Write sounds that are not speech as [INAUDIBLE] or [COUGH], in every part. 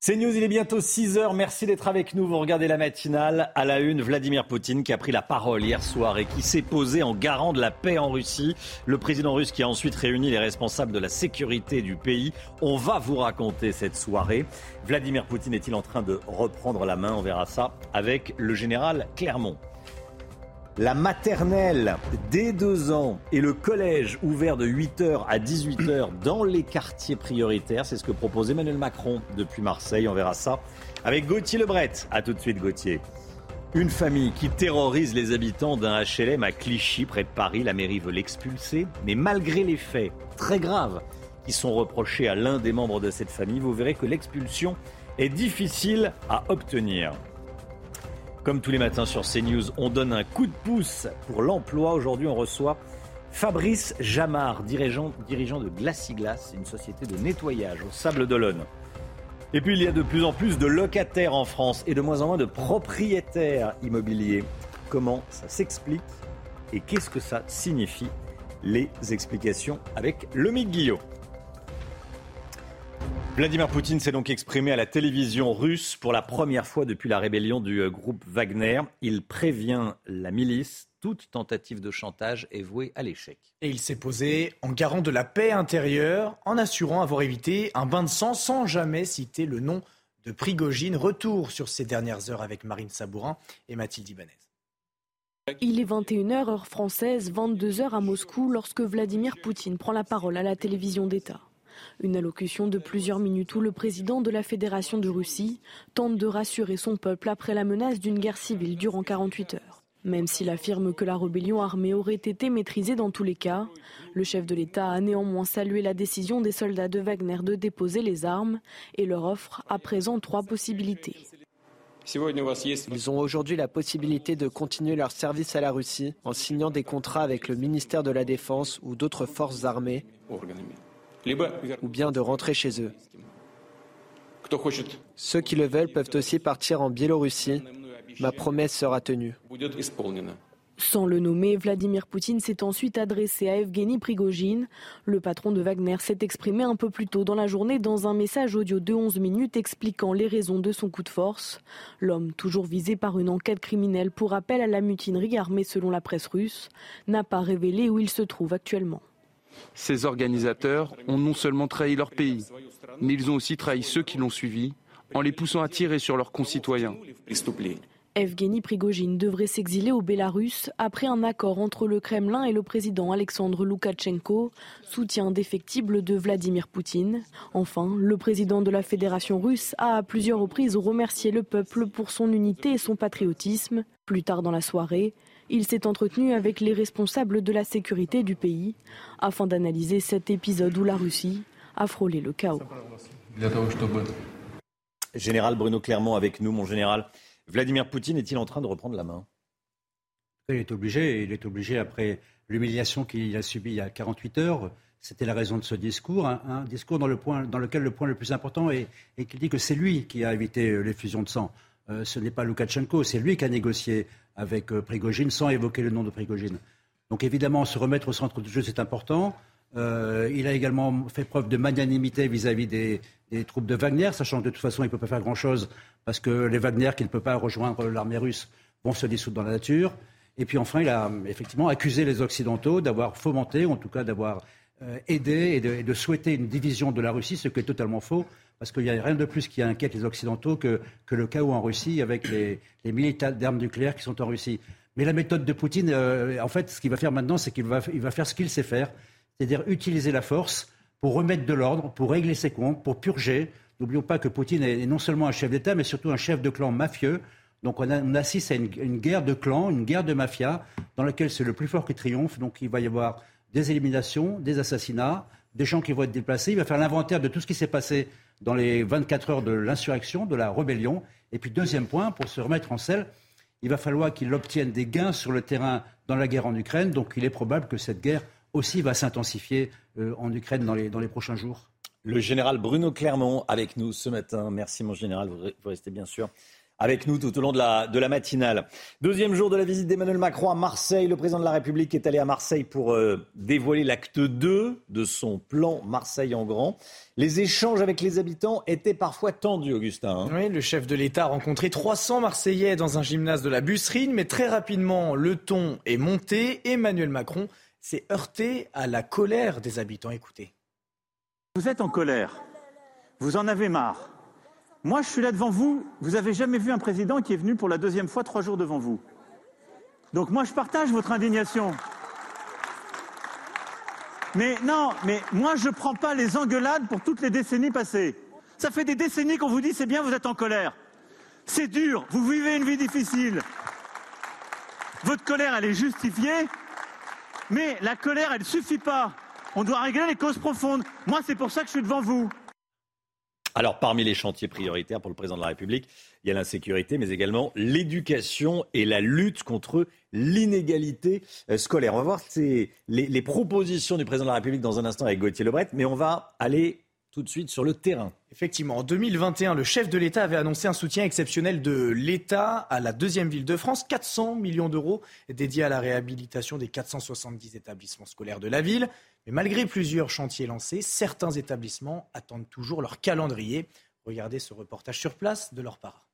C'est News, il est bientôt 6 heures. Merci d'être avec nous. Vous regardez la matinale. À la une, Vladimir Poutine qui a pris la parole hier soir et qui s'est posé en garant de la paix en Russie. Le président russe qui a ensuite réuni les responsables de la sécurité du pays. On va vous raconter cette soirée. Vladimir Poutine est-il en train de reprendre la main? On verra ça avec le général Clermont la maternelle dès deux ans et le collège ouvert de 8h à 18h dans les quartiers prioritaires. C'est ce que propose Emmanuel Macron depuis Marseille. On verra ça avec Gauthier Lebret. A tout de suite Gauthier. Une famille qui terrorise les habitants d'un HLM à Clichy, près de Paris. La mairie veut l'expulser. Mais malgré les faits très graves qui sont reprochés à l'un des membres de cette famille, vous verrez que l'expulsion est difficile à obtenir. Comme tous les matins sur CNews, on donne un coup de pouce pour l'emploi. Aujourd'hui, on reçoit Fabrice Jamard, dirigeant, dirigeant de Glaciglas, une société de nettoyage au Sable d'Olonne. Et puis, il y a de plus en plus de locataires en France et de moins en moins de propriétaires immobiliers. Comment ça s'explique et qu'est-ce que ça signifie? Les explications avec Lomique Guillot. Vladimir Poutine s'est donc exprimé à la télévision russe pour la première fois depuis la rébellion du euh, groupe Wagner. Il prévient la milice. Toute tentative de chantage est vouée à l'échec. Et il s'est posé en garant de la paix intérieure, en assurant avoir évité un bain de sang sans jamais citer le nom de Prigogine. Retour sur ces dernières heures avec Marine Sabourin et Mathilde Ibanez. Il est 21h heure française, 22h à Moscou lorsque Vladimir Poutine prend la parole à la télévision d'État. Une allocution de plusieurs minutes où le président de la Fédération de Russie tente de rassurer son peuple après la menace d'une guerre civile durant 48 heures. Même s'il affirme que la rébellion armée aurait été maîtrisée dans tous les cas, le chef de l'État a néanmoins salué la décision des soldats de Wagner de déposer les armes et leur offre à présent trois possibilités. Ils ont aujourd'hui la possibilité de continuer leur service à la Russie en signant des contrats avec le ministère de la Défense ou d'autres forces armées ou bien de rentrer chez eux. Ceux qui le veulent peuvent aussi partir en Biélorussie. Ma promesse sera tenue. Sans le nommer, Vladimir Poutine s'est ensuite adressé à Evgeny Prigogine. Le patron de Wagner s'est exprimé un peu plus tôt dans la journée dans un message audio de 11 minutes expliquant les raisons de son coup de force. L'homme, toujours visé par une enquête criminelle pour appel à la mutinerie armée selon la presse russe, n'a pas révélé où il se trouve actuellement. Ces organisateurs ont non seulement trahi leur pays, mais ils ont aussi trahi ceux qui l'ont suivi en les poussant à tirer sur leurs concitoyens. Evgeny Prigogine devrait s'exiler au Bélarus après un accord entre le Kremlin et le président Alexandre Loukachenko, soutien défectible de Vladimir Poutine. Enfin, le président de la Fédération russe a à plusieurs reprises remercié le peuple pour son unité et son patriotisme. Plus tard dans la soirée, il s'est entretenu avec les responsables de la sécurité du pays afin d'analyser cet épisode où la Russie a frôlé le chaos. Général Bruno Clermont avec nous, mon général. Vladimir Poutine est-il en train de reprendre la main? Il est obligé, il est obligé après l'humiliation qu'il a subie il y a 48 heures. C'était la raison de ce discours, un, discours dans, le point, dans, lequel le point le plus important est, qu'il dit que c'est lui qui a évité l'effusion de sang. Euh, ce n'est pas Loukachenko, c'est lui qui a négocié avec euh, Prigogine sans évoquer le nom de Prigogine. Donc évidemment, se remettre au centre du jeu, c'est important. Euh, il a également fait preuve de magnanimité vis-à-vis des, troupes de Wagner, sachant que de toute façon, il ne peut pas faire grand-chose parce que les Wagner qui ne peuvent pas rejoindre l'armée russe vont se dissoudre dans la nature. Et puis enfin, il a effectivement accusé les Occidentaux d'avoir fomenté, ou en tout cas d'avoir aidé et de, et de, souhaiter une division de la Russie, ce qui est totalement faux parce qu'il n'y a rien de plus qui inquiète les Occidentaux que, le chaos en Russie avec les, les militaires d'armes nucléaires qui sont en Russie. Mais la méthode de Poutine, euh, en fait, ce qu'il va faire maintenant, c'est qu'il va, faire ce qu'il sait faire, c'est-à-dire utiliser la force pour remettre de l'ordre, pour régler ses comptes, pour purger. N'oublions pas que Poutine est non seulement un chef d'État, mais surtout un chef de clan mafieux. Donc on, on assiste à une, une, guerre de clans, une guerre de mafia, dans laquelle c'est le plus fort qui triomphe. Donc il va y avoir des éliminations, des assassinats, des gens qui vont être déplacés. Il va faire l'inventaire de tout ce qui s'est passé dans les 24 heures de l'insurrection, de la rébellion. Et puis, deuxième point, pour se remettre en selle, il va falloir qu'il obtienne des gains sur le terrain dans la guerre en Ukraine. Donc, il est probable que cette guerre aussi va s'intensifier euh, en Ukraine dans les, dans les prochains jours. Le général Bruno Clermont avec nous ce matin. Merci, mon général. Vous restez bien sûr avec nous tout au long de la, de la matinale. Deuxième jour de la visite d'Emmanuel Macron à Marseille. Le président de la République est allé à Marseille pour euh, dévoiler l'acte 2 de son plan Marseille en grand. Les échanges avec les habitants étaient parfois tendus, Augustin. Hein. oui, le chef de l'État a rencontré 300 Marseillais dans un gymnase de la Busserine, mais très rapidement, le ton est monté. Emmanuel Macron s'est heurté à la colère des habitants. Écoutez. Vous êtes en colère. Vous en avez marre. Moi, je suis là devant vous. Vous n'avez jamais vu un président qui est venu pour la deuxième fois trois jours devant vous. Donc moi, je partage votre indignation. Mais non, mais moi, je ne prends pas les engueulades pour toutes les décennies passées. Ça fait des décennies qu'on vous dit c'est bien, vous êtes en colère. C'est dur, vous vivez une vie difficile. Votre colère, elle est justifiée, mais la colère, elle ne suffit pas. On doit régler les causes profondes. Moi, c'est pour ça que je suis devant vous. Alors, parmi les chantiers prioritaires pour le président de la République, il y a l'insécurité, mais également l'éducation et la lutte contre l'inégalité euh, scolaire. On va voir les, propositions du président de la République dans un instant avec Gauthier Lebret, mais on va aller tout de suite sur le terrain. Effectivement, en 2021, le chef de l'État avait annoncé un soutien exceptionnel de l'État à la deuxième ville de France, 400 millions d'euros dédiés à la réhabilitation des 470 établissements scolaires de la ville. Mais malgré plusieurs chantiers lancés, certains établissements attendent toujours leur calendrier. Regardez ce reportage sur place de leur part.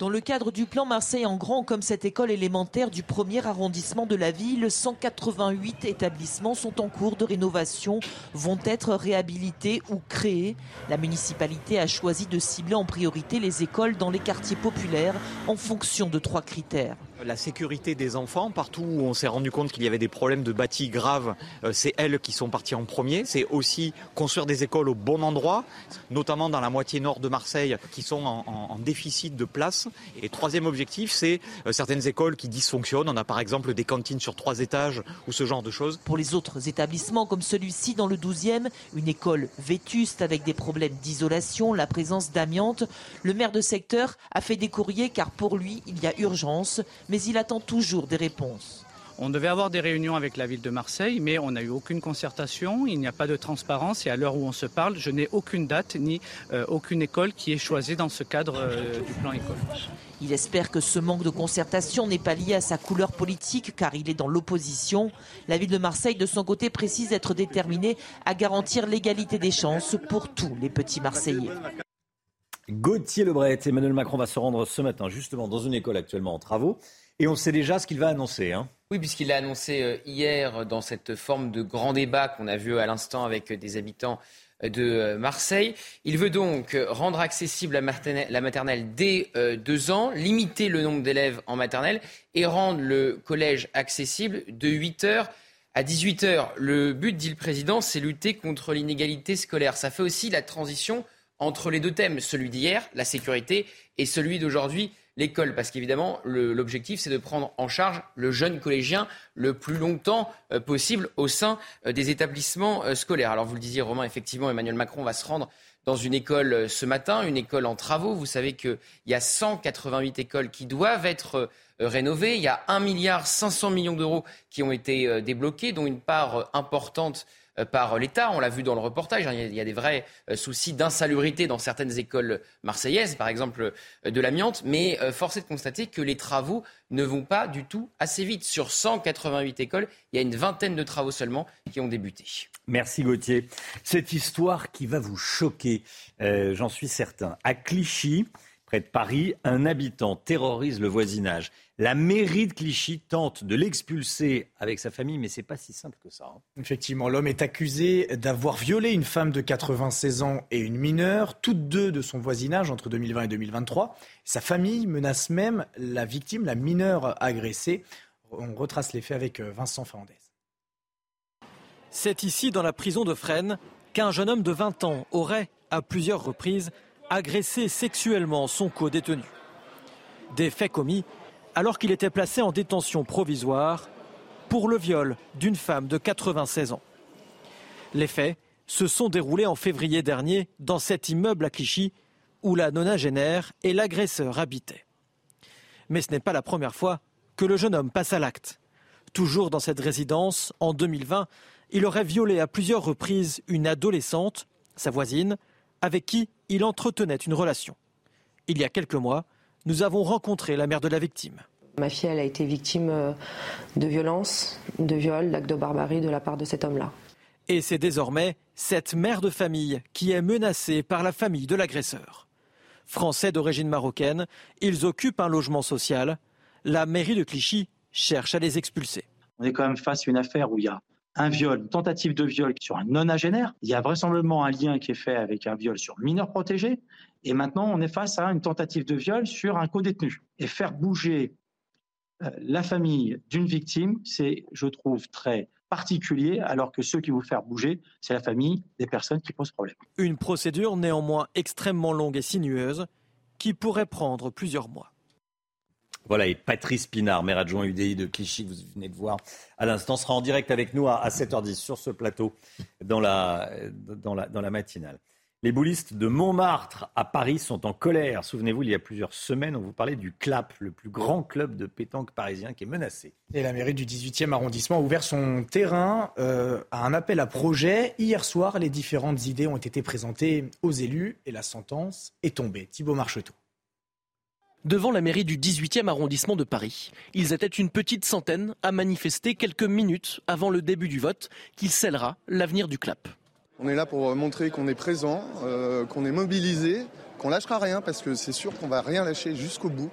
Dans le cadre du plan Marseille en grand, comme cette école élémentaire du premier arrondissement de la ville, 188 établissements sont en cours de rénovation, vont être réhabilités ou créés. La municipalité a choisi de cibler en priorité les écoles dans les quartiers populaires en fonction de trois critères. La sécurité des enfants, partout où on s'est rendu compte qu'il y avait des problèmes de bâtis graves, euh, c'est elles qui sont parties en premier. C'est aussi construire des écoles au bon endroit, notamment dans la moitié nord de Marseille, qui sont en, déficit de place. Et troisième objectif, c'est euh, certaines écoles qui dysfonctionnent. On a par exemple des cantines sur trois étages ou ce genre de choses. Pour les autres établissements, comme celui-ci dans le 12e, une école vétuste avec des problèmes d'isolation, la présence d'amiante, le maire de secteur a fait des courriers car pour lui, il y a urgence mais il attend toujours des réponses. On devait avoir des réunions avec la ville de Marseille, mais on n'a eu aucune concertation, il n'y a pas de transparence et à l'heure où on se parle, je n'ai aucune date ni euh, aucune école qui est choisie dans ce cadre euh, du plan école. Il espère que ce manque de concertation n'est pas lié à sa couleur politique car il est dans l'opposition. La ville de Marseille, de son côté, précise être déterminée à garantir l'égalité des chances pour tous les petits Marseillais. Gauthier Lebret, Emmanuel Macron va se rendre ce matin justement dans une école actuellement en travaux. Et on sait déjà ce qu'il va annoncer. Hein. Oui, puisqu'il l'a annoncé euh, hier dans cette forme de grand débat qu'on a vu à l'instant avec euh, des habitants euh, de Marseille. Il veut donc rendre accessible la maternelle, dès deux ans, limiter le nombre d'élèves en maternelle et rendre le collège accessible de 8 heures à 18 heures. Le but, dit le président, c'est lutter contre l'inégalité scolaire. Ça fait aussi la transition entre les deux thèmes, celui d'hier, la sécurité, et celui d'aujourd'hui, l'école. Parce qu'évidemment, l'objectif, c'est de prendre en charge le jeune collégien le plus longtemps euh, possible au sein euh, des établissements euh, scolaires. Alors, vous le disiez, Romain, effectivement, Emmanuel Macron va se rendre dans une école ce matin, une école en travaux. Vous savez qu'il y a 188 écoles qui doivent être rénovées. Il y a 1 milliard 500 millions d'euros qui ont été débloqués, dont une part importante par l'État. On l'a vu dans le reportage. Hein. il, y a, des vrais euh, soucis d'insalubrité dans certaines écoles marseillaises, par exemple euh, de l'amiante. Mais force est de constater que les travaux ne vont pas du tout assez vite. Sur 188 écoles, il y a une vingtaine de travaux seulement qui ont débuté. Merci Gauthier. Cette histoire qui va vous choquer, j'en suis certain. À Clichy, près de Paris, un habitant terrorise le voisinage. La mairie de Clichy tente de l'expulser avec sa famille, mais c'est pas si simple que ça. Hein. Effectivement, l'homme est accusé d'avoir violé une femme de 96 ans et une mineure, toutes deux de son voisinage entre 2020 et 2023. Sa famille menace même la victime, la mineure agressée. On retrace les faits avec euh, Vincent Fernandez. C'est ici, dans la prison de Fresnes, qu'un jeune homme de 20 ans aurait, à plusieurs reprises, agressé sexuellement son co-détenu. Des faits commis alors qu'il était placé en détention provisoire pour le viol d'une femme de 96 ans. Les faits se sont déroulés en février dernier dans cet immeuble à Clichy où la nonagénaire et l'agresseur habitaient. Mais ce n'est pas la première fois que le jeune homme passe à l'acte. Toujours dans cette résidence, en 2020, il aurait violé à plusieurs reprises une adolescente, sa voisine, avec qui il entretenait une relation. Il y a quelques mois, nous avons rencontré la mère de la victime. Ma fille, elle a été victime euh, de violences, de viols, d'actes de barbarie de la part de cet homme-là. Et c'est désormais cette mère de famille qui est menacée par la famille de l'agresseur. Français d'origine marocaine, ils occupent un logement social. La mairie de Clichy cherche à les expulser. On est quand même face à une affaire où il y a un viol, une tentative de viol sur un nonagénaire. Il y a vraisemblablement un lien qui est fait avec un viol sur mineur protégé. Et maintenant, on est face à une tentative de viol sur un co-détenu. Et faire bouger euh, la famille d'une victime, c'est, je trouve, très particulier, alors que ceux qui vont faire bouger, c'est la famille des personnes qui posent problème. Une procédure néanmoins extrêmement longue et sinueuse qui pourrait prendre plusieurs mois. Voilà, et Patrice Pinard, maire adjoint UDI de Clichy, que vous venez de voir à l'instant, sera en direct avec nous à 7h10 sur ce plateau dans la, dans la, dans la matinale. Les boulistes de Montmartre à Paris sont en colère. Souvenez-vous, il y a plusieurs semaines, on vous parlait du CLAP, le plus grand club de pétanque parisien qui est menacé. Et la mairie du 18e arrondissement a ouvert son terrain euh, à un appel à projet. Hier soir, les différentes idées ont été présentées aux élus et la sentence est tombée. Thibault Marcheteau. Devant la mairie du 18e arrondissement de Paris, ils étaient une petite centaine à manifester quelques minutes avant le début du vote qui scellera l'avenir du CLAP. On est là pour montrer qu'on est présent, euh, qu'on est mobilisé, qu'on lâchera rien parce que c'est sûr qu'on va rien lâcher jusqu'au bout.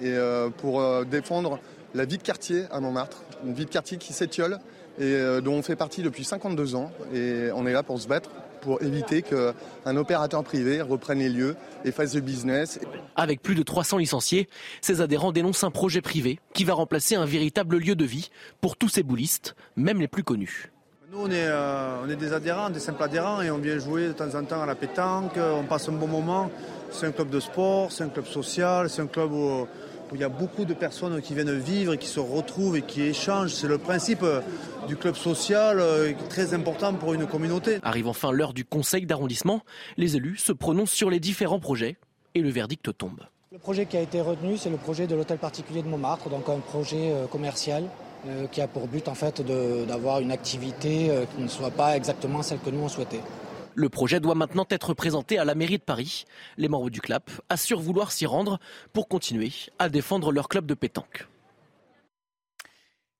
Et euh, pour euh, défendre la vie de quartier à Montmartre, une vie de quartier qui s'étiole et dont on fait partie depuis 52 ans. Et on est là pour se battre pour éviter qu'un opérateur privé reprenne les lieux et fasse du business. Avec plus de 300 licenciés, ces adhérents dénoncent un projet privé qui va remplacer un véritable lieu de vie pour tous ces boulistes, même les plus connus. Nous, on est, euh, on est des adhérents, des simples adhérents, et on vient jouer de temps en temps à la pétanque. On passe un bon moment. C'est un club de sport, c'est un club social, c'est un club où, il y a beaucoup de personnes qui viennent vivre qui se retrouvent et qui échangent. C'est le principe euh, du club social euh, très important pour une communauté. Arrive enfin l'heure du conseil d'arrondissement. Les élus se prononcent sur les différents projets et le verdict tombe. Le projet qui a été retenu, c'est le projet de l'hôtel particulier de Montmartre, donc un projet commercial euh, qui a pour but en fait d'avoir une activité qui ne soit pas exactement celle que nous on souhaitait. Le projet doit maintenant être présenté à la mairie de Paris. Les membres du CLAP assurent vouloir s'y rendre pour continuer à défendre leur club de pétanque.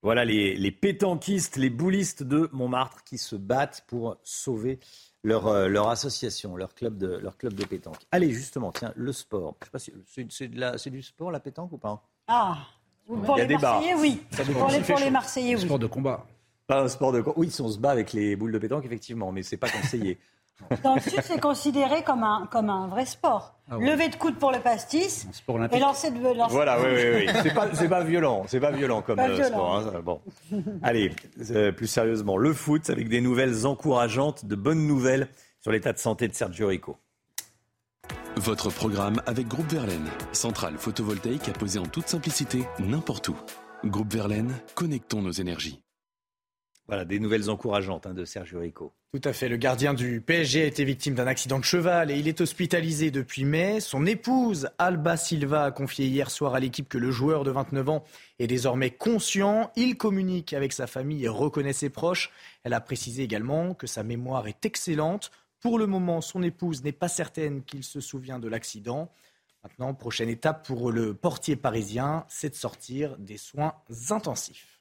Voilà les, les pétanquistes, les boulistes de Montmartre qui se battent pour sauver leur, euh, leur association, leur club, de, leur club de pétanque. Allez, justement, tiens, le sport. c'est du sport, la pétanque ou pas? Ah pour les Marseillais, oui. Pour les, pour les Marseillais, oui. Sport de combat. Pas un sport de combat. Oui, si on se bat avec les boules de pétanque, effectivement, mais c'est pas conseillé. [LAUGHS] Dans le Sud, c'est considéré comme un, comme un vrai sport. Ah Lever de coude pour le pastis et lancer de lancer Voilà, oui, oui, oui. [LAUGHS] C'est pas, pas violent, c'est pas violent comme euh, sport. Hein, bon. Allez, euh, plus sérieusement, le foot avec des nouvelles encourageantes, de bonnes nouvelles sur l'état de santé de Sergio Rico. Votre programme avec Groupe Verlaine, centrale photovoltaïque à poser en toute simplicité n'importe où. Groupe Verlaine, connectons nos énergies. Voilà, des nouvelles encourageantes hein, de Sergio Rico. Tout à fait. Le gardien du PSG a été victime d'un accident de cheval et il est hospitalisé depuis mai. Son épouse, Alba Silva, a confié hier soir à l'équipe que le joueur de 29 ans est désormais conscient. Il communique avec sa famille et reconnaît ses proches. Elle a précisé également que sa mémoire est excellente. Pour le moment, son épouse n'est pas certaine qu'il se souvient de l'accident. Maintenant, prochaine étape pour le portier parisien, c'est de sortir des soins intensifs.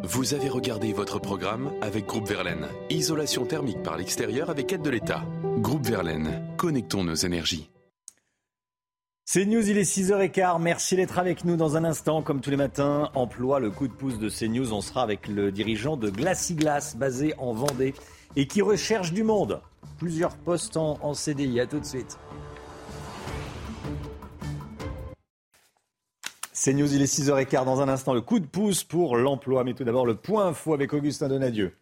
Vous avez regardé votre programme avec Groupe Verlaine. Isolation thermique par l'extérieur avec aide de l'État. Groupe Verlaine, connectons nos énergies. C'est News, il est 6h15. Merci d'être avec nous dans un instant. Comme tous les matins, emploi le coup de pouce de CNews. On sera avec le dirigeant de Glaciglas, basé en Vendée et qui recherche du monde. Plusieurs postes en, CDI. À tout de suite. C'est News, il est 6h15 dans un instant. Le coup de pouce pour l'emploi. Mais tout d'abord, le point info avec Augustin Donadieu.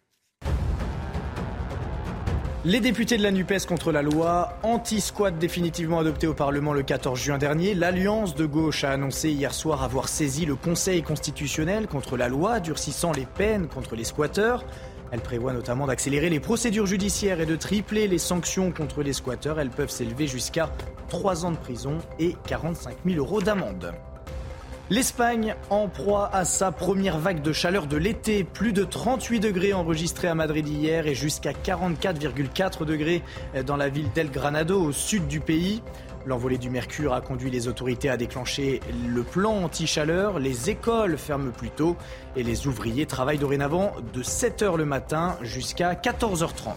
Les députés de la NUPES contre la loi anti-squat définitivement adoptée au Parlement le 14 juin dernier, l'Alliance de gauche a annoncé hier soir avoir saisi le Conseil constitutionnel contre la loi durcissant les peines contre les squatteurs. Elle prévoit notamment d'accélérer les procédures judiciaires et de tripler les sanctions contre les squatteurs. Elles peuvent s'élever jusqu'à 3 ans de prison et 45 000 euros d'amende. L'Espagne en proie à sa première vague de chaleur de l'été. Plus de 38 degrés enregistrés à Madrid hier et jusqu'à 44,4 degrés dans la ville d'El Granado au sud du pays. L'envolée du mercure a conduit les autorités à déclencher le plan anti-chaleur. Les écoles ferment plus tôt et les ouvriers travaillent dorénavant de 7h le matin jusqu'à 14h30.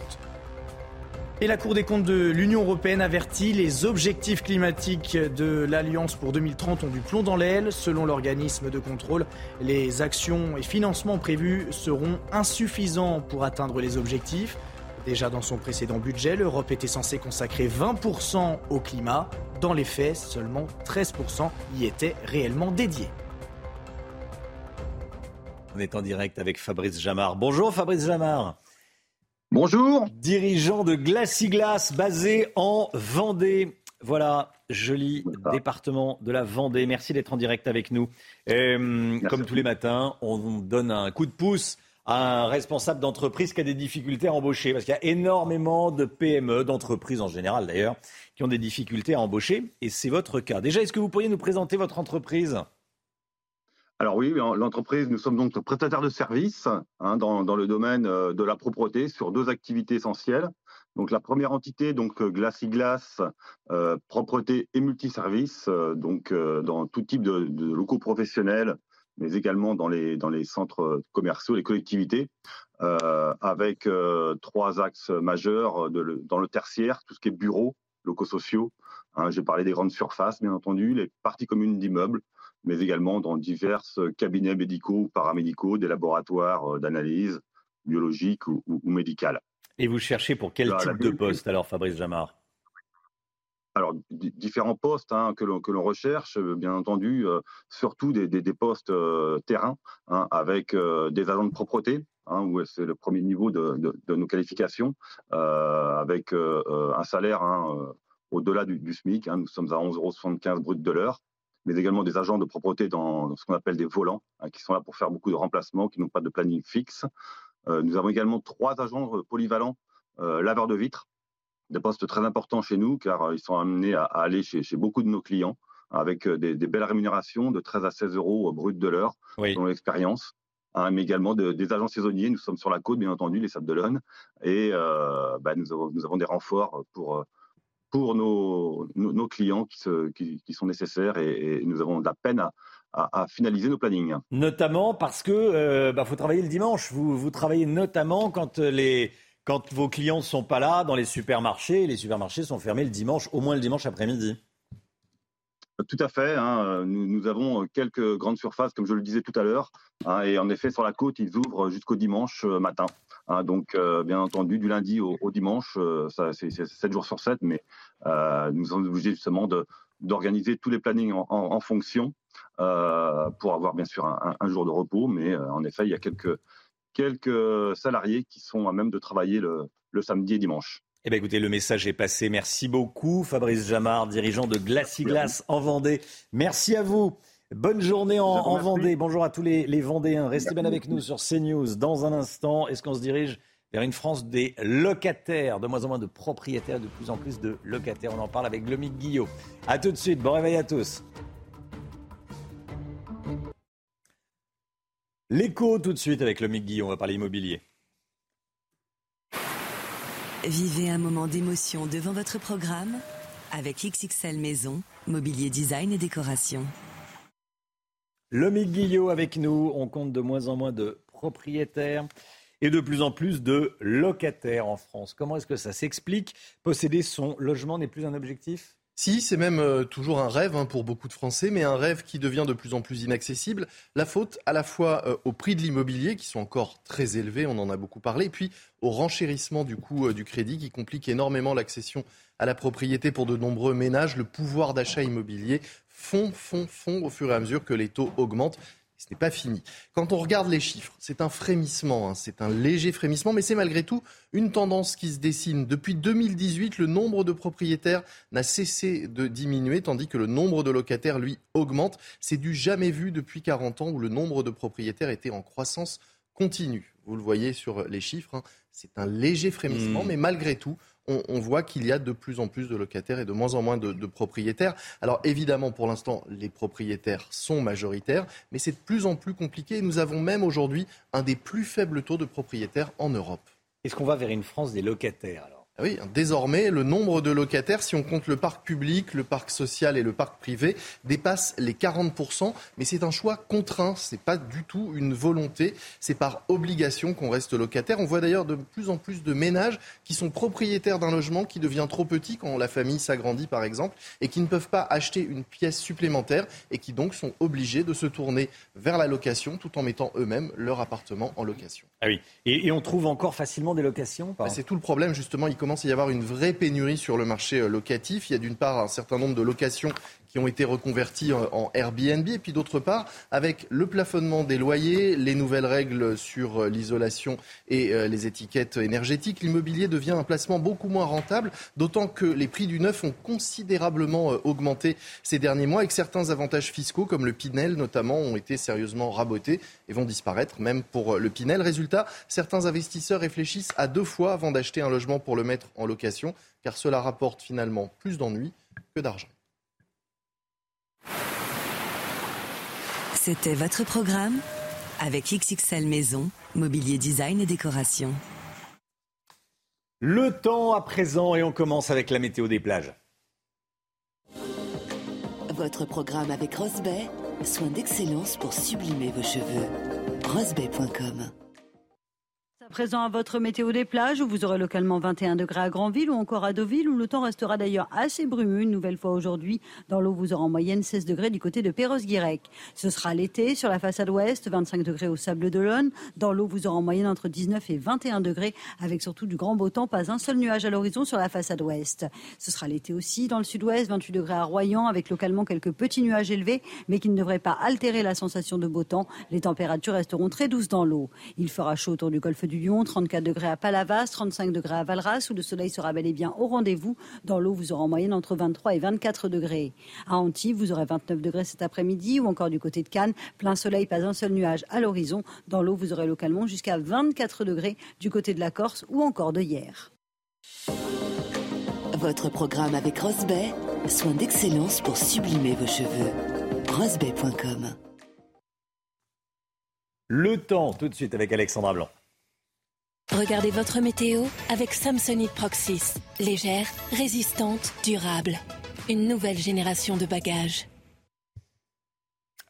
Et la Cour des comptes de l'Union européenne avertit, les objectifs climatiques de l'Alliance pour 2030 ont du plomb dans l'aile. Selon l'organisme de contrôle, les actions et financements prévus seront insuffisants pour atteindre les objectifs. Déjà dans son précédent budget, l'Europe était censée consacrer 20% au climat. Dans les faits, seulement 13% y étaient réellement dédiés. On est en direct avec Fabrice Jamard. Bonjour Fabrice Jamard. Bonjour. Dirigeant de Glaciglas, basé en Vendée. Voilà, joli département de la Vendée. Merci d'être en direct avec nous. Euh, comme tous les matins, on donne un coup de pouce à un responsable d'entreprise qui a des difficultés à embaucher. Parce qu'il y a énormément de PME, d'entreprises en général d'ailleurs, qui ont des difficultés à embaucher. Et c'est votre cas. Déjà, est-ce que vous pourriez nous présenter votre entreprise? Alors oui, l'entreprise, nous sommes donc prestataires de services hein, dans, le domaine euh, de la propreté sur deux activités essentielles. Donc la première entité, donc euh, Glace euh, propreté et multiservice, euh, donc dans tout type de, locaux professionnels, mais également dans les, dans les centres commerciaux, les collectivités, avec trois axes majeurs dans le tertiaire, tout ce qui est bureaux, locaux sociaux. Hein, J'ai parlé des grandes surfaces, bien entendu, les parties communes d'immeubles, mais également dans divers cabinets médicaux ou paramédicaux, des laboratoires euh, d'analyse biologique ou, ou, médicale. Et vous cherchez pour quel type de poste alors, Fabrice Jamard? Alors, différents postes hein, que l'on recherche, euh, bien entendu, euh, surtout des, postes terrain, hein, avec des agents de propreté, hein, où c'est le premier niveau de, nos qualifications, avec un salaire au-delà du, du, SMIC. nous sommes à 11,75 euros brut de l'heure mais également des agents de propreté dans, ce qu'on appelle des volants, hein, qui sont là pour faire beaucoup de remplacements, qui n'ont pas de planning fixe. Euh, nous avons également trois agents euh, polyvalents euh, laveurs de vitres, des postes très importants chez nous, car ils sont amenés à, aller chez, beaucoup de nos clients, avec des, belles rémunérations de 13 à 16 euros brut de l'heure, oui. selon l'expérience. Hein, mais également des agents saisonniers. Nous sommes sur la côte, bien entendu, les Sables d'Olonne, et bah, nous, avons, nous, avons, des renforts pour pour nos, nos, clients qui, qui, sont nécessaires et, nous avons de la peine à, à, finaliser nos plannings. Notamment parce que euh, bah, faut travailler le dimanche. Vous, vous travaillez notamment quand les quand vos clients ne sont pas là dans les supermarchés. Les supermarchés sont fermés le dimanche, au moins le dimanche après-midi. Tout à fait. Hein. Nous, nous, avons quelques grandes surfaces, comme je le disais tout à l'heure. Hein, et en effet, sur la côte, ils ouvrent jusqu'au dimanche euh, matin. Hein, donc, euh, bien entendu, du lundi au, dimanche, euh, ça, c'est 7 jours sur 7, mais euh, nous sommes obligés justement d'organiser tous les plannings en, fonction pour avoir bien sûr un, jour de repos. Mais en effet, il y a quelques, quelques salariés qui sont à même de travailler le, samedi et dimanche. Eh bien, écoutez, le message est passé. Merci beaucoup, Fabrice Jamard, dirigeant de Glaciglas en Vendée. Merci à vous. Bonne journée en, Vendée. Bonjour à tous les, Vendéens. Restez bien avec nous sur CNews. Dans un instant, est-ce qu'on se dirige vers une France des locataires, de moins en moins de propriétaires, de plus en plus de locataires? On en parle avec Lomique Guillot. A tout de suite. Bon réveil à tous. L'écho tout de suite avec Lomique Guillot. On va parler immobilier. Vivez un moment d'émotion devant votre programme avec XXL Maison, mobilier design et décoration. Lomique Guillot avec nous. On compte de moins en moins de propriétaires et de plus en plus de locataires en France. Comment est-ce que ça s'explique? Posséder son logement n'est plus un objectif? Si, c'est même euh, toujours un rêve hein, pour beaucoup de Français, mais un rêve qui devient de plus en plus inaccessible. La faute à la fois euh, au prix de l'immobilier, qui sont encore très élevés, on en a beaucoup parlé, et puis au renchérissement du coût euh, du crédit, qui complique énormément l'accession à la propriété pour de nombreux ménages. Le pouvoir d'achat immobilier fond, fond, fond au fur et à mesure que les taux augmentent. Ce n'est pas fini. Quand on regarde les chiffres, c'est un frémissement, hein, c'est un léger frémissement, mais c'est malgré tout une tendance qui se dessine. Depuis 2018, le nombre de propriétaires n'a cessé de diminuer, tandis que le nombre de locataires, lui, augmente. C'est du jamais vu depuis 40 ans où le nombre de propriétaires était en croissance continue. Vous le voyez sur les chiffres, hein. c'est un léger frémissement, mmh. mais malgré tout, on, voit qu'il y a de plus en plus de locataires et de moins en moins de, de propriétaires. Alors évidemment, pour l'instant, les propriétaires sont majoritaires, mais c'est de plus en plus compliqué. nous avons même aujourd'hui un des plus faibles taux de propriétaires en Europe. Est-ce qu'on va vers une France des locataires oui, désormais, le nombre de locataires, si on compte le parc public, le parc social et le parc privé, dépasse les 40%. Mais c'est un choix contraint, ce n'est pas du tout une volonté. C'est par obligation qu'on reste locataire. On voit d'ailleurs de plus en plus de ménages qui sont propriétaires d'un logement qui devient trop petit quand la famille s'agrandit, par exemple, et qui ne peuvent pas acheter une pièce supplémentaire et qui donc sont obligés de se tourner vers la location tout en mettant eux-mêmes leur appartement en location. Ah oui, et, on trouve encore facilement des locations bah, C'est tout le problème, justement commence à y avoir une vraie pénurie sur le marché euh, locatif. Il y a d'une part un certain nombre de locations qui ont été reconvertis en Airbnb. Et puis d'autre part, avec le plafonnement des loyers, les nouvelles règles sur euh, l'isolation et euh, les étiquettes énergétiques, l'immobilier devient un placement beaucoup moins rentable, d'autant que les prix du neuf ont considérablement euh, augmenté ces derniers mois et que certains avantages fiscaux, comme le Pinel notamment, ont été sérieusement rabotés et vont disparaître, même pour le Pinel. Résultat, certains investisseurs réfléchissent à deux fois avant d'acheter un logement pour le mettre en location, car cela rapporte finalement plus d'ennuis que d'argent. C'était votre programme avec XXL Maison, mobilier design et décoration. Le temps à présent et on commence avec la météo des plages. Votre programme avec Rosebay, soin d'excellence pour sublimer vos cheveux. Rosebay.com présent à votre météo des plages où vous aurez localement 21 degrés à Granville ou encore à Deauville où le temps restera d'ailleurs assez brumeux une nouvelle fois aujourd'hui. Dans l'eau, vous aurez en moyenne 16 degrés du côté de Perros-Guirec. Ce sera l'été sur la façade ouest, 25 degrés au Sable d'Olonne. Dans l'eau, vous aurez en moyenne entre 19 et 21 degrés avec surtout du grand beau temps, pas un seul nuage à l'horizon sur la façade ouest. Ce sera l'été aussi dans le sud-ouest, 28 degrés à Royan avec localement quelques petits nuages élevés mais qui ne devraient pas altérer la sensation de beau temps. Les températures resteront très douces dans l'eau. Il fera chaud autour du golfe du 34 degrés à Palavas, 35 degrés à Valras, où le soleil sera bel et bien au rendez-vous. Dans l'eau, vous aurez en moyenne entre 23 et 24 degrés. À Antibes, vous aurez 29 degrés cet après-midi, ou encore du côté de Cannes, plein soleil, pas un seul nuage à l'horizon. Dans l'eau, vous aurez localement jusqu'à 24 degrés du côté de la Corse ou encore de hier. Votre programme avec Rosbay, soin d'excellence pour sublimer vos cheveux. Rosbay.com Le temps, tout de suite avec Alexandra Blanc. Regardez votre météo avec Samsonite Proxys. Légère, résistante, durable. Une nouvelle génération de bagages.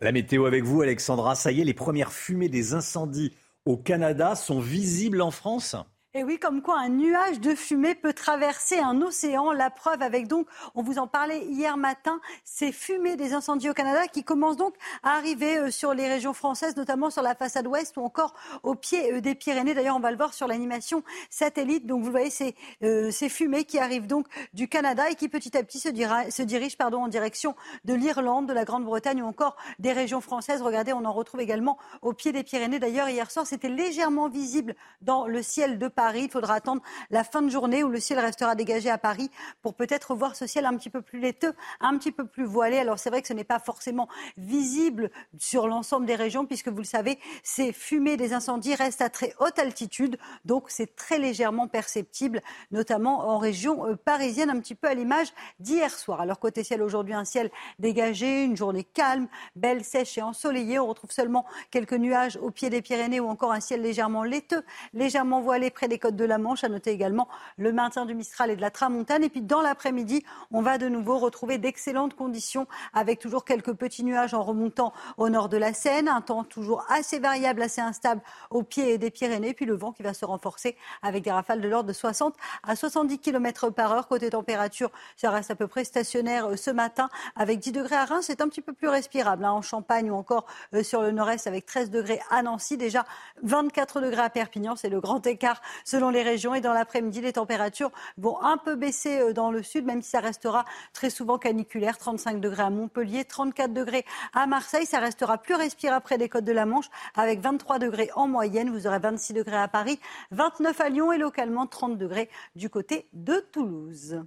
La météo avec vous, Alexandra. Ça y est, les premières fumées des incendies au Canada sont visibles en France et oui, comme quoi un nuage de fumée peut traverser un océan. La preuve avec donc, on vous en parlait hier matin, ces fumées des incendies au Canada qui commencent donc à arriver euh, sur les régions françaises, notamment sur la façade ouest ou encore au pied euh, des Pyrénées. D'ailleurs, on va le voir sur l'animation satellite. Donc vous voyez ces, euh, ces fumées qui arrivent donc du Canada et qui petit à petit se, dirigent en direction de l'Irlande, de la Grande-Bretagne ou encore des régions françaises. Regardez, on en retrouve également au pied des Pyrénées. D'ailleurs, hier soir, c'était légèrement visible dans le ciel de Paris il faudra attendre la fin de journée où le ciel restera dégagé à Paris pour peut-être voir ce ciel un petit peu plus laiteux, un petit peu plus voilé. Alors c'est vrai que ce n'est pas forcément visible sur l'ensemble des régions puisque vous le savez, ces fumées des incendies restent à très haute altitude. Donc c'est très légèrement perceptible, notamment en région euh, parisienne, un petit peu à l'image d'hier soir. Alors côté ciel aujourd'hui, un ciel dégagé, une journée calme, belle, sèche et ensoleillée. On retrouve seulement quelques nuages au pied des Pyrénées ou encore un ciel légèrement laiteux, légèrement voilé près des les côtes de la Manche. À noter également le maintien du Mistral et de la Tramontane. Et puis dans l'après-midi, on va de nouveau retrouver d'excellentes conditions avec toujours quelques petits nuages en remontant au nord de la Seine. Un temps toujours assez variable, assez instable au pied des Pyrénées. Puis le vent qui va se renforcer avec des rafales de l'ordre de 60 à 70 km par heure. Côté température, ça reste à peu près stationnaire euh, ce matin avec 10 degrés à Reims. C'est un petit peu plus respirable hein, en Champagne ou encore euh, sur le nord-est avec 13 degrés à Nancy. Déjà 24 degrés à Perpignan. C'est le grand écart selon les régions. Et dans l'après-midi, les températures vont un peu baisser euh, dans le sud, même si ça restera très souvent caniculaire. 35 degrés à Montpellier, 34 degrés à Marseille. Ça restera plus respirable près des côtes de la Manche, avec 23 degrés en moyenne. Vous aurez 26 degrés à Paris, 29 à Lyon et localement 30 degrés du côté de Toulouse.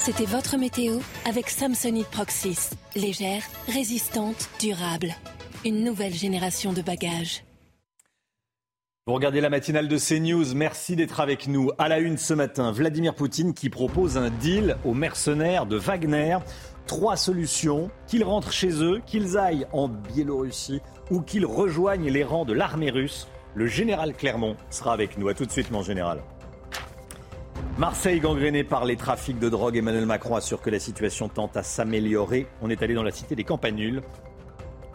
C'était votre météo avec Samsonite Proxys. Légère, résistante, durable. Une nouvelle génération de bagages. Vous regardez la matinale de CNews, merci d'être avec nous. À la une ce matin, Vladimir Poutine qui propose un deal aux mercenaires de Wagner. Trois solutions, qu'ils rentrent chez eux, qu'ils aillent en Biélorussie ou qu'ils rejoignent les rangs de l'armée russe. Le général Clermont sera avec nous. A tout de suite, mon général. Marseille gangrénée par les trafics de drogue, Emmanuel Macron assure que la situation tente à s'améliorer. On est allé dans la cité des Campanules,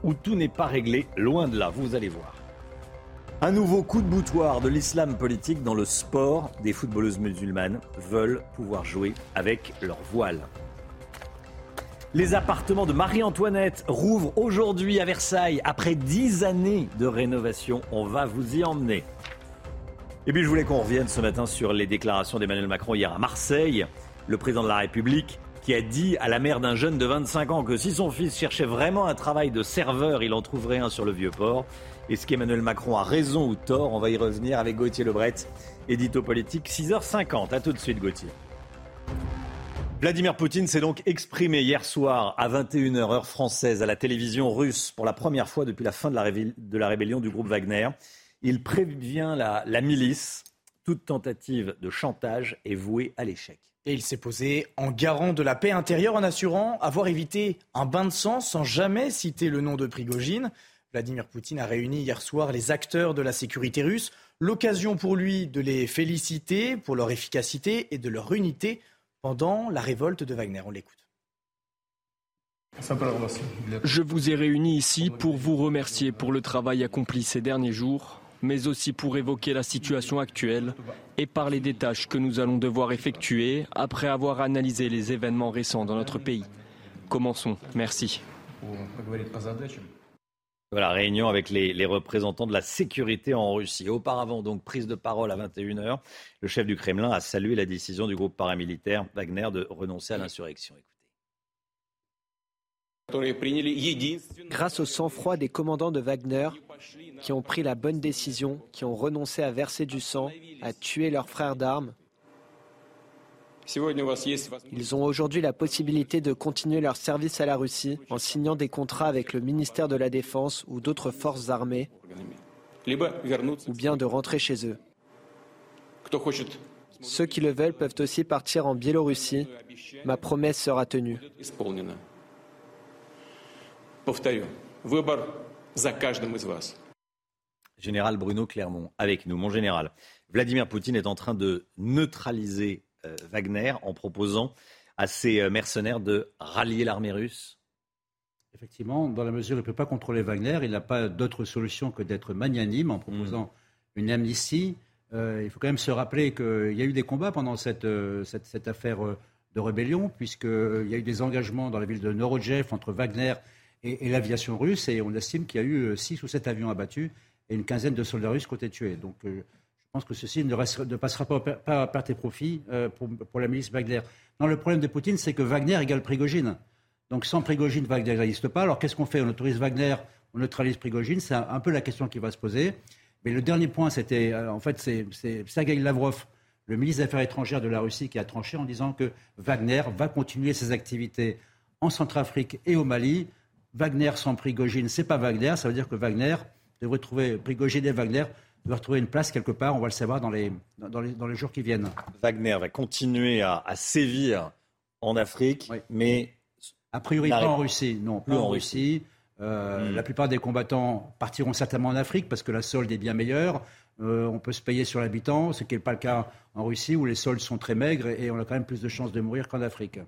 où tout n'est pas réglé, loin de là, vous allez voir. Un nouveau coup de boutoir de l'islam politique dans le sport. Des footballeuses musulmanes veulent pouvoir jouer avec leur voile. Les appartements de Marie-Antoinette rouvrent aujourd'hui à Versailles après dix années de rénovation. On va vous y emmener. Et puis je voulais qu'on revienne ce matin sur les déclarations d'Emmanuel Macron hier à Marseille. Le président de la République qui a dit à la mère d'un jeune de 25 ans que si son fils cherchait vraiment un travail de serveur, il en trouverait un sur le vieux port. Est-ce qu'Emmanuel Macron a raison ou tort On va y revenir avec Gauthier Lebret, édito politique, 6h50. A tout de suite, Gauthier. Vladimir Poutine s'est donc exprimé hier soir à 21h heure française à la télévision russe pour la première fois depuis la fin de la, de la rébellion du groupe Wagner. Il prévient la, la milice. Toute tentative de chantage est vouée à l'échec. Et il s'est posé en garant de la paix intérieure en assurant avoir évité un bain de sang sans jamais citer le nom de Prigogine. Vladimir Poutine a réuni hier soir les acteurs de la sécurité russe, l'occasion pour lui de les féliciter pour leur efficacité et de leur unité pendant la révolte de Wagner. On l'écoute. Je vous ai réunis ici pour vous remercier pour le travail accompli ces derniers jours, mais aussi pour évoquer la situation actuelle et parler des tâches que nous allons devoir effectuer après avoir analysé les événements récents dans notre pays. Commençons. Merci. Voilà, réunion avec les, représentants de la sécurité en Russie. Auparavant, donc, prise de parole à 21h. Le chef du Kremlin a salué la décision du groupe paramilitaire Wagner de renoncer à l'insurrection. Grâce au sang-froid des commandants de Wagner, qui ont pris la bonne décision, qui ont renoncé à verser du sang, à tuer leurs frères d'armes, ils ont aujourd'hui la possibilité de continuer leur service à la Russie en signant des contrats avec le ministère de la Défense ou d'autres forces armées, ou bien de rentrer chez eux. Ceux qui le veulent peuvent aussi partir en Biélorussie. Ma promesse sera tenue. Général Bruno Clermont, avec nous. Mon général, Vladimir Poutine est en train de neutraliser Wagner en proposant à ses euh, mercenaires de rallier l'armée russe Effectivement, dans la mesure où il ne peut pas contrôler Wagner, il n'a pas d'autre solution que d'être magnanime en proposant mm. une amnistie. Euh, il faut quand même se rappeler qu'il y a eu des combats pendant cette, cette, affaire de rébellion, puisqu'il y a eu des engagements dans la ville de Norodjev entre Wagner et, l'aviation russe, et on estime qu'il y a eu six ou sept avions abattus et une quinzaine de soldats russes qui ont été tués. Donc pense que ceci ne, passera pas, à perte et profit euh, pour, la milice Wagner. Non, le problème de Poutine, c'est que Wagner égale Prigogine. Donc sans Prigogine, Wagner n'existe pas. Alors qu'est-ce qu'on fait? On autorise Wagner, on neutralise Prigogine C'est un, peu la question qui va se poser. Mais le dernier point, c'était, euh, en fait, c'est Sergei Lavrov, le ministre des Affaires étrangères de la Russie, qui a tranché en disant que Wagner va continuer ses activités en Centrafrique et au Mali. Wagner sans Prigogine, c'est pas Wagner. Ça veut dire que Wagner devrait trouver Prigogine et Wagner doit retrouver une place quelque part. On va le savoir dans les, dans les, dans les jours qui viennent. Wagner va continuer à, sévir en Afrique, mais. A priori, pas en Russie. Non, plus en, Russie. Euh, hmm. La plupart des combattants partiront certainement en Afrique parce que la solde est bien meilleure. Euh, on peut se payer sur l'habitant, ce qui n'est pas le cas en Russie où les soldes sont très maigres et on a quand même plus de chances de mourir qu'en Afrique.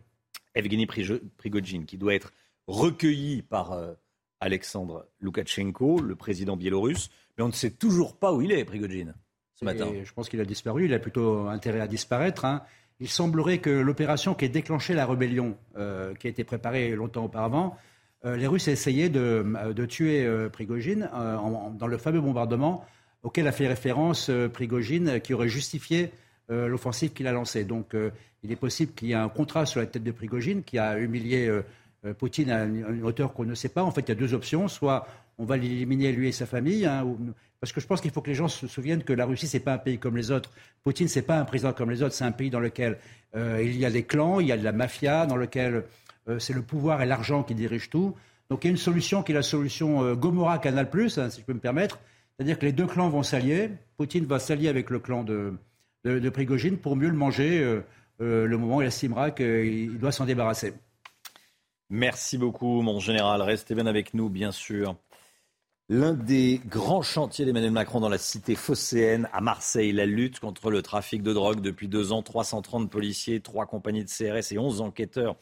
Evgeny Prigogine, qui doit être recueilli par euh, Alexandre Loukachenko, le président biélorusse. Mais on ne sait toujours pas où il est, Prigogine, ce matin. je pense qu'il a disparu. Il a plutôt intérêt à disparaître. Hein. Il semblerait que l'opération qui a déclenché la rébellion, euh, qui a été préparée longtemps auparavant, euh, les Russes essayaient de, de tuer euh, Prigogine dans le fameux bombardement auquel a fait référence Prigogine, qui aurait justifié l'offensive qu'il a lancée. Donc il est possible qu'il y ait un contrat sur la tête de Prigogine qui a humilié Poutine à une hauteur qu'on ne sait pas. En fait, il y a deux options. Soit on va l'éliminer lui et sa famille. Hein, parce que je pense qu'il faut que les gens se souviennent que la Russie, ce n'est pas un pays comme les autres. Poutine, ce n'est pas un président comme les autres. C'est un pays dans lequel euh, il y a des clans, il y a de la mafia, dans lequel euh, c'est le pouvoir et l'argent qui dirigent tout. Donc il y a une solution qui est la solution euh, Gomorrah Canal, hein, si je peux me permettre, C'est-à-dire que les deux clans vont s'allier. Poutine va s'allier avec le clan de, de, Prigogine pour mieux le manger euh, euh, le moment où il estimera qu'il doit s'en débarrasser. Merci beaucoup, mon général. Restez bien avec nous, bien sûr. L'un des grands chantiers d'Emmanuel Macron dans la cité phocéenne à Marseille, la lutte contre le trafic de drogue depuis deux ans. 330 policiers, trois compagnies de CRS et 11 enquêteurs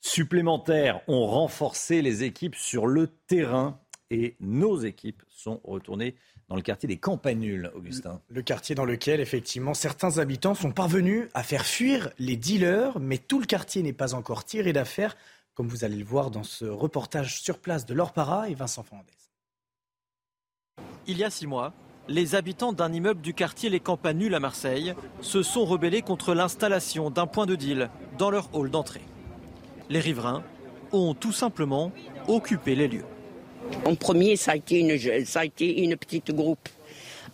supplémentaires ont renforcé les équipes sur le terrain et nos équipes sont retournées dans le quartier des Campanules, Augustin. Le quartier dans lequel, effectivement, certains habitants sont parvenus à faire fuir les dealers, mais tout le quartier n'est pas encore tiré d'affaire, comme vous allez le voir dans ce reportage sur place de Laure Para et Vincent Fernandez. Il y a six mois, les habitants d'un immeuble du quartier Les Campanules à Marseille se sont rebellés contre l'installation d'un point de deal dans leur hall d'entrée. Les riverains ont tout simplement occupé les lieux. En premier, ça a été une, ça a été une petite groupe.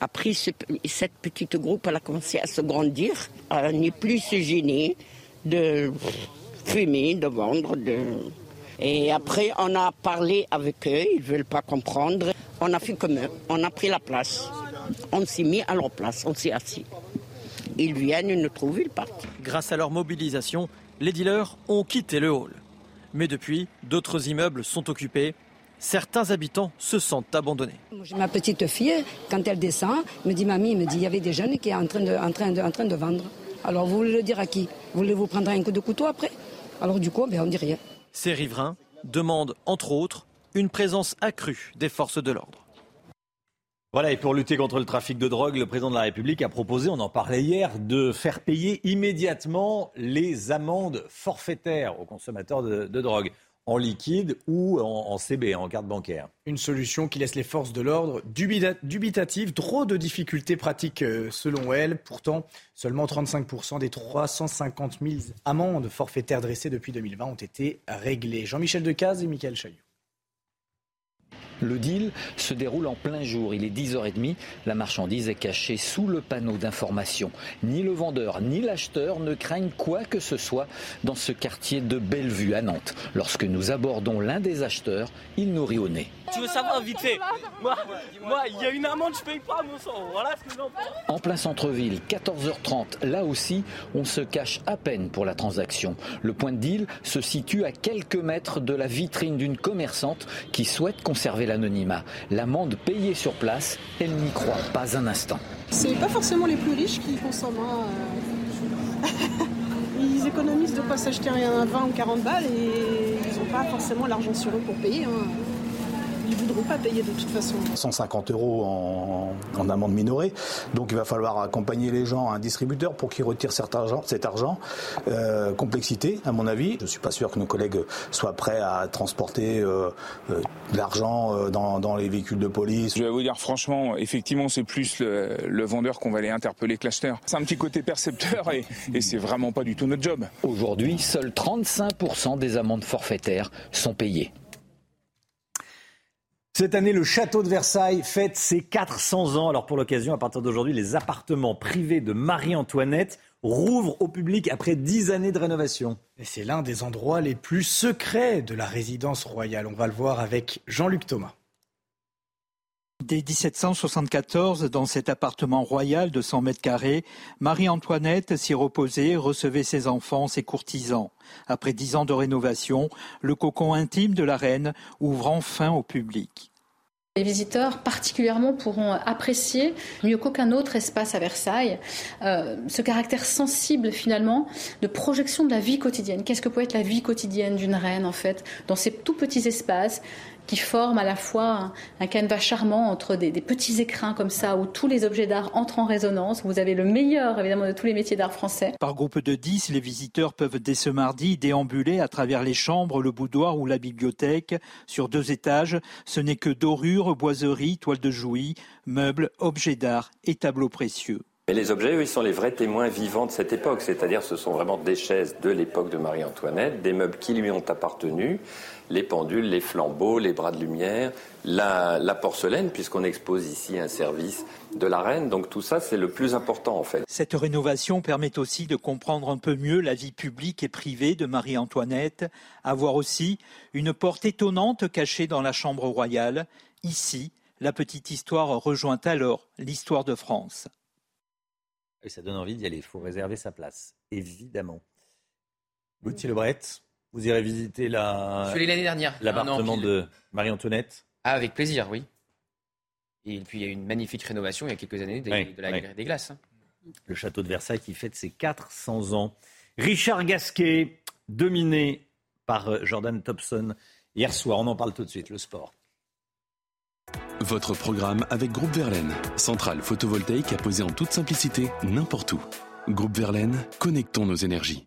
Après, cette petite groupe, elle a commencé à se grandir. Elle n'est plus se gêner de fumer, de vendre. De... Et après, on a parlé avec eux, ils ne veulent pas comprendre. On a fait comme eux, on a pris la place. On s'est mis à leur place, on s'est assis. Ils viennent, ils nous trouvent, ils partent. Grâce à leur mobilisation, les dealers ont quitté le hall. Mais depuis, d'autres immeubles sont occupés certains habitants se sentent abandonnés. Ma petite fille, quand elle descend, me dit Mamie, me dit il y avait des jeunes qui sont en train de, en train de, en train de vendre. Alors vous voulez le dire à qui Voulez-vous prendre un coup de couteau après Alors du coup, ben, on dit rien. Ces riverains demandent, entre autres, une présence accrue des forces de l'ordre. Voilà, et pour lutter contre le trafic de drogue, le président de la République a proposé, on en parlait hier, de faire payer immédiatement les amendes forfaitaires aux consommateurs de drogue en liquide ou en, CB, en carte bancaire. Une solution qui laisse les forces de l'ordre dubitatives, trop de difficultés pratiques euh, selon elles. Pourtant, seulement 35% des 350 000 amendes forfaitaires dressées depuis 2020 ont été réglées. Jean-Michel Decaze et Michael Chailloux. Le deal se déroule en plein jour. Il est 10h30. La marchandise est cachée sous le panneau d'information. Ni le vendeur ni l'acheteur ne craignent quoi que ce soit dans ce quartier de Bellevue à Nantes. Lorsque nous abordons l'un des acheteurs, il nous rit au nez. Tu veux savoir vite fait Moi, il y a une amende, je paye pas mon sang. Voilà ce que j'en En plein centre-ville, 14h30, là aussi, on se cache à peine pour la transaction. Le point de deal se situe à quelques mètres de la vitrine d'une commerçante qui souhaite conserver l'anonymat. L'amende payée sur place, elle n'y croit pas un instant. C'est pas forcément les plus riches qui consomment. Hein. [LAUGHS] ils économisent de quoi s'acheter un 20 ou 40 balles et ils n'ont pas forcément l'argent sur eux pour payer. Hein ils ne voudront pas payer de toute façon. 150 euros en, amende minorée. Donc il va falloir accompagner les gens à un distributeur pour qu'ils retirent cet argent. Cet argent. Euh, complexité, à mon avis. Je ne suis pas sûr que nos collègues soient prêts à transporter euh, euh, de l'argent dans, les véhicules de police. Je vais vous dire franchement, effectivement, c'est plus le, vendeur qu'on va aller interpeller que l'acheteur. C'est un petit côté percepteur et, et c'est vraiment pas du tout notre job. Aujourd'hui, seuls 35% des amendes forfaitaires sont payées. Cette année, le château de Versailles fête ses 400 ans. Alors pour l'occasion, à partir d'aujourd'hui, les appartements privés de Marie-Antoinette rouvrent au public après 10 années de rénovation. Et c'est l'un des endroits les plus secrets de la résidence royale. On va le voir avec Jean-Luc Thomas. Dès 1774, dans cet appartement royal de 100 mètres carrés, Marie-Antoinette s'y reposait, recevait ses enfants, ses courtisans. Après dix ans de rénovation, le cocon intime de la reine ouvre enfin au public. Les visiteurs particulièrement pourront apprécier, mieux qu'aucun autre espace à Versailles, euh, ce caractère sensible finalement de projection de la vie quotidienne. Qu'est-ce que peut être la vie quotidienne d'une reine en fait, dans ces tout petits espaces qui forment à la fois un, canevas charmant entre des, petits écrins comme ça où tous les objets d'art entrent en résonance. Vous avez le meilleur évidemment de tous les métiers d'art français. Par groupe de 10, les visiteurs peuvent dès ce mardi déambuler à travers les chambres, le boudoir ou la bibliothèque. Sur deux étages, ce n'est que dorures, boiseries, toiles de jouy, meubles, objets d'art et tableaux précieux. Mais les objets, eux, ils sont les vrais témoins vivants de cette époque. C'est-à-dire, ce sont vraiment des chaises de l'époque de Marie-Antoinette, des meubles qui lui ont appartenu, les pendules, les flambeaux, les bras de lumière, la, porcelaine, puisqu'on expose ici un service de la reine. Donc tout ça, c'est le plus important en fait. Cette rénovation permet aussi de comprendre un peu mieux la vie publique et privée de Marie-Antoinette, avoir aussi une porte étonnante cachée dans la chambre royale. Ici, La petite histoire rejoint alors l'histoire de France. Et ça donne envie d'y aller. Il faut réserver sa place, évidemment. Gauthier Lebret, vous irez visiter la... Je suis allé l'année dernière. l'appartement de Marie-Antoinette Ah, avec plaisir, oui. Et puis il y a eu une magnifique rénovation il y a quelques années des- Oui, de la oui. Galerie des Glaces. hein. Le château de Versailles qui fête ses 400 ans. Richard Gasquet, dominé par euh, Jordan Thompson hier soir. On en parle tout de suite, le sport. Votre programme avec Groupe Verlaine, centrale photovoltaïque à poser en toute simplicité n'importe où. Groupe Verlaine, connectons nos énergies.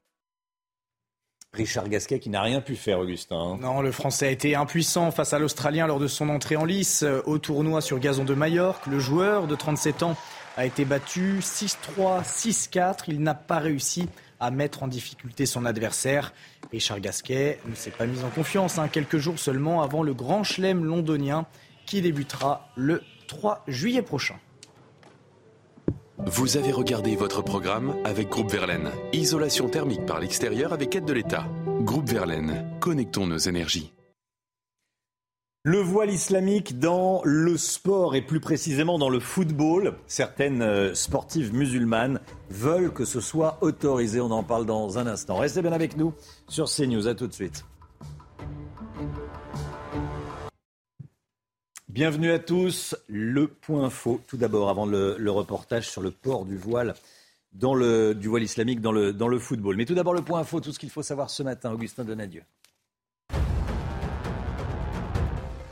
Richard Gasquet qui n'a rien pu faire, Augustin. hein. Non, le Français a été impuissant face à l'Australien lors de son entrée en lice euh, au tournoi sur gazon de Majorque. Le joueur de 37 ans a été battu 6-3, 6-4. Il n'a pas réussi à mettre en difficulté son adversaire. Richard Gasquet ne s'est pas mis en confiance hein, quelques jours seulement avant le grand chelem londonien qui débutera le 3 juillet prochain. Vous avez regardé votre programme avec Groupe Verlaine. Isolation thermique par l'extérieur avec aide de l'État. Groupe Verlaine, connectons nos énergies. Le voile islamique dans le sport et plus précisément dans le football. Certaines euh, sportives musulmanes veulent que ce soit autorisé. On en parle dans un instant. Restez bien avec nous sur CNews. À tout de suite. Bienvenue à tous. Le point faux. Tout d'abord, avant le, reportage sur le port du voile, dans le, du voile islamique dans le, dans le football. Mais tout d'abord, le point faux. Tout ce qu'il faut savoir ce matin. Augustin Donadieu.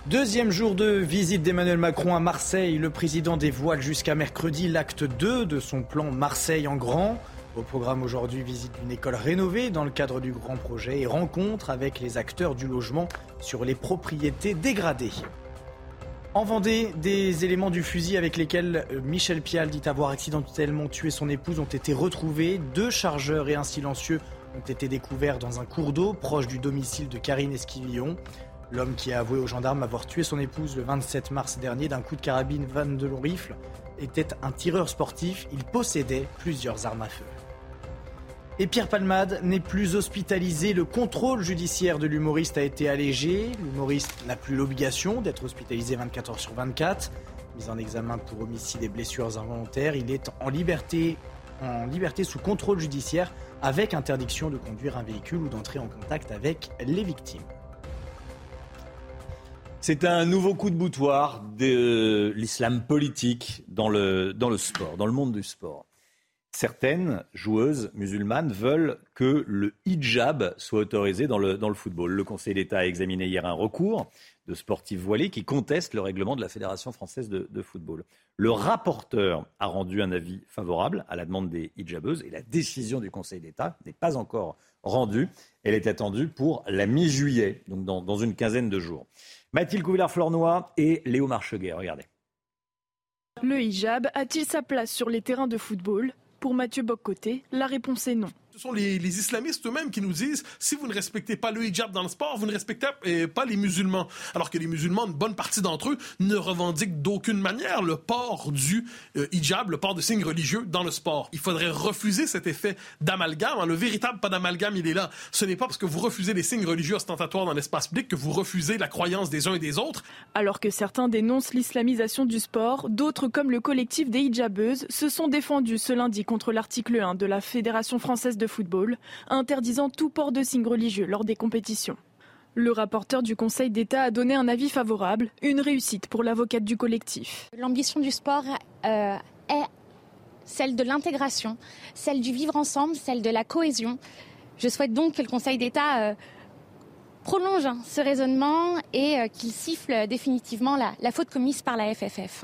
Deuxième jour de visite d'Emmanuel Macron à Marseille. Le président dévoile jusqu'à mercredi l'acte 2 de son plan Marseille en grand. Au programme aujourd'hui, visite d'une école rénovée dans le cadre du grand projet et rencontre avec les acteurs du logement sur les propriétés dégradées. En Vendée, des éléments du fusil avec lesquels euh, Michel Pial dit avoir accidentellement tué son épouse ont été retrouvés. Deux chargeurs et un silencieux ont été découverts dans un cours d'eau proche du domicile de Karine Esquivillon. L'homme qui a avoué aux gendarmes avoir tué son épouse le 27 mars dernier d'un coup de carabine Van de long rifle était un tireur sportif. Il possédait plusieurs armes à feu. Et Pierre Palmade n'est plus hospitalisé. Le contrôle judiciaire de l'humoriste a été allégé. L'humoriste n'a plus l'obligation d'être hospitalisé 24 heures sur 24. Mis en examen pour homicide et blessures involontaires, il est en liberté, sous contrôle judiciaire avec interdiction de conduire un véhicule ou d'entrer en contact avec les victimes. C'est un nouveau coup de boutoir de l'islam politique dans le sport, dans le monde du sport. Certaines joueuses musulmanes veulent que le hijab soit autorisé dans le, football. Le Conseil d'État a examiné hier un recours de sportifs voilés qui contestent le règlement de la Fédération française de, football. Le rapporteur a rendu un avis favorable à la demande des hijabeuses et la décision du Conseil d'État n'est pas encore rendue. Elle est attendue pour la mi-juillet, donc dans, une quinzaine de jours. Mathilde Couvillard-Flornois et Léo Marcheguet, regardez. Le hijab a-t-il sa place sur les terrains de football? Pour Mathieu Boccoté, la réponse est non. Sont les, islamistes eux-mêmes qui nous disent si vous ne respectez pas le hijab dans le sport, vous ne respectez pas les musulmans. Alors que les musulmans, une bonne partie d'entre eux, ne revendiquent d'aucune manière le port du euh, hijab, le port de signes religieux dans le sport. Il faudrait refuser cet effet d'amalgame. hein. Le véritable pas d'amalgame, il est là. Ce n'est pas parce que vous refusez les signes religieux ostentatoires dans l'espace public que vous refusez la croyance des uns et des autres. Alors que certains dénoncent l'islamisation du sport, d'autres, comme le collectif des hijabeuses, se sont défendus ce lundi contre l'article 1 de la Fédération française de football, interdisant tout port de signes religieux lors des compétitions. Le rapporteur du Conseil d'État a donné un avis favorable, une réussite pour l'avocate du collectif. L'ambition du sport euh, est celle de l'intégration, celle du vivre ensemble, celle de la cohésion. Je souhaite donc que le Conseil d'État euh, prolonge hein, ce raisonnement et euh, qu'il siffle définitivement la, la faute commise par la FFF.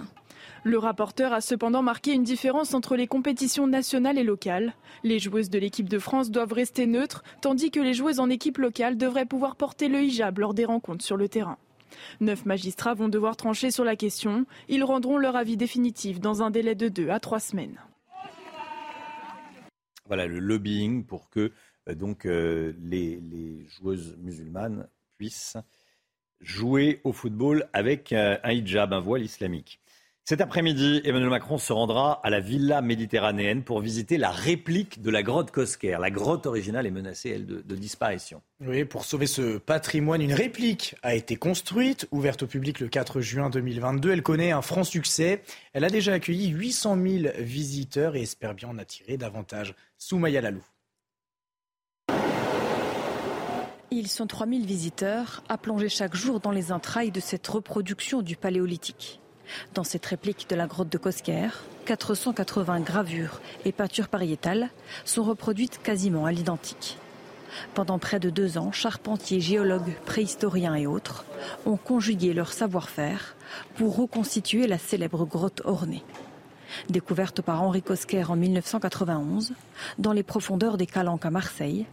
Le rapporteur a cependant marqué une différence entre les compétitions nationales et locales. Les joueuses de l'équipe de France doivent rester neutres, tandis que les joueuses en équipe locale devraient pouvoir porter le hijab lors des rencontres sur le terrain. Neuf magistrats vont devoir trancher sur la question. Ils rendront leur avis définitif dans un délai de deux à trois semaines. Voilà le lobbying pour que euh, euh, les, les joueuses musulmanes puissent jouer au football avec euh, un hijab, un voile islamique. Cet après-midi, Emmanuel Macron se rendra à la Villa méditerranéenne pour visiter la réplique de la grotte Cosquer. La grotte originale est menacée, elle, de, de, disparition. Oui, pour sauver ce patrimoine, une réplique a été construite, ouverte au public le 4 juin 2022. Elle connaît un franc succès. Elle a déjà accueilli 800 000 visiteurs et espère bien en attirer davantage. Soumaya Lalou. Ils sont 3000 visiteurs à plonger chaque jour dans les entrailles de cette reproduction du paléolithique. Dans cette réplique de la grotte de Cosquer, 480 gravures et peintures pariétales sont reproduites quasiment à l'identique. Pendant près de deux ans, charpentiers, géologues, préhistoriens et autres ont conjugué leur savoir-faire pour reconstituer la célèbre grotte ornée. Découverte par Henri Cosquer en 1991, dans les profondeurs des Calanques à Marseille,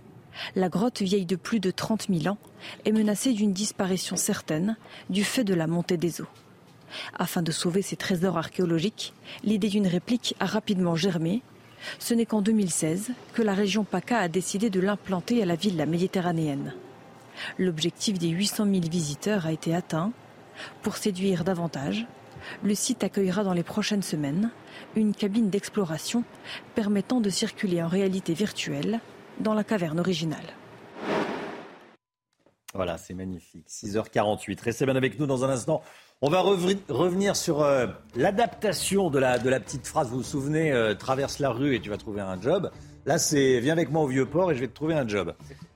la grotte vieille de plus de 30 000 ans est menacée d'une disparition certaine du fait de la montée des eaux. Afin de sauver ces trésors archéologiques, l'idée d'une réplique a rapidement germé. Ce n'est qu'en 2016 que la région PACA a décidé de l'implanter à la ville la méditerranéenne. L'objectif des 800 000 visiteurs a été atteint. Pour séduire davantage, le site accueillera dans les prochaines semaines une cabine d'exploration permettant de circuler en réalité virtuelle dans la caverne originale. Voilà, c'est magnifique. 6h48. Restez bien avec nous dans un instant. On va revenir sur euh, l'adaptation de la, petite phrase. Vous vous souvenez, euh, traverse la rue et tu vas trouver un job. Là, c'est viens avec moi au vieux port et je vais te trouver un job.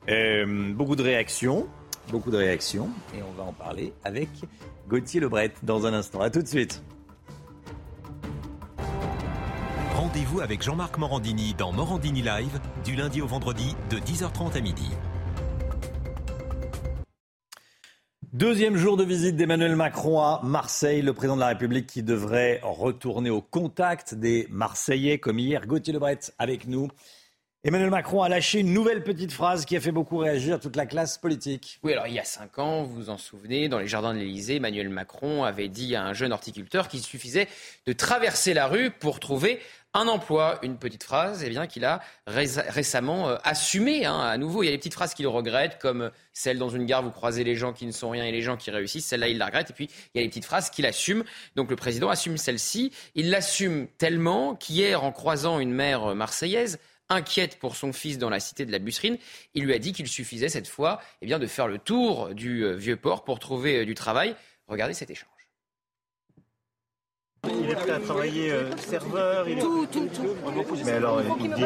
Euh, beaucoup de réactions, beaucoup de réactions, et on va en parler avec Gauthier Lebret dans un instant. À tout de suite. Rendez-vous avec Jean-Marc Morandini dans Morandini Live du lundi au vendredi de 10h30 à midi. Deuxième jour de visite d'Emmanuel Macron à Marseille, le président de la République qui devrait retourner au contact des Marseillais comme hier. Gauthier Lebret avec nous. Emmanuel Macron a lâché une nouvelle petite phrase qui a fait beaucoup réagir toute la classe politique. Oui, alors il y a cinq ans, vous vous en souvenez, dans les jardins de l'Élysée, Emmanuel Macron avait dit à un jeune horticulteur qu'il suffisait de traverser la rue pour trouver un emploi, une petite phrase, eh bien qu'il a récemment euh, assumé. Hein, à nouveau, il y a des petites phrases qu'il regrette, comme celle dans une gare vous croisez les gens qui ne sont rien et les gens qui réussissent. Celle-là, il la regrette. Et puis il y a les petites phrases qu'il assume. Donc le président assume celle-ci. Il l'assume tellement qu'hier, en croisant une mère marseillaise, inquiète pour son fils dans la cité de la Busserine, il lui a dit qu'il suffisait cette fois eh bien, de faire le tour du euh, vieux port pour trouver euh, du travail. Regardez cet échange. Il est prêt à travailler euh, serveur, il est... Tout, tout, tout. Mais alors, il dit...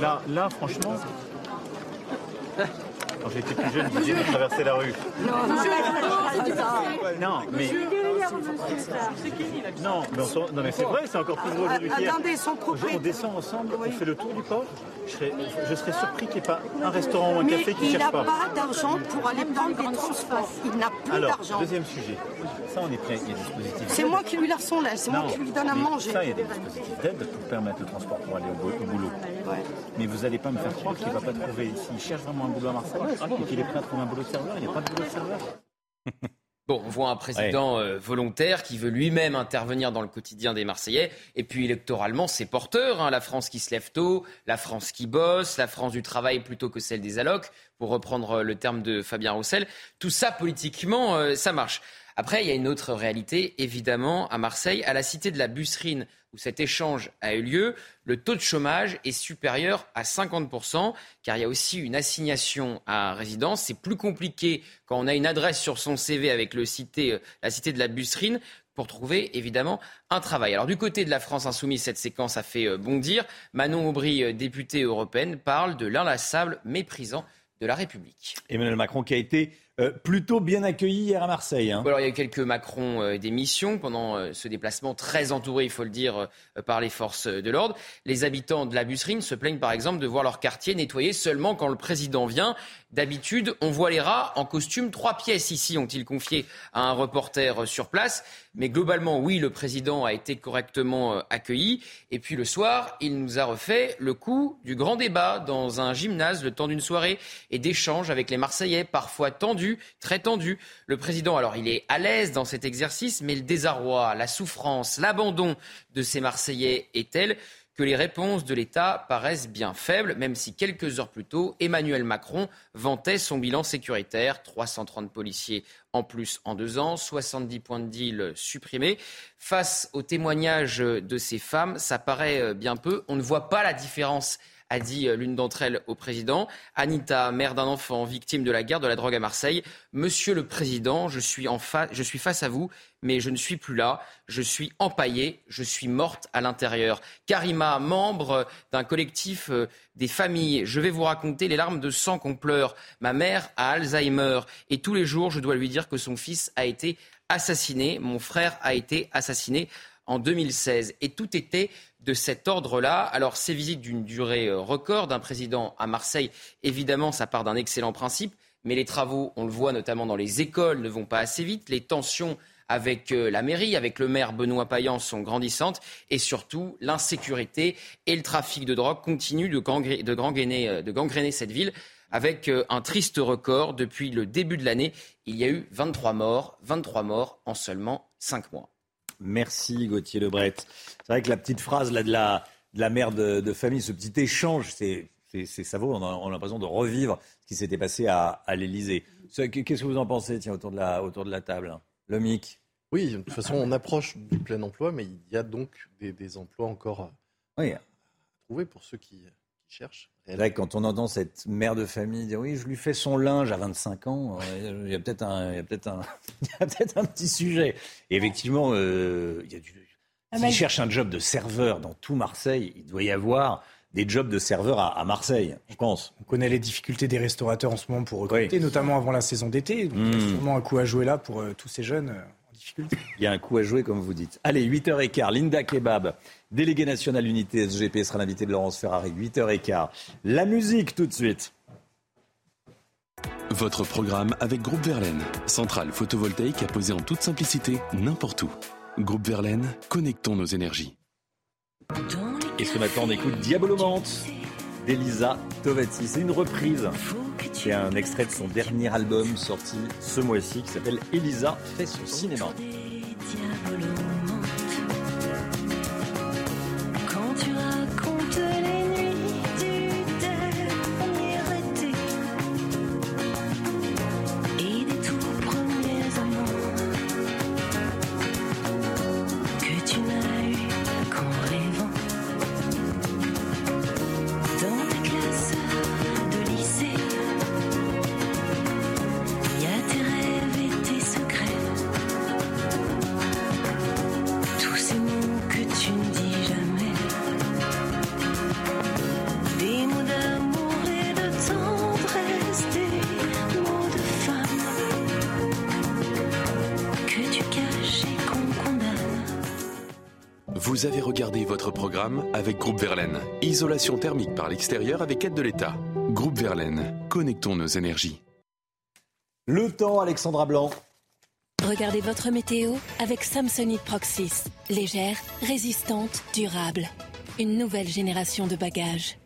là, là, franchement, quand j'étais plus jeune, je disais de traverser la rue. Non, Non, mais... Non, mais, on s'en- non, mais c'est vrai, c'est encore plus drôle aujourd'hui qu'hier. On descend ensemble, on fait le tour du port. Je serais, je serais surpris qu'il n'y ait pas un restaurant ou un café qui ne il cherche n'a pas. pas d'argent pour aller prendre des transports. Il n'a plus Alors, d'argent. deuxième sujet. Ça, on est prêt. Il y a des dispositifs. C'est moi qui lui la là, c'est moi qui lui donne à manger. Ça, il y a des dispositifs d'aide pour permettre le transport pour aller au, bo- Mais vous n'allez pas me faire croire qu'il ne va pas trouver. S'il cherche vraiment un boulot à Marseille et qu'il est prêt à trouver un boulot de serveur, il n'y a pas de boulot de serveur. [LAUGHS] Bon, on voit un président euh, volontaire qui veut lui-même intervenir dans le quotidien des Marseillais. Et puis électoralement, c'est porteur. hein. La France qui se lève tôt, la France qui bosse, la France du travail plutôt que celle des allocs, pour reprendre euh, le terme de Fabien Roussel. Tout ça, politiquement, euh, ça marche. Après, il y a une autre réalité, évidemment, à Marseille, à la cité de la Busserine, cet échange a eu lieu, le taux de chômage est supérieur à 50%, car il y a aussi une assignation à résidence. C'est plus compliqué quand on a une adresse sur son CV avec euh, la cité de la Busserine pour trouver évidemment un travail. Alors du côté de la France insoumise, cette séquence a fait euh, bondir. Manon Aubry, euh, députée européenne, parle de l'inlassable méprisant de la République. Emmanuel Macron qui a été euh, plutôt bien accueilli hier à Marseille. hein. Alors, il y a eu quelques Macron euh, d'émissions pendant euh, ce déplacement très entouré, il faut le dire, euh, par les forces de l'ordre. Les habitants de la Busserine se plaignent par exemple de voir leur quartier nettoyé seulement quand le président vient. D'habitude, on voit les rats en costume trois pièces ici, ont-ils confié à un reporter sur place. Mais globalement, oui, le président a été correctement accueilli. Et puis le soir, il nous a refait le coup du grand débat dans un gymnase le temps d'une soirée et d'échanges avec les Marseillais, parfois tendus, très tendus. Le président, alors, il est à l'aise dans cet exercice, mais le désarroi, la souffrance, l'abandon de ces Marseillais est tel que les réponses de l'État paraissent bien faibles, même si quelques heures plus tôt, Emmanuel Macron vantait son bilan sécuritaire. 330 policiers en plus en deux ans, 70 points de deal supprimés. Face aux témoignages de ces femmes, ça paraît bien peu. On ne voit pas la différence a dit euh, l'une d'entre elles au président. Anita, mère d'un enfant victime de la guerre de la drogue à Marseille. Monsieur le président, je suis, en je suis face à vous, mais je ne suis plus là. Je suis empaillée, je suis morte à l'intérieur. Karima, membre d'un collectif euh, des familles, je vais vous raconter les larmes de sang qu'on pleure. Ma mère a Alzheimer et tous les jours, je dois lui dire que son fils a été assassiné. Mon frère a été assassiné en 2016. Et tout était de cet ordre-là. Alors, ces visites d'une durée euh, record d'un président à Marseille, évidemment, ça part d'un excellent principe, mais les travaux, on le voit notamment dans les écoles, ne vont pas assez vite. Les tensions avec euh, la mairie, avec le maire Benoît Payan sont grandissantes et surtout l'insécurité et le trafic de drogue continuent de, gangréner, euh, de gangréner cette ville avec un triste record. Depuis le début de l'année, il y a eu 23 morts, 23 morts en seulement 5 mois. Merci Gauthier Lebret. C'est vrai que la petite phrase là, de, la, de la mère de, famille, ce petit échange, c'est, ça vaut, on a, l'impression de revivre ce qui s'était passé à, à l'Elysée. Qu'est-ce que vous en pensez tiens, autour, de la, autour de la table Le MIC Oui, de toute façon, on approche du plein emploi, mais il y a donc des, des emplois encore à trouver pour ceux qui, cherche. Là, quand on entend cette mère de famille dire oui, je lui fais son linge à 25 ans, euh, il y a peut-être un, il y a peut-être un, [LAUGHS] peut un petit sujet. Et effectivement, euh, il y a du. Ah, S'il cherche un job de serveur dans tout Marseille, il doit y avoir des jobs de serveur à, Marseille, je pense. On connaît les difficultés des restaurateurs en ce moment pour recruter, notamment avant la saison d'été. Donc, il y a hmm. sûrement un coup à jouer là pour euh, tous ces jeunes. Il y a un coup à jouer, comme vous dites. Allez, 8h15, Linda Kebab, délégué national unité SGP, sera l'invité de Laurence Ferrari. 8h15. La musique, tout de suite. Votre programme avec Groupe Verlaine, centrale photovoltaïque à poser en toute simplicité n'importe où. Groupe Verlaine, connectons nos énergies. Et ce matin, on écoute Diabolomante d'Elisa Tovati. C'est une reprise c'est un extrait de son dernier album sorti ce mois-ci qui s'appelle Elisa fait son cinéma. Programme avec Groupe Verlaine. Isolation thermique par l'extérieur avec aide de l'État. Groupe Verlaine, connectons nos énergies. Le temps, Alexandra Blanc. Regardez votre météo avec Samsonite Proxys. Légère, résistante, durable. Une nouvelle génération de bagages.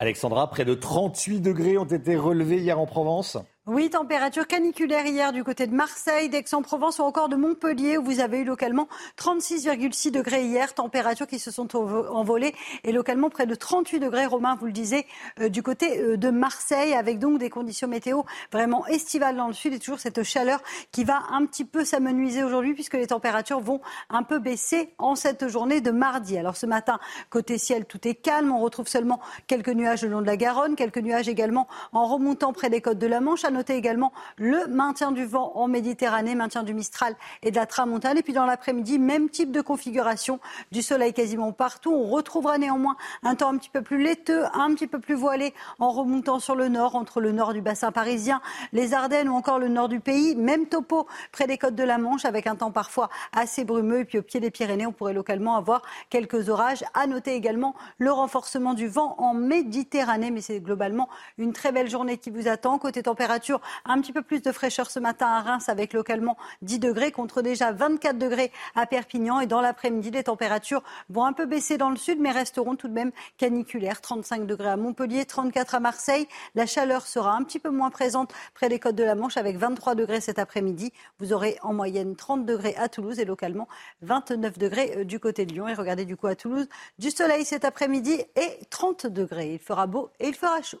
Alexandra, près de 38 degrés ont été relevés hier en Provence. Oui, température caniculaire hier du côté de Marseille, d'Aix-en-Provence ou encore de Montpellier où vous avez eu localement 36,6 degrés hier, températures qui se sont envolées et localement près de 38 degrés, Romain, vous le disiez, euh, du côté euh, de Marseille avec donc des conditions météo vraiment estivales dans le sud et toujours cette chaleur qui va un petit peu s'amenuiser aujourd'hui puisque les températures vont un peu baisser en cette journée de mardi. Alors ce matin, côté ciel, tout est calme, on retrouve seulement quelques nuages le long de la Garonne, quelques nuages également en remontant près des côtes de la Manche noter également le maintien du vent en Méditerranée, maintien du Mistral et de la Tramontane. Et puis dans l'après-midi, même type de configuration, du soleil quasiment partout. On retrouvera néanmoins un temps un petit peu plus laiteux, un petit peu plus voilé en remontant sur le nord, entre le nord du bassin parisien, les Ardennes ou encore le nord du pays. Même topo près des côtes de la Manche avec un temps parfois assez brumeux. Et puis au pied des Pyrénées, on pourrait localement avoir quelques orages. À noter également le renforcement du vent en Méditerranée. Mais c'est globalement une très belle journée qui vous attend. Côté température, un petit peu plus de fraîcheur ce matin à Reims avec localement 10 degrés contre déjà 24 degrés à Perpignan. Et dans l'après-midi, les températures vont un peu baisser dans le sud, mais resteront tout de même caniculaires. 35 degrés à Montpellier, 34 à Marseille. La chaleur sera un petit peu moins présente près des côtes de la Manche avec 23 degrés cet après-midi. Vous aurez en moyenne 30 degrés à Toulouse et localement 29 degrés euh, du côté de Lyon. Et regardez du coup à Toulouse, du soleil cet après-midi et 30 degrés. Il fera beau et il fera chaud.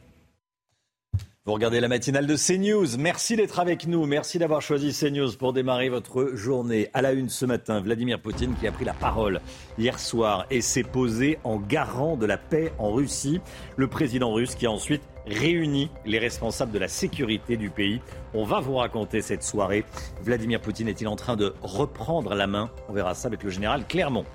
Vous regardez la matinale de CNews. Merci d'être avec nous. Merci d'avoir choisi CNews pour démarrer votre journée. À la une ce matin, Vladimir Poutine qui a pris la parole hier soir et s'est posé en garant de la paix en Russie. Le président russe qui a ensuite réuni les responsables de la sécurité du pays. On va vous raconter cette soirée. Vladimir Poutine est-il en train de reprendre la main? On verra ça avec le général Clermont.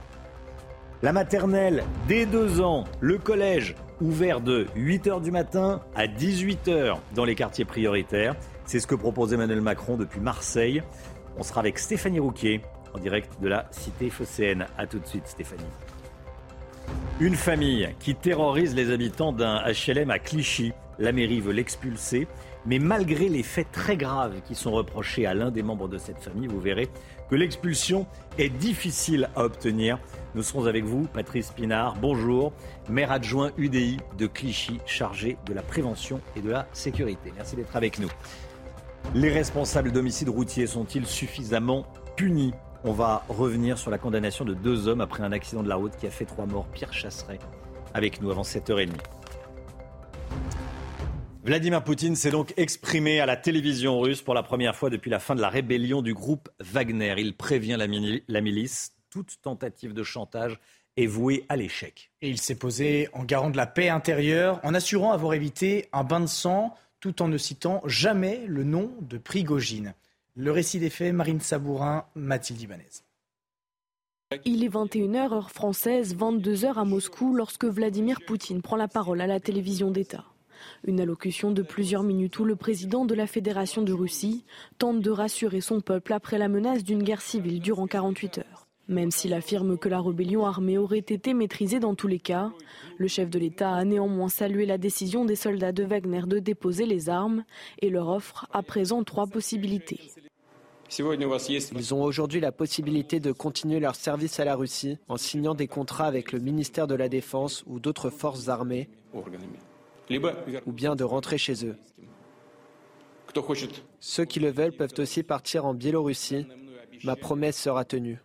La maternelle, dès deux ans, le collège, ouvert de 8h du matin à 18h dans les quartiers prioritaires. C'est ce que propose Emmanuel Macron depuis Marseille. On sera avec Stéphanie Rouquier en direct de la cité phocéenne. A tout de suite Stéphanie. Une famille qui terrorise les habitants d'un HLM à Clichy. La mairie veut l'expulser, mais malgré les faits très graves qui sont reprochés à l'un des membres de cette famille, vous verrez que l'expulsion est difficile à obtenir. Nous serons avec vous, Patrice Pinard. Bonjour, maire adjoint UDI de Clichy, chargé de la prévention et de la sécurité. Merci d'être avec nous. Les responsables d'homicides routiers sont-ils suffisamment punis? On va revenir sur la condamnation de deux hommes après un accident de la route qui a fait trois morts. Pierre Chasseret avec nous avant 7h30. Vladimir Poutine s'est donc exprimé à la télévision russe pour la première fois depuis la fin de la rébellion du groupe Wagner. Il prévient la, milice toute tentative de chantage est vouée à l'échec. Et il s'est posé en garant de la paix intérieure, en assurant avoir évité un bain de sang, tout en ne citant jamais le nom de Prigogine. Le récit des faits, Marine Sabourin, Mathilde Ibanez. Il est 21h heure française, 22h à Moscou lorsque Vladimir Poutine prend la parole à la télévision d'État. Une allocution de plusieurs minutes où le président de la Fédération de Russie tente de rassurer son peuple après la menace d'une guerre civile durant 48 heures. Même s'il affirme que la rébellion armée aurait été maîtrisée dans tous les cas, le chef de l'État a néanmoins salué la décision des soldats de Wagner de déposer les armes et leur offre à présent trois possibilités. Ils ont aujourd'hui la possibilité de continuer leur service à la Russie en signant des contrats avec le ministère de la Défense ou d'autres forces armées, ou bien de rentrer chez eux. Ceux qui le veulent peuvent aussi partir en Biélorussie Ma promesse sera tenue.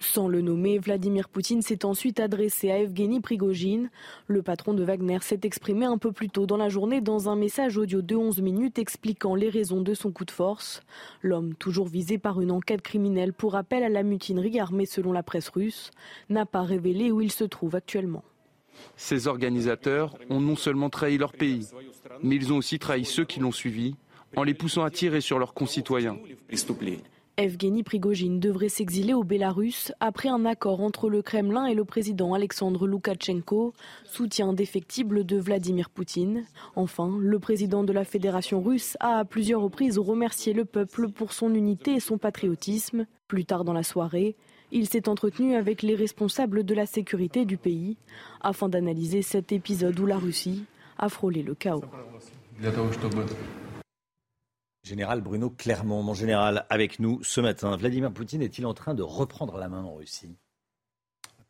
Sans le nommer, Vladimir Poutine s'est ensuite adressé à Evgeny Prigogine. Le patron de Wagner s'est exprimé un peu plus tôt dans la journée dans un message audio de 11 minutes expliquant les raisons de son coup de force. L'homme, toujours visé par une enquête criminelle pour appel à la mutinerie armée selon la presse russe, n'a pas révélé où il se trouve actuellement. Ces organisateurs ont non seulement trahi leur pays, mais ils ont aussi trahi ceux qui l'ont suivi en les poussant à tirer sur leurs concitoyens. Evgeny Prigogine devrait s'exiler au Bélarus après un accord entre le Kremlin et le président Alexandre Loukachenko, soutien défectible de Vladimir Poutine. Enfin, le président de la Fédération russe a à plusieurs reprises remercié le peuple pour son unité et son patriotisme. Plus tard dans la soirée, il s'est entretenu avec les responsables de la sécurité du pays afin d'analyser cet épisode où la Russie a frôlé le chaos. Général Bruno Clermont, mon général, avec nous ce matin. Vladimir Poutine est-il en train de reprendre la main en Russie?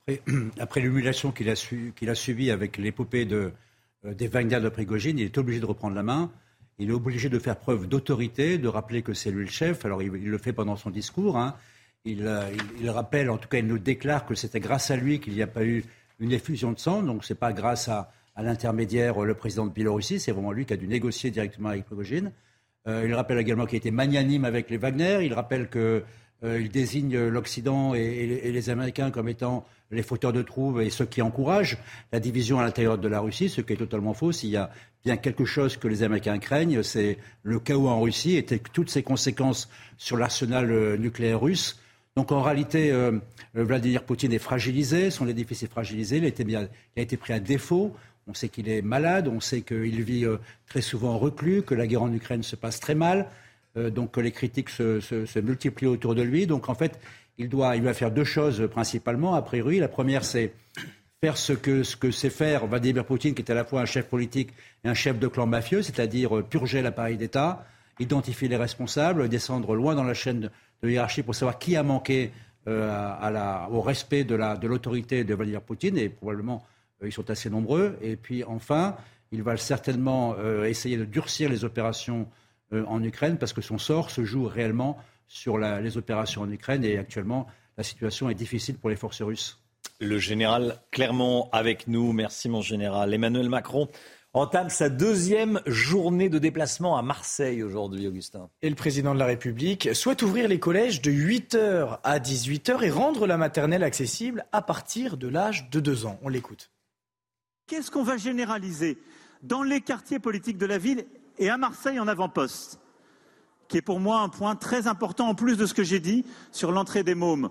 [CLEARS THROAT] Après, l'humiliation qu'il a, a subie avec l'épopée de, euh, des Wagner de Prigogine, il est obligé de reprendre la main. Il est obligé de faire preuve d'autorité, de rappeler que c'est lui le chef. Alors il, le fait pendant son discours. Hein. Euh, il, rappelle, en tout cas, il nous déclare que c'était grâce à lui qu'il n'y a pas eu une effusion de sang. Donc ce n'est pas grâce à, à l'intermédiaire, le président de Biélorussie. C'est vraiment lui qui a dû négocier directement avec Prigogine. Euh, il rappelle également qu'il était magnanime avec les Wagner. Il rappelle qu'il euh, désigne l'Occident et, les Américains comme étant les fauteurs de troubles et ceux qui encouragent la division à l'intérieur de la Russie, ce qui est totalement faux. S'il y a bien quelque chose que les Américains craignent, c'est le chaos en Russie et toutes ses conséquences sur l'arsenal euh, nucléaire russe. Donc en réalité, Vladimir Poutine est fragilisé, son édifice est fragilisé, il il a été pris à défaut. On sait qu'il est malade, on sait qu'il vit euh, très souvent reclus, que la guerre en Ukraine se passe très mal. donc les critiques se, multiplient autour de lui. Donc en fait, il doit, il va faire deux choses principalement, a priori. La première, c'est faire ce que, ce que sait faire Vladimir Poutine, qui est à la fois un chef politique et un chef de clan mafieux, c'est-à-dire purger l'appareil d'État, identifier les responsables, descendre loin dans la chaîne de hiérarchie pour savoir qui a manqué euh, au respect de l'autorité de, de, Vladimir Poutine, et probablement euh, ils sont assez nombreux. Et puis enfin, il va certainement euh, essayer de durcir les opérations en Ukraine, parce que son sort se joue réellement sur la, les opérations en Ukraine, et actuellement, la situation est difficile pour les forces russes. Le général Clermont avec nous. Merci mon général. Emmanuel Macron entame sa deuxième journée de déplacement à Marseille aujourd'hui, Augustin. Et le président de la République souhaite ouvrir les collèges de 8h à 18h et rendre la maternelle accessible à partir de l'âge de 2 ans. On l'écoute. Qu'est-ce qu'on va généraliser dans les quartiers politiques de la ville et à Marseille en avant-poste qui est pour moi un point très important en plus de ce que j'ai dit sur l'entrée des mômes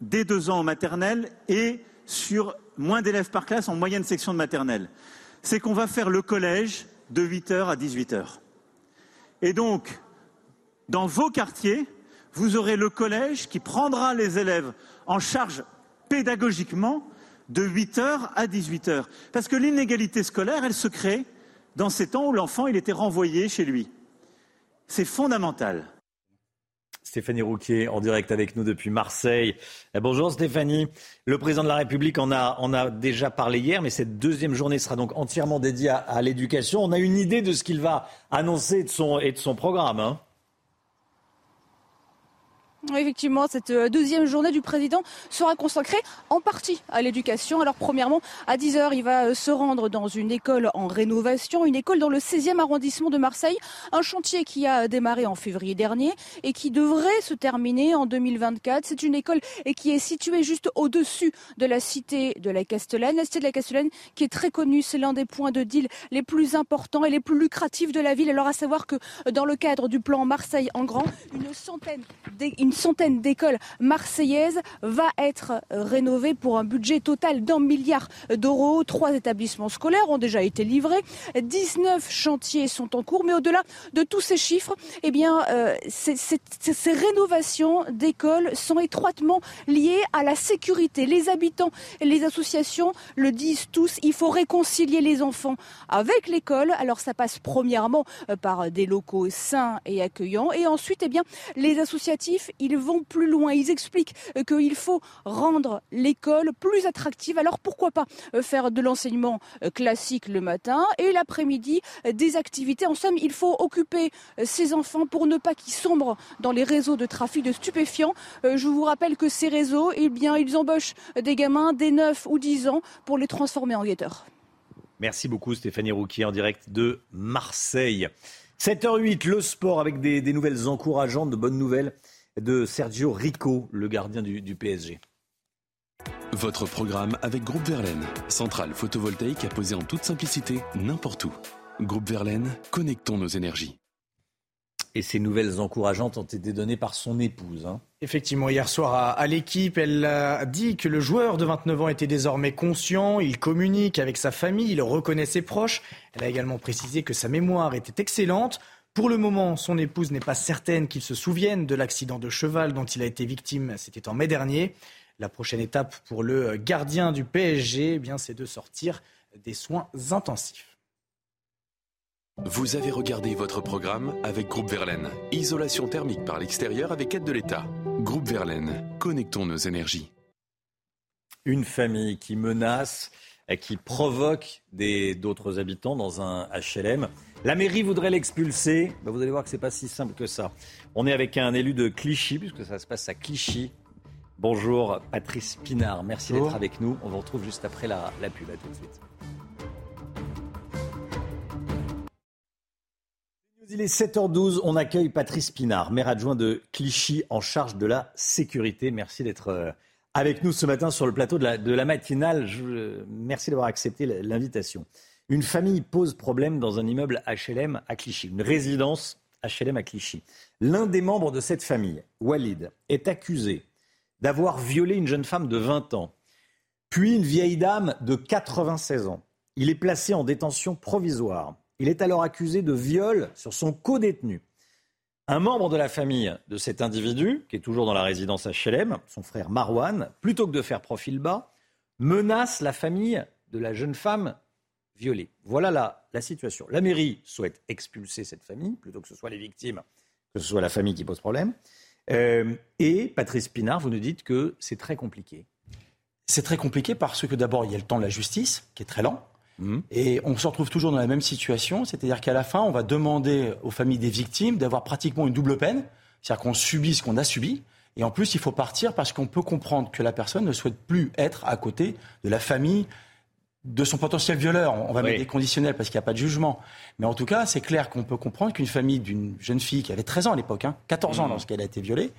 dès deux ans en maternelle et sur moins d'élèves par classe en moyenne section de maternelle? C'est qu'on va faire le collège de 8h à 18h. Et donc, dans vos quartiers, vous aurez le collège qui prendra les élèves en charge pédagogiquement de 8h à 18h. Parce que l'inégalité scolaire, elle se crée dans ces temps où l'enfant il était renvoyé chez lui. C'est fondamental. Stéphanie Rouquier en direct avec nous depuis Marseille. Eh, bonjour Stéphanie. Le président de la République en a, déjà parlé hier, mais cette deuxième journée sera donc entièrement dédiée à, l'éducation. On a une idée de ce qu'il va annoncer et de son programme. Hein Effectivement, cette euh, deuxième journée du président sera consacrée en partie à l'éducation. Alors premièrement, à 10h, il va euh, se rendre dans une école en rénovation, une école dans le 16e arrondissement de Marseille, un chantier qui a démarré en février dernier et qui devrait se terminer en 2024. C'est une école qui est située juste au-dessus de la cité de la Castellane. La cité de la Castellane qui est très connue, c'est l'un des points de deal les plus importants et les plus lucratifs de la ville. Alors à savoir que dans le cadre du plan Marseille en grand, une centaine, une centaine d'écoles marseillaises va être rénovée pour un budget total d'un milliard d'euros. Trois établissements scolaires ont déjà été livrés. 19 chantiers sont en cours. Mais au-delà de tous ces chiffres, eh bien, euh, ces rénovations d'écoles sont étroitement liées à la sécurité. Les habitants et les associations le disent tous. Il faut réconcilier les enfants avec l'école. Alors ça passe premièrement euh, par des locaux sains et accueillants. Et ensuite, eh bien, les associatifs, ils vont plus loin. Ils expliquent euh, qu'il faut rendre l'école plus attractive. Alors pourquoi pas euh, faire de l'enseignement euh, classique le matin et l'après-midi des activités. En somme, il faut occuper ces enfants pour ne pas qu'ils sombrent dans les réseaux de trafic de stupéfiants. Je vous rappelle que ces réseaux, eh bien, ils embauchent des gamins dès 9 ou 10 ans pour les transformer en guetteurs. Merci beaucoup Stéphanie Rouquier en direct de Marseille. 7h08, le sport avec des, des nouvelles encourageantes, de bonnes nouvelles de Sergio Rico, le gardien du, PSG. Votre programme avec Groupe Verlaine, centrale photovoltaïque à poser en toute simplicité n'importe où. Groupe Verlaine, connectons nos énergies. Et ces nouvelles encourageantes ont été données par son épouse. Hein. Effectivement, hier soir à, à l'équipe, elle a dit que le joueur de 29 ans était désormais conscient, il communique avec sa famille, il reconnaît ses proches. Elle a également précisé que sa mémoire était excellente. Pour le moment, son épouse n'est pas certaine qu'il se souvienne de l'accident de cheval dont il a été victime. C'était en mai dernier. La prochaine étape pour le gardien du PSG, eh bien, c'est de sortir des soins intensifs. Vous avez regardé votre programme avec Groupe Verlaine. Isolation thermique par l'extérieur avec aide de l'État. Groupe Verlaine, connectons nos énergies. Une famille qui menace, et qui provoque d'autres habitants dans un HLM. La mairie voudrait l'expulser. Ben, vous allez voir que ce n'est pas si simple que ça. On est avec un élu de Clichy, puisque ça se passe à Clichy. Bonjour Patrice Pinard, merci d'être avec nous. On vous retrouve juste après la, la pub. À tout de suite. Il est 7h12, on accueille Patrice Pinard, maire adjoint de Clichy en charge de la sécurité. Merci d'être euh, avec nous ce matin sur le plateau de la, de la matinale. Je, merci d'avoir accepté l'invitation. Une famille pose problème dans un immeuble HLM à Clichy, une résidence HLM à Clichy. L'un des membres de cette famille, Walid, est accusé d'avoir violé une jeune femme de 20 ans, puis une vieille dame de 96 ans. Il est placé en détention provisoire. Il est alors accusé de viol sur son co-détenu. Un membre de la famille de cet individu, qui est toujours dans la résidence HLM, son frère Marwan, plutôt que de faire profil bas, menace la famille de la jeune femme violée. Voilà la, la situation. La mairie souhaite expulser cette famille, plutôt que ce soit les victimes, que ce soit la famille qui pose problème. Euh, et Patrice Pinard, vous nous dites que c'est très compliqué. C'est très compliqué parce que d'abord, il y a le temps de la justice, qui est très lent. Mhm. Et on se retrouve toujours dans la même situation, c'est-à-dire qu'à la fin, on va demander aux familles des victimes d'avoir pratiquement une double peine, c'est-à-dire qu'on subit ce qu'on a subi, et en plus, il faut partir parce qu'on peut comprendre que la personne ne souhaite plus être à côté de la famille de son potentiel violeur. On va mettre des conditionnels parce qu'il n'y a pas de jugement. Mais en tout cas, c'est clair qu'on peut comprendre qu'une famille d'une jeune fille qui avait 13 ans à l'époque, 14 hein, ans mmh. lorsqu'elle a été violée,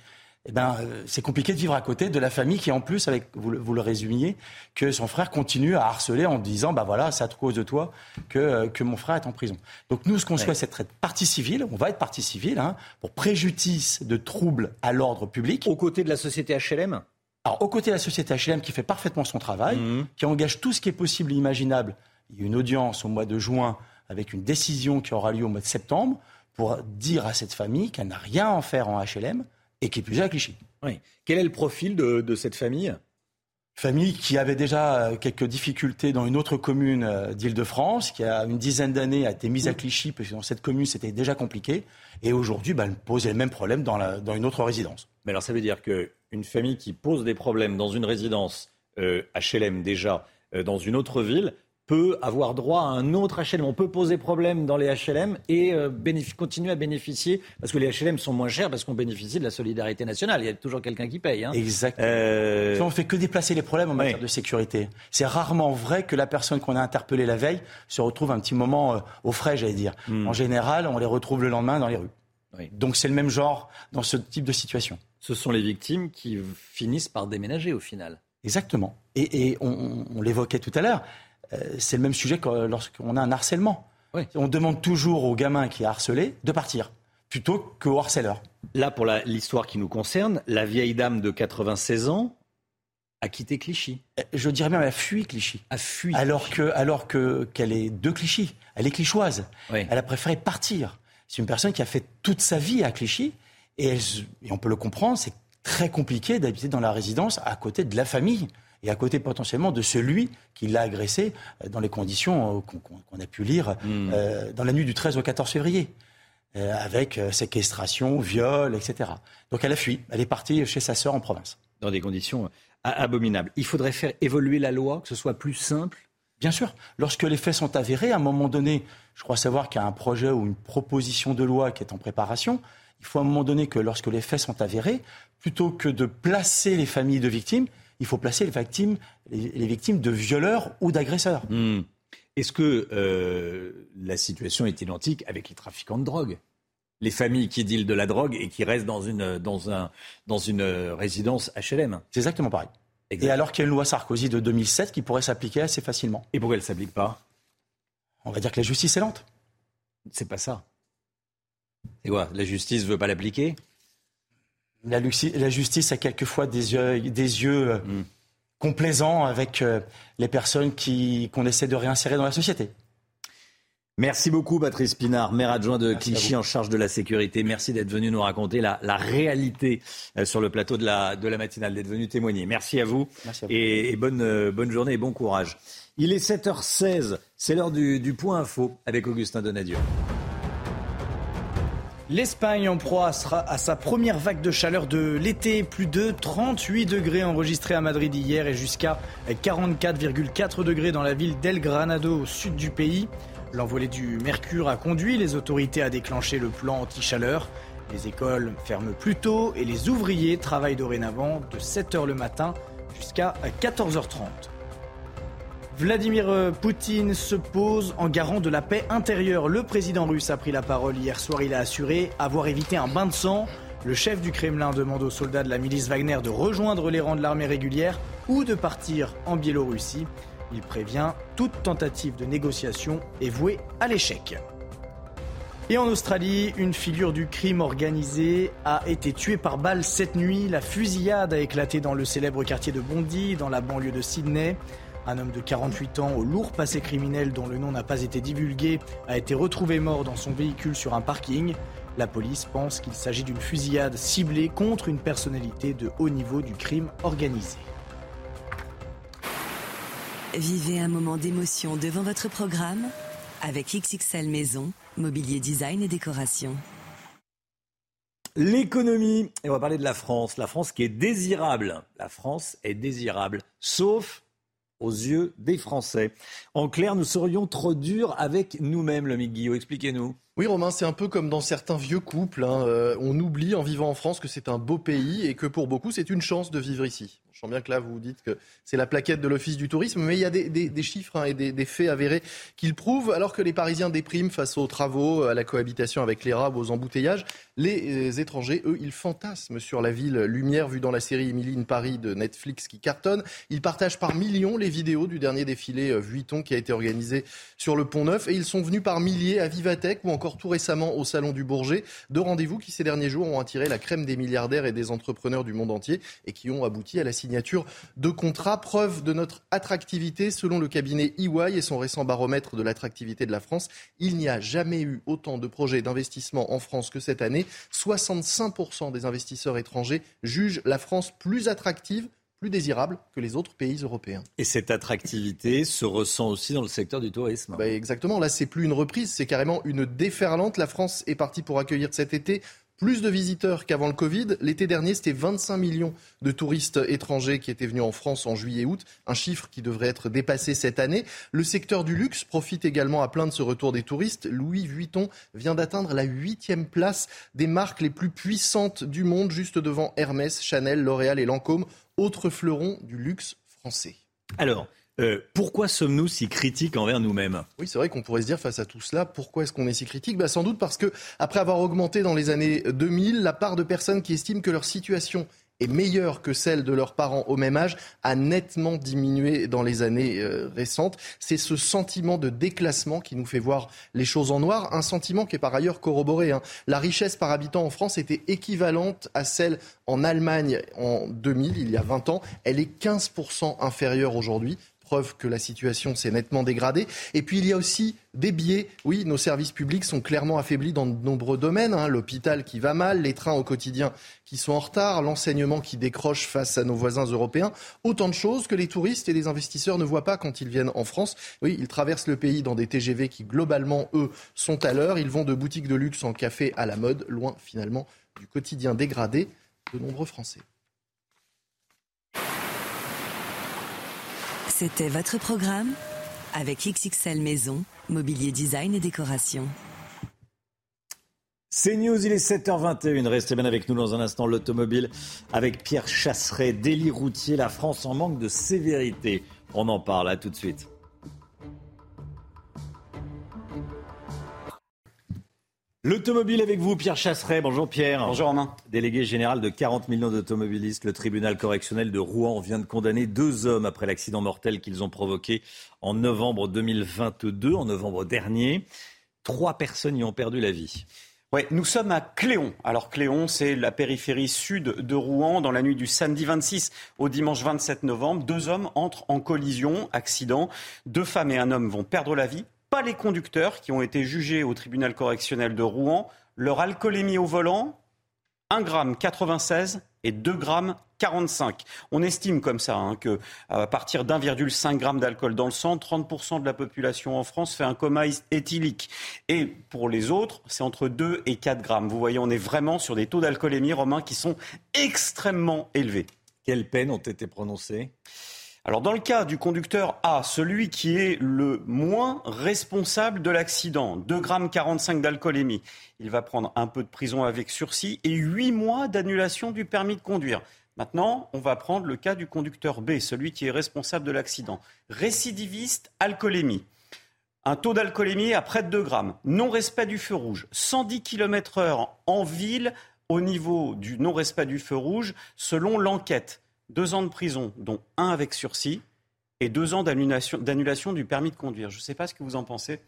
eh ben, euh, c'est compliqué de vivre à côté de la famille qui, en plus, avec vous, le résumiez, que son frère continue à harceler en disant, bah voilà, c'est à cause de toi que, euh, que mon frère est en prison. Donc nous, ce qu'on souhaite, c'est être partie civile. On va être partie civile hein, pour préjudice de troubles à l'ordre public. Aux côtés de la société HLM alors, aux côtés de la société HLM qui fait parfaitement son travail, mmh. qui engage tout ce qui est possible et imaginable, il y a une audience au mois de juin avec une décision qui aura lieu au mois de septembre pour dire à cette famille qu'elle n'a rien à en faire en HLM et qui est plus à Clichy. Oui. Quel est le profil de, cette famille? Famille qui avait déjà euh, quelques difficultés dans une autre commune euh, d'Île-de-France, qui a une dizaine d'années a été mise à mmh. Clichy, parce que dans cette commune c'était déjà compliqué, et aujourd'hui bah, elle pose les mêmes problèmes dans, dans une autre résidence. Mais alors ça veut dire qu'une famille qui pose des problèmes dans une résidence HLM euh, déjà, dans une autre ville, peut avoir droit à un autre HLM. On peut poser problème dans les HLM et euh, continuer à bénéficier, parce que les HLM sont moins chers, parce qu'on bénéficie de la solidarité nationale. Il y a toujours quelqu'un qui paye. Hein. Exactement. Euh... On ne fait que déplacer les problèmes en matière de sécurité. C'est rarement vrai que la personne qu'on a interpellée la veille se retrouve un petit moment euh, au frais, j'allais dire. Hmm. En général, on les retrouve le lendemain dans les rues. Donc c'est le même genre dans ce type de situation. Ce sont les victimes qui finissent par déménager au final. Exactement. Et, on l'évoquait tout à l'heure. Euh, c'est le même sujet que lorsqu'on a un harcèlement. On demande toujours au gamin qui est harcelé de partir, plutôt qu'au harceleur. Là, pour l'histoire qui nous concerne, la vieille dame de 96 ans a quitté Clichy. Euh, je dirais même, elle a fui Clichy. A fui. Alors que, alors que qu'elle est de Clichy, elle est clichoise. Elle a préféré partir. C'est une personne qui a fait toute sa vie à Clichy, et on peut le comprendre. C'est très compliqué d'habiter dans la résidence à côté de la famille et à côté potentiellement de celui qui l'a agressé euh, dans les conditions euh, qu'on a pu lire hmm. euh, dans la nuit du 13 au 14 février, avec séquestration, viol, etc. Donc elle a fui, elle est partie chez sa sœur en province. Dans des conditions abominables. Il faudrait faire évoluer la loi, que ce soit plus simple? Bien sûr, lorsque les faits sont avérés, à un moment donné, je crois savoir qu'il y a un projet ou une proposition de loi qui est en préparation. Il faut à un moment donné que lorsque les faits sont avérés, plutôt que de placer les familles de victimes, il faut placer les victimes, les, victimes de violeurs ou d'agresseurs. Hmm. Est-ce que euh, la situation est identique avec les trafiquants de drogue? Les familles qui dealent de la drogue et qui restent dans une, dans un, dans une résidence HLM C'est exactement pareil. Et alors qu'il y a une loi Sarkozy de 2007 qui pourrait s'appliquer assez facilement. Et pourquoi elle ne s'applique pas? On va dire que la justice est lente. C'est pas ça. Quoi La justice ne veut pas l'appliquer? La, la, justice a quelquefois des yeux, des yeux euh, mm. complaisants avec euh, les personnes qu'on essaie de réinsérer dans la société. Merci beaucoup Patrice Pinard, maire adjoint de Clichy en charge de la sécurité. Merci d'être venu nous raconter la, réalité euh, sur le plateau de la, de la matinale, d'être venu témoigner. Merci à vous, Et, bonne, bonne journée et bon courage. Il est 7h16, c'est l'heure du, du point info avec Augustin Donadieu. L'Espagne en proie à sa première vague de chaleur de l'été. Plus de 38 degrés enregistrés à Madrid hier et jusqu'à 44,4 degrés dans la ville d'El Granado au sud du pays. L'envolée du mercure a conduit les autorités à déclencher le plan anti-chaleur. Les écoles ferment plus tôt et les ouvriers travaillent dorénavant de 7h le matin jusqu'à 14h30. Vladimir euh, Poutine se pose en garant de la paix intérieure. Le président russe a pris la parole hier soir. Il a assuré avoir évité un bain de sang. Le chef du Kremlin demande aux soldats de la milice Wagner de rejoindre les rangs de l'armée régulière ou de partir en Biélorussie. Il prévient toute tentative de négociation est vouée à l'échec. Et en Australie, une figure du crime organisé a été tuée par balle cette nuit. La fusillade a éclaté dans le célèbre quartier de Bondi, dans la banlieue de Sydney. Un homme de 48 ans au lourd passé criminel dont le nom n'a pas été divulgué a été retrouvé mort dans son véhicule sur un parking. La police pense qu'il s'agit d'une fusillade ciblée contre une personnalité de haut niveau du crime organisé. Vivez un moment d'émotion devant votre programme avec XXL Maison, mobilier design et décoration. L'économie, et on va parler de la France, la France qui est désirable. La France est désirable, sauf aux yeux des Français. En clair, nous serions trop durs avec nous-mêmes, le Guillaume. Expliquez-nous. Oui, Romain, c'est un peu comme dans certains vieux couples. Hein. Euh, on oublie en vivant en France que c'est un beau pays et que pour beaucoup, c'est une chance de vivre ici. Je sens bien que là, vous dites que c'est la plaquette de l'Office du tourisme, mais il y a des, chiffres hein, et des, faits avérés qui le prouvent. Alors que les Parisiens dépriment face aux travaux, à la cohabitation avec les rats, aux embouteillages, les euh, étrangers, eux, ils fantasment sur la ville lumière vue dans la série Emily in Paris de Netflix qui cartonne. Ils partagent par millions les vidéos du dernier défilé euh, Vuitton qui a été organisé sur le Pont Neuf et ils sont venus par milliers à Vivatech ou encore tout récemment au Salon du Bourget. Deux rendez-vous qui ces derniers jours ont attiré la crème des milliardaires et des entrepreneurs du monde entier et qui ont abouti à la de contrats, preuve de notre attractivité selon le cabinet EY et son récent baromètre de l'attractivité de la France. Il n'y a jamais eu autant de projets d'investissement en France que cette année. 65% des investisseurs étrangers jugent la France plus attractive plus désirable que les autres pays européens. Et cette attractivité se ressent aussi dans le secteur du tourisme. Bah exactement, là c'est plus une reprise, c'est carrément une déferlante. La France est partie pour accueillir cet été plus de visiteurs qu'avant le Covid. L'été dernier, c'était 25 millions de touristes étrangers qui étaient venus en France en juillet-août, un chiffre qui devrait être dépassé cette année. Le secteur du luxe profite également à plein de ce retour des touristes. Louis Vuitton vient d'atteindre la huitième place des marques les plus puissantes du monde, juste devant Hermès, Chanel, L'Oréal et Lancôme, autres fleurons du luxe français. Alors, euh, pourquoi sommes-nous si critiques envers nous-mêmes? Oui, c'est vrai qu'on pourrait se dire face à tout cela, pourquoi est-ce qu'on est si critique? Bah, Sans doute parce que, après avoir augmenté dans les années 2000, la part de personnes qui estiment que leur situation est meilleure que celle de leurs parents au même âge a nettement diminué dans les années euh, récentes. C'est ce sentiment de déclassement qui nous fait voir les choses en noir, un sentiment qui est par ailleurs corroboré. Hein. La richesse par habitant en France était équivalente à celle en Allemagne en 2000, il y a 20 ans. Elle est 15% inférieure aujourd'hui preuve que la situation s'est nettement dégradée. Et puis il y a aussi des biais. Oui, nos services publics sont clairement affaiblis dans de nombreux domaines. Hein. L'hôpital qui va mal, les trains au quotidien qui sont en retard, l'enseignement qui décroche face à nos voisins européens. Autant de choses que les touristes et les investisseurs ne voient pas quand ils viennent en France. Oui, ils traversent le pays dans des TGV qui globalement, eux, sont à l'heure. Ils vont de boutiques de luxe en café à la mode, loin finalement du quotidien dégradé de nombreux Français. C'était votre programme avec XXL Maison, mobilier design et décoration. C'est News, il est 7h21. Restez bien avec nous dans un instant l'automobile avec Pierre Chasseret, délit routier, la France en manque de sévérité. On en parle, à tout de suite. L'automobile avec vous, Pierre Chasseret. Bonjour Pierre. Bonjour Romain. Délégué général de 40 millions d'automobilistes, le tribunal correctionnel de Rouen vient de condamner deux hommes après l'accident mortel qu'ils ont provoqué en novembre 2022, en novembre dernier. Trois personnes y ont perdu la vie. Oui, nous sommes à Cléon. Alors Cléon, c'est la périphérie sud de Rouen. Dans la nuit du samedi 26 au dimanche 27 novembre, deux hommes entrent en collision, accident. Deux femmes et un homme vont perdre la vie les conducteurs qui ont été jugés au tribunal correctionnel de Rouen. Leur alcoolémie au volant, 1 gramme 96 et 2 grammes 45. On estime comme ça hein, que à partir d'1,5 g d'alcool dans le sang, 30% de la population en France fait un coma éthylique. Et pour les autres, c'est entre 2 et 4 grammes. Vous voyez, on est vraiment sur des taux d'alcoolémie, Romain, qui sont extrêmement élevés. Quelles peines ont été prononcées? Alors dans le cas du conducteur A, celui qui est le moins responsable de l'accident, 2 grammes 45 d'alcoolémie, il va prendre un peu de prison avec sursis et 8 mois d'annulation du permis de conduire. Maintenant, on va prendre le cas du conducteur B, celui qui est responsable de l'accident. Récidiviste, alcoolémie. Un taux d'alcoolémie à près de 2 grammes. Non-respect du feu rouge. 110 km heure en ville au niveau du non-respect du feu rouge selon l'enquête deux ans de prison, dont un avec sursis, et deux ans d'annulation du permis de conduire. Je ne sais pas ce que vous en pensez,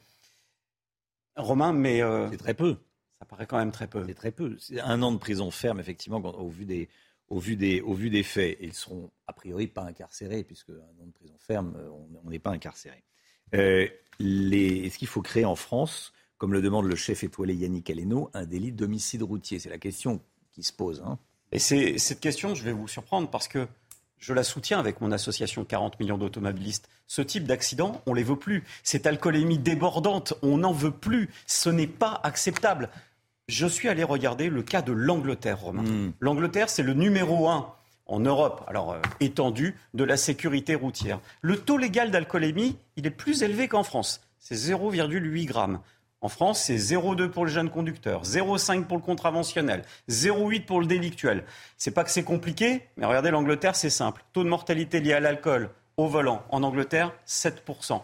Romain, mais... Euh, c'est très peu. Ça paraît quand même très peu. C'est très peu. C'est un an de prison ferme, effectivement, au vu des, au vu des, au vu des faits. Ils seront a priori pas incarcérés, puisque un an de prison ferme, on n'est pas incarcéré. Euh, Est-ce qu'il faut créer en France comme le demande le chef étoilé Yannick Aleno, un délit d'homicide routier? C'est la question qui se pose. Hein. Et c'est, cette question, je vais vous surprendre parce que je la soutiens avec mon association 40 millions d'automobilistes. Ce type d'accident, on ne les veut plus. Cette alcoolémie débordante, on n'en veut plus. Ce n'est pas acceptable. Je suis allé regarder le cas de l'Angleterre, Romain. Hmm. L'Angleterre, c'est le numéro un en Europe, alors euh, étendu, de la sécurité routière. Le taux légal d'alcoolémie, il est plus élevé qu'en France. C'est 0,8 grammes. En France, c'est 0,2 pour le jeune conducteur, 0,5 pour le contraventionnel, 0,8 pour le délictuel. C'est pas que c'est compliqué, mais regardez l'Angleterre, c'est simple. Taux de mortalité lié à l'alcool au volant en Angleterre, 7%.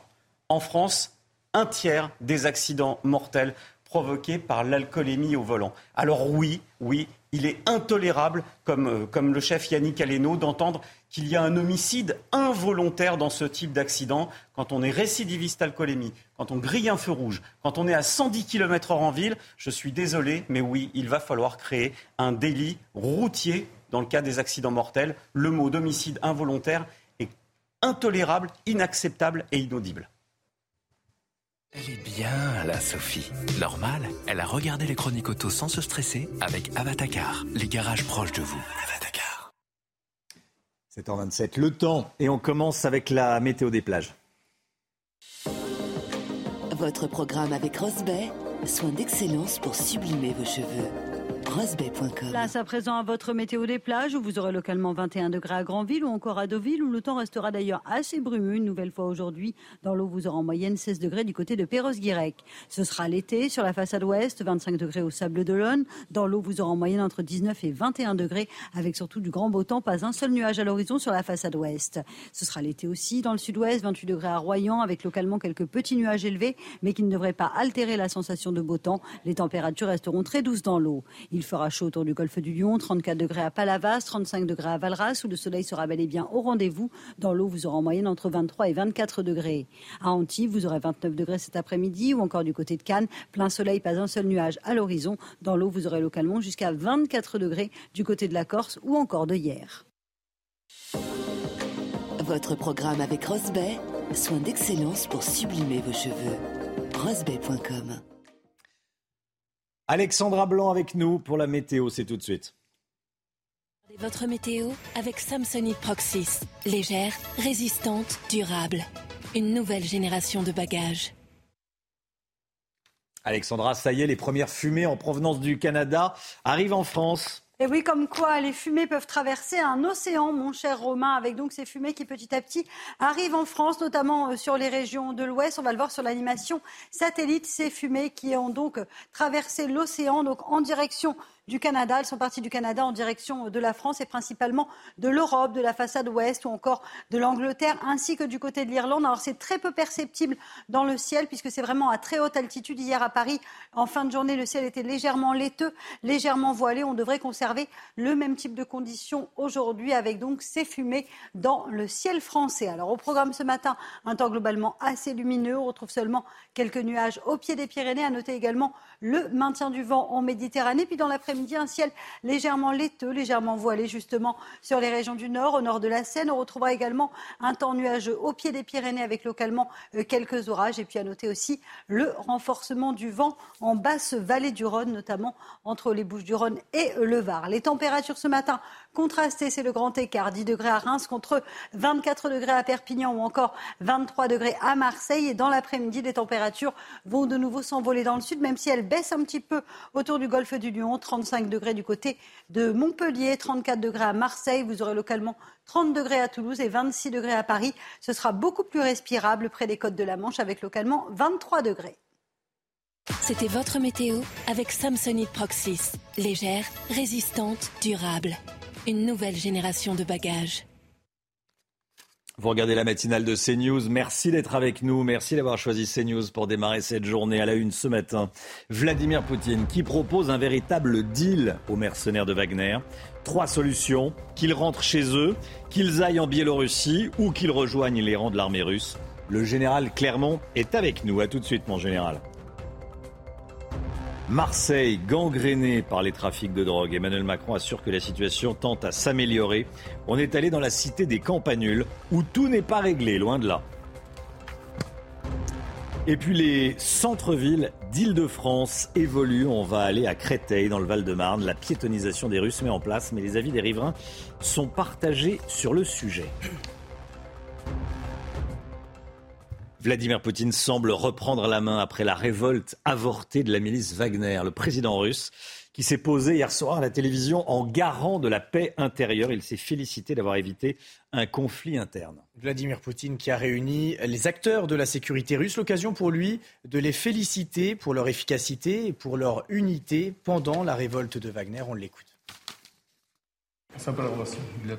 En France, un tiers des accidents mortels provoqués par l'alcoolémie au volant. Alors oui, oui, il est intolérable, comme, euh, comme le chef Yannick Aleno, d'entendre qu'il y a un homicide involontaire dans ce type d'accident quand on est récidiviste alcoolémie, quand on grille un feu rouge, quand on est à 110 km/h en ville. Je suis désolé, mais oui, il va falloir créer un délit routier dans le cas des accidents mortels. Le mot d'homicide involontaire est intolérable, inacceptable et inaudible. Elle est bien, là, Sophie. Normal, elle a regardé les chroniques auto sans se stresser avec Avatacar, les garages proches de vous. Avatacar. 7h27, le temps. Et on commence avec la météo des plages. Votre programme avec Rosbay, soin d'excellence pour sublimer vos cheveux. Place à présent à votre météo des plages où vous aurez localement 21 degrés à Granville ou encore à Deauville où le temps restera d'ailleurs assez brumeux une nouvelle fois aujourd'hui. Dans l'eau, vous aurez en moyenne 16 degrés du côté de Perros-Guirec. Ce sera l'été sur la façade ouest, 25 degrés au Sable d'Olonne. Dans l'eau, vous aurez en moyenne entre 19 et 21 degrés avec surtout du grand beau temps, pas un seul nuage à l'horizon sur la façade ouest. Ce sera l'été aussi dans le sud-ouest, 28 degrés à Royan avec localement quelques petits nuages élevés mais qui ne devraient pas altérer la sensation de beau temps. Les températures resteront très douces dans l'eau. Il fera chaud autour du golfe du Lion, 34 degrés à Palavas, 35 degrés à Valras, où le soleil sera bel et bien au rendez-vous. Dans l'eau, vous aurez en moyenne entre 23 et 24 degrés. À Antibes, vous aurez 29 degrés cet après-midi, ou encore du côté de Cannes, plein soleil, pas un seul nuage à l'horizon. Dans l'eau, vous aurez localement jusqu'à 24 degrés du côté de la Corse ou encore de hier. Votre programme avec Rosbay, soin d'excellence pour sublimer vos cheveux. Rosbay.com Alexandra Blanc avec nous pour la météo, c'est tout de suite. Votre météo avec Samsonite Proxys. Légère, résistante, durable. Une nouvelle génération de bagages. Alexandra, ça y est, les premières fumées en provenance du Canada arrivent en France. Et oui, comme quoi les fumées peuvent traverser un océan, mon cher Romain, avec donc ces fumées qui petit à petit arrivent en France, notamment euh, sur les régions de l'Ouest. On va le voir sur l'animation satellite, ces fumées qui ont donc traversé l'océan, donc en direction du Canada. Elles sont parties du Canada en direction de la France et principalement de l'Europe, de la façade ouest ou encore de l'Angleterre, ainsi que du côté de l'Irlande. Alors c'est très peu perceptible dans le ciel puisque c'est vraiment à très haute altitude. Hier à Paris, en fin de journée, le ciel était légèrement laiteux, légèrement voilé. On devrait conserver le même type de conditions aujourd'hui avec donc ces fumées dans le ciel français. Alors au programme ce matin, un temps globalement assez lumineux. On retrouve seulement quelques nuages au pied des Pyrénées. À noter également le maintien du vent en Méditerranée. Puis dans l'après-midi, un ciel légèrement laiteux, légèrement voilé justement sur les régions du nord, au nord de la Seine. On retrouvera également un temps nuageux au pied des Pyrénées avec localement euh, quelques orages. Et puis à noter aussi le renforcement du vent en basse vallée du Rhône, notamment entre les Bouches du Rhône et le Var. Les températures ce matin contrastées, c'est le grand écart. 10 degrés à Reims contre 24 degrés à Perpignan ou encore 23 degrés à Marseille. Et dans l'après-midi, les températures vont de nouveau s'envoler dans le sud, même si elles baisse un petit peu autour du golfe du Lion, 35 degrés du côté de Montpellier, 34 degrés à Marseille, vous aurez localement 30 degrés à Toulouse et 26 degrés à Paris. Ce sera beaucoup plus respirable près des côtes de la Manche avec localement 23 degrés. C'était votre météo avec Samsonite Proxys. Légère, résistante, durable. Une nouvelle génération de bagages. Vous regardez la matinale de CNews. Merci d'être avec nous. Merci d'avoir choisi CNews pour démarrer cette journée à la une ce matin. Vladimir Poutine qui propose un véritable deal aux mercenaires de Wagner. Trois solutions. Qu'ils rentrent chez eux, qu'ils aillent en Biélorussie ou qu'ils rejoignent les rangs de l'armée russe. Le général Clermont est avec nous. À tout de suite, mon général. Marseille, gangrénée par les trafics de drogue. Emmanuel Macron assure que la situation tente à s'améliorer. On est allé dans la cité des Campanules, où tout n'est pas réglé, loin de là. Et puis les centres-villes d'Île-de-France évoluent. On va aller à Créteil, dans le Val-de-Marne. La piétonisation des rues se met en place, mais les avis des riverains sont partagés sur le sujet. Vladimir Poutine semble reprendre la main après la révolte avortée de la milice Wagner. Le président russe qui s'est posé hier soir à la télévision en garant de la paix intérieure. Il s'est félicité d'avoir évité un conflit interne. Vladimir Poutine qui a réuni les acteurs de la sécurité russe, l'occasion pour lui de les féliciter pour leur efficacité et pour leur unité pendant la révolte de Wagner. On l'écoute.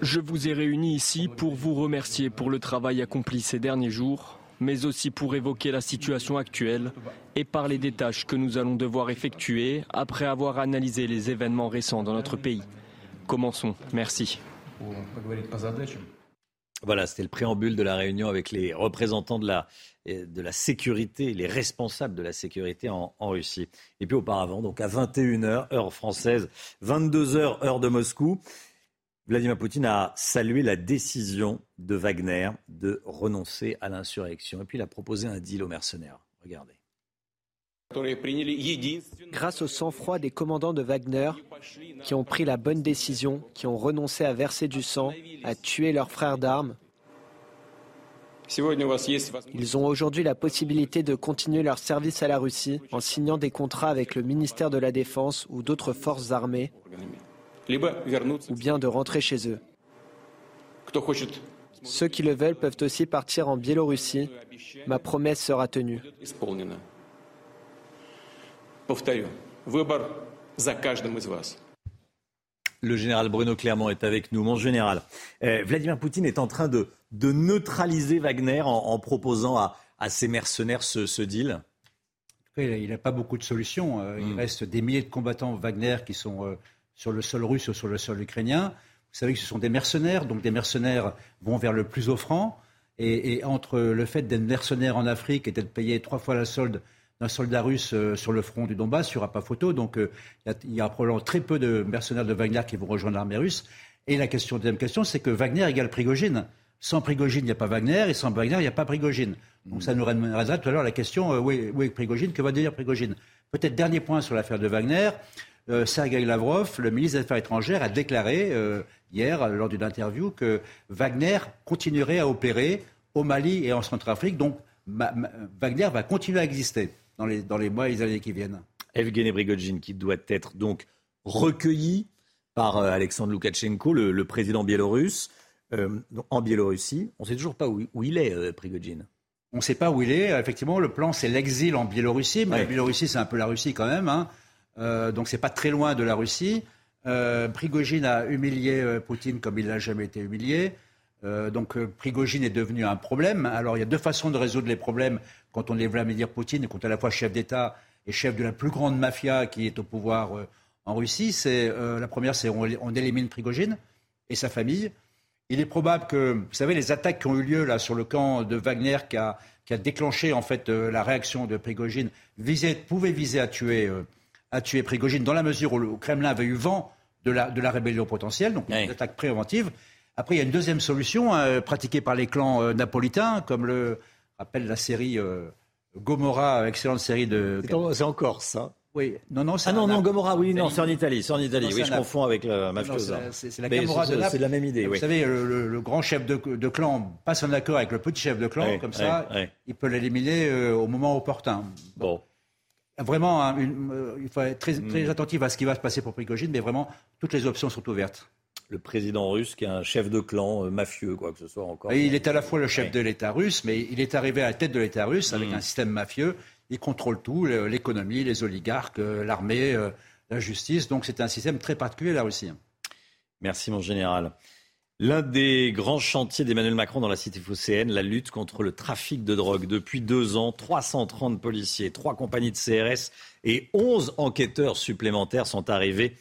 Je vous ai réunis ici pour vous remercier pour le travail accompli ces derniers jours mais aussi pour évoquer la situation actuelle et parler des tâches que nous allons devoir effectuer après avoir analysé les événements récents dans notre pays. Commençons. Merci. Voilà, c'était le préambule de la réunion avec les représentants de la, de la sécurité, les responsables de la sécurité en, en Russie. Et puis auparavant, donc à 21h, heure française, 22h, heure de Moscou, Vladimir Poutine a salué la décision de Wagner de renoncer à l'insurrection. Et puis il a proposé un deal aux mercenaires. Regardez. Grâce au sang-froid des commandants de Wagner, qui ont pris la bonne décision, qui ont renoncé à verser du sang, à tuer leurs frères d'armes, ils ont aujourd'hui la possibilité de continuer leur service à la Russie en signant des contrats avec le ministère de la Défense ou d'autres forces armées ou bien de rentrer chez eux. Ceux qui le veulent peuvent aussi partir en Biélorussie. Ma promesse sera tenue. Le général Bruno Clermont est avec nous. Mon général, euh, Vladimir Poutine est en train de, de neutraliser Wagner en, proposant à, à, ses mercenaires ce, ce deal il n'a pas beaucoup de solutions. Euh, il hmm. reste des milliers de combattants Wagner qui sont euh, sur le sol russe ou sur le sol ukrainien. Vous savez que ce sont des mercenaires, donc des mercenaires vont vers le plus offrant. Et, entre le fait d'être mercenaire en Afrique et d'être payé trois fois la solde d'un soldat russe euh, sur le front du Donbass, il n'y aura pas photo. Donc euh, il y, a probablement très peu de mercenaires de Wagner qui vont rejoindre l'armée russe. Et la question, deuxième question, c'est que Wagner égale Prigogine. Sans Prigogine, il n'y a pas Wagner, et sans Wagner, il n'y a pas Prigogine. Donc ça nous ramènera tout à l'heure la question, euh, où, est, Prigogine? Que va devenir Prigogine? Peut-être dernier point sur l'affaire de Wagner. Euh, Sergei Lavrov, le ministre des Affaires étrangères, a déclaré euh, hier, lors d'une interview, que Wagner continuerait à opérer au Mali et en Centrafrique. Donc Wagner va continuer à exister dans les, dans les mois et les années qui viennent. Evgeny Prigogine, qui doit être donc recueilli par euh, Alexandre Loukachenko, le, président biélorusse, en Biélorussie. On ne sait toujours pas où, il est, Prigogine. On ne sait pas où il est. Effectivement, le plan, c'est l'exil en Biélorussie. Mais la Biélorussie, c'est un peu la Russie quand même. Hein. Euh, donc c'est pas très loin de la Russie. Euh, Prigogine a humilié euh, Poutine comme il n'a jamais été humilié. donc Prigogine est devenu un problème. Alors il y a deux façons de résoudre les problèmes quand on est Vladimir Poutine quand on est à la fois chef d'État et chef de la plus grande mafia qui est au pouvoir en Russie. C'est la première, c'est on, on, élimine Prigogine et sa famille. Il est probable que, vous savez, les attaques qui ont eu lieu là sur le camp de Wagner, qui a, déclenché en fait la réaction de Prigogine, visait, viser à tuer a tué Prigogine dans la mesure où le Kremlin avait eu vent de la, de la rébellion potentielle, donc une attaque préventive. Après, il y a une deuxième solution euh, pratiquée par les clans euh, napolitains, comme le rappelle la série euh, Gomorra, excellente série de. C'est en Corse, ça oui, non, non, ah non, non, Gomorra, oui, non, c'est en Italie, c'est en Italie. oui, je confonds avec la mafiosa. C'est la Gomorra de C'est la même idée. Vous savez, le, grand chef de, clan passe un accord avec le petit chef de clan, comme ça, il peut l'éliminer au moment opportun. Bon vraiment, hein, euh, il faut être très, très, mm. attentif à ce qui va se passer pour Prigogine, mais vraiment, toutes les options sont ouvertes. Le président russe, qui est un chef de clan euh, mafieux, quoi que ce soit encore. il est à la fois le chef de l'État russe, mais il est arrivé à la tête de l'État russe avec mm. un système mafieux. Il contrôle tout, l'économie, les oligarques, euh, l'armée, la justice. Donc c'est un système très particulier, la Russie. Merci, mon général. L'un des grands chantiers d'Emmanuel Macron dans la cité phocéenne, la lutte contre le trafic de drogue. Depuis deux ans, 330 policiers, trois compagnies de CRS et 11 enquêteurs supplémentaires sont arrivés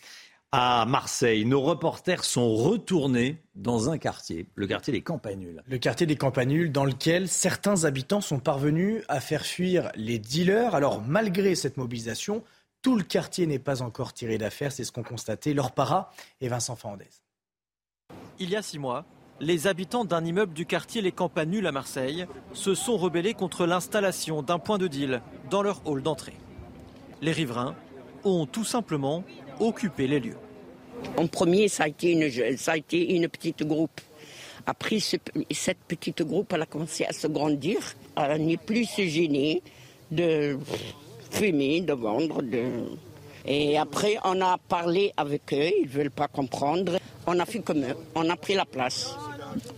à Marseille. Nos reporters sont retournés dans un quartier, le quartier des Campanules. Le quartier des Campanules dans lequel certains habitants sont parvenus à faire fuir les dealers. Alors malgré cette mobilisation, tout le quartier n'est pas encore tiré d'affaire, c'est ce qu'ont constaté Laure Para et Vincent Fandez. Il y a six mois, les habitants d'un immeuble du quartier Les Campanules à Marseille se sont rebellés contre l'installation d'un point de deal dans leur hall d'entrée. Les riverains ont tout simplement occupé les lieux. En premier, ça a été une, petite groupe. Après, cette petite groupe, elle a commencé à se grandir. Elle n'est plus gêner de fumer, de vendre. De... Et après, on a parlé avec eux, ils ne veulent pas comprendre. On a fait comme eux, on a pris la place.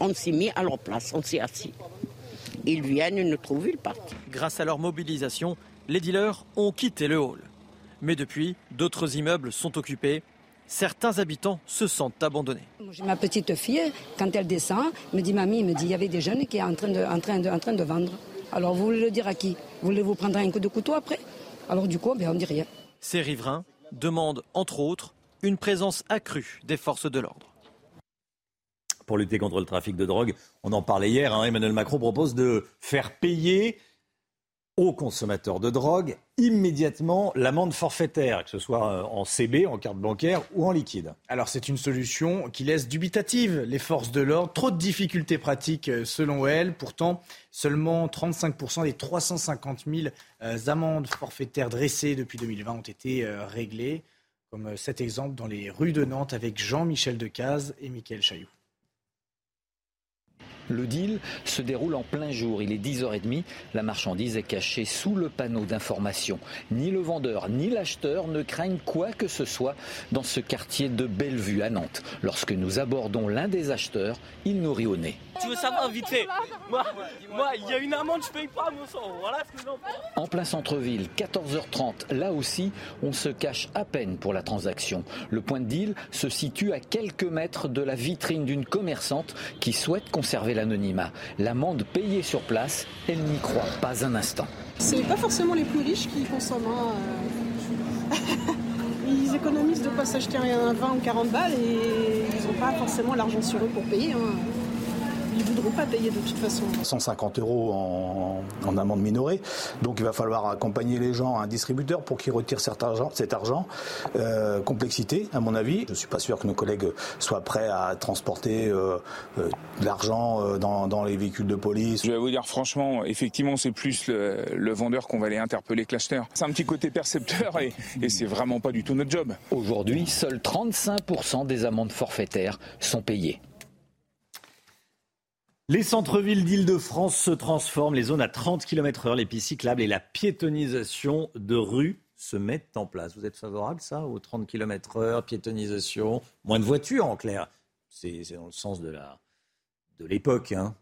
On s'est mis à leur place, on s'est assis. Ils viennent nous trouver, ils partent. Grâce à leur mobilisation, les dealers ont quitté le hall. Mais depuis, d'autres immeubles sont occupés certains habitants se sentent abandonnés. J'ai ma petite fille, quand elle descend, me dit Mamie, me dit il y avait des jeunes qui sont en train de, en train de, en train de vendre. Alors vous voulez le dire à qui? Voulez-vous prendre un coup de couteau après? Alors du coup, ben, on ne dit rien. Ces riverains demandent, entre autres, une présence accrue des forces de l'ordre. Pour lutter contre le trafic de drogue, on en parlait hier, hein, Emmanuel Macron propose de faire payer aux consommateurs de drogue immédiatement l'amende forfaitaire, que ce soit euh, en CB, en carte bancaire ou en liquide. Alors c'est une solution qui laisse dubitative les forces de l'ordre. Trop de difficultés pratiques euh, selon elles. Pourtant, seulement 35% des 350 000 euh, amendes forfaitaires dressées depuis 2020 ont été réglées. Comme cet exemple dans les rues de Nantes avec Jean-Michel Decaze et Mickaël Chailloux. Le deal se déroule en plein jour. Il est 10h30. La marchandise est cachée sous le panneau d'information. Ni le vendeur ni l'acheteur ne craignent quoi que ce soit dans ce quartier de Bellevue à Nantes. Lorsque nous abordons l'un des acheteurs, il nous rit au nez. Tu veux savoir vite fait? Moi, il y a une amende, je paye pas mon sang. Voilà ce que En plein centre-ville, 14h30, là aussi, on se cache à peine pour la transaction. Le point de deal se situe à quelques mètres de la vitrine d'une commerçante qui souhaite conserver l'anonymat. L'amende payée sur place, elle n'y croit pas un instant. C'est pas forcément les plus riches qui consomment. Hein. [LAUGHS] ils économisent de pas s'acheter un 20 ou 40 balles et ils n'ont pas forcément l'argent sur eux pour payer. Hein ils ne voudront pas payer de toute façon. 150 euros en, amende minorée. Donc il va falloir accompagner les gens à un distributeur pour qu'ils retirent cet argent. Cet argent. Euh, complexité, à mon avis. Je ne suis pas sûr que nos collègues soient prêts à transporter euh, euh, de l'argent dans, les véhicules de police. Je vais vous dire franchement, effectivement, c'est plus le, vendeur qu'on va aller interpeller que l'acheteur. C'est un petit côté percepteur et, et c'est vraiment pas du tout notre job. Aujourd'hui, seuls 35% des amendes forfaitaires sont payées. Les centres-villes d'Île-de-France se transforment, les zones à 30 km/h, les pistes cyclables et la piétonisation de rues se mettent en place. Vous êtes favorable, ça, aux 30 km/h, piétonisation, moins de voitures en clair C'est dans le sens de la de l'époque. Hein.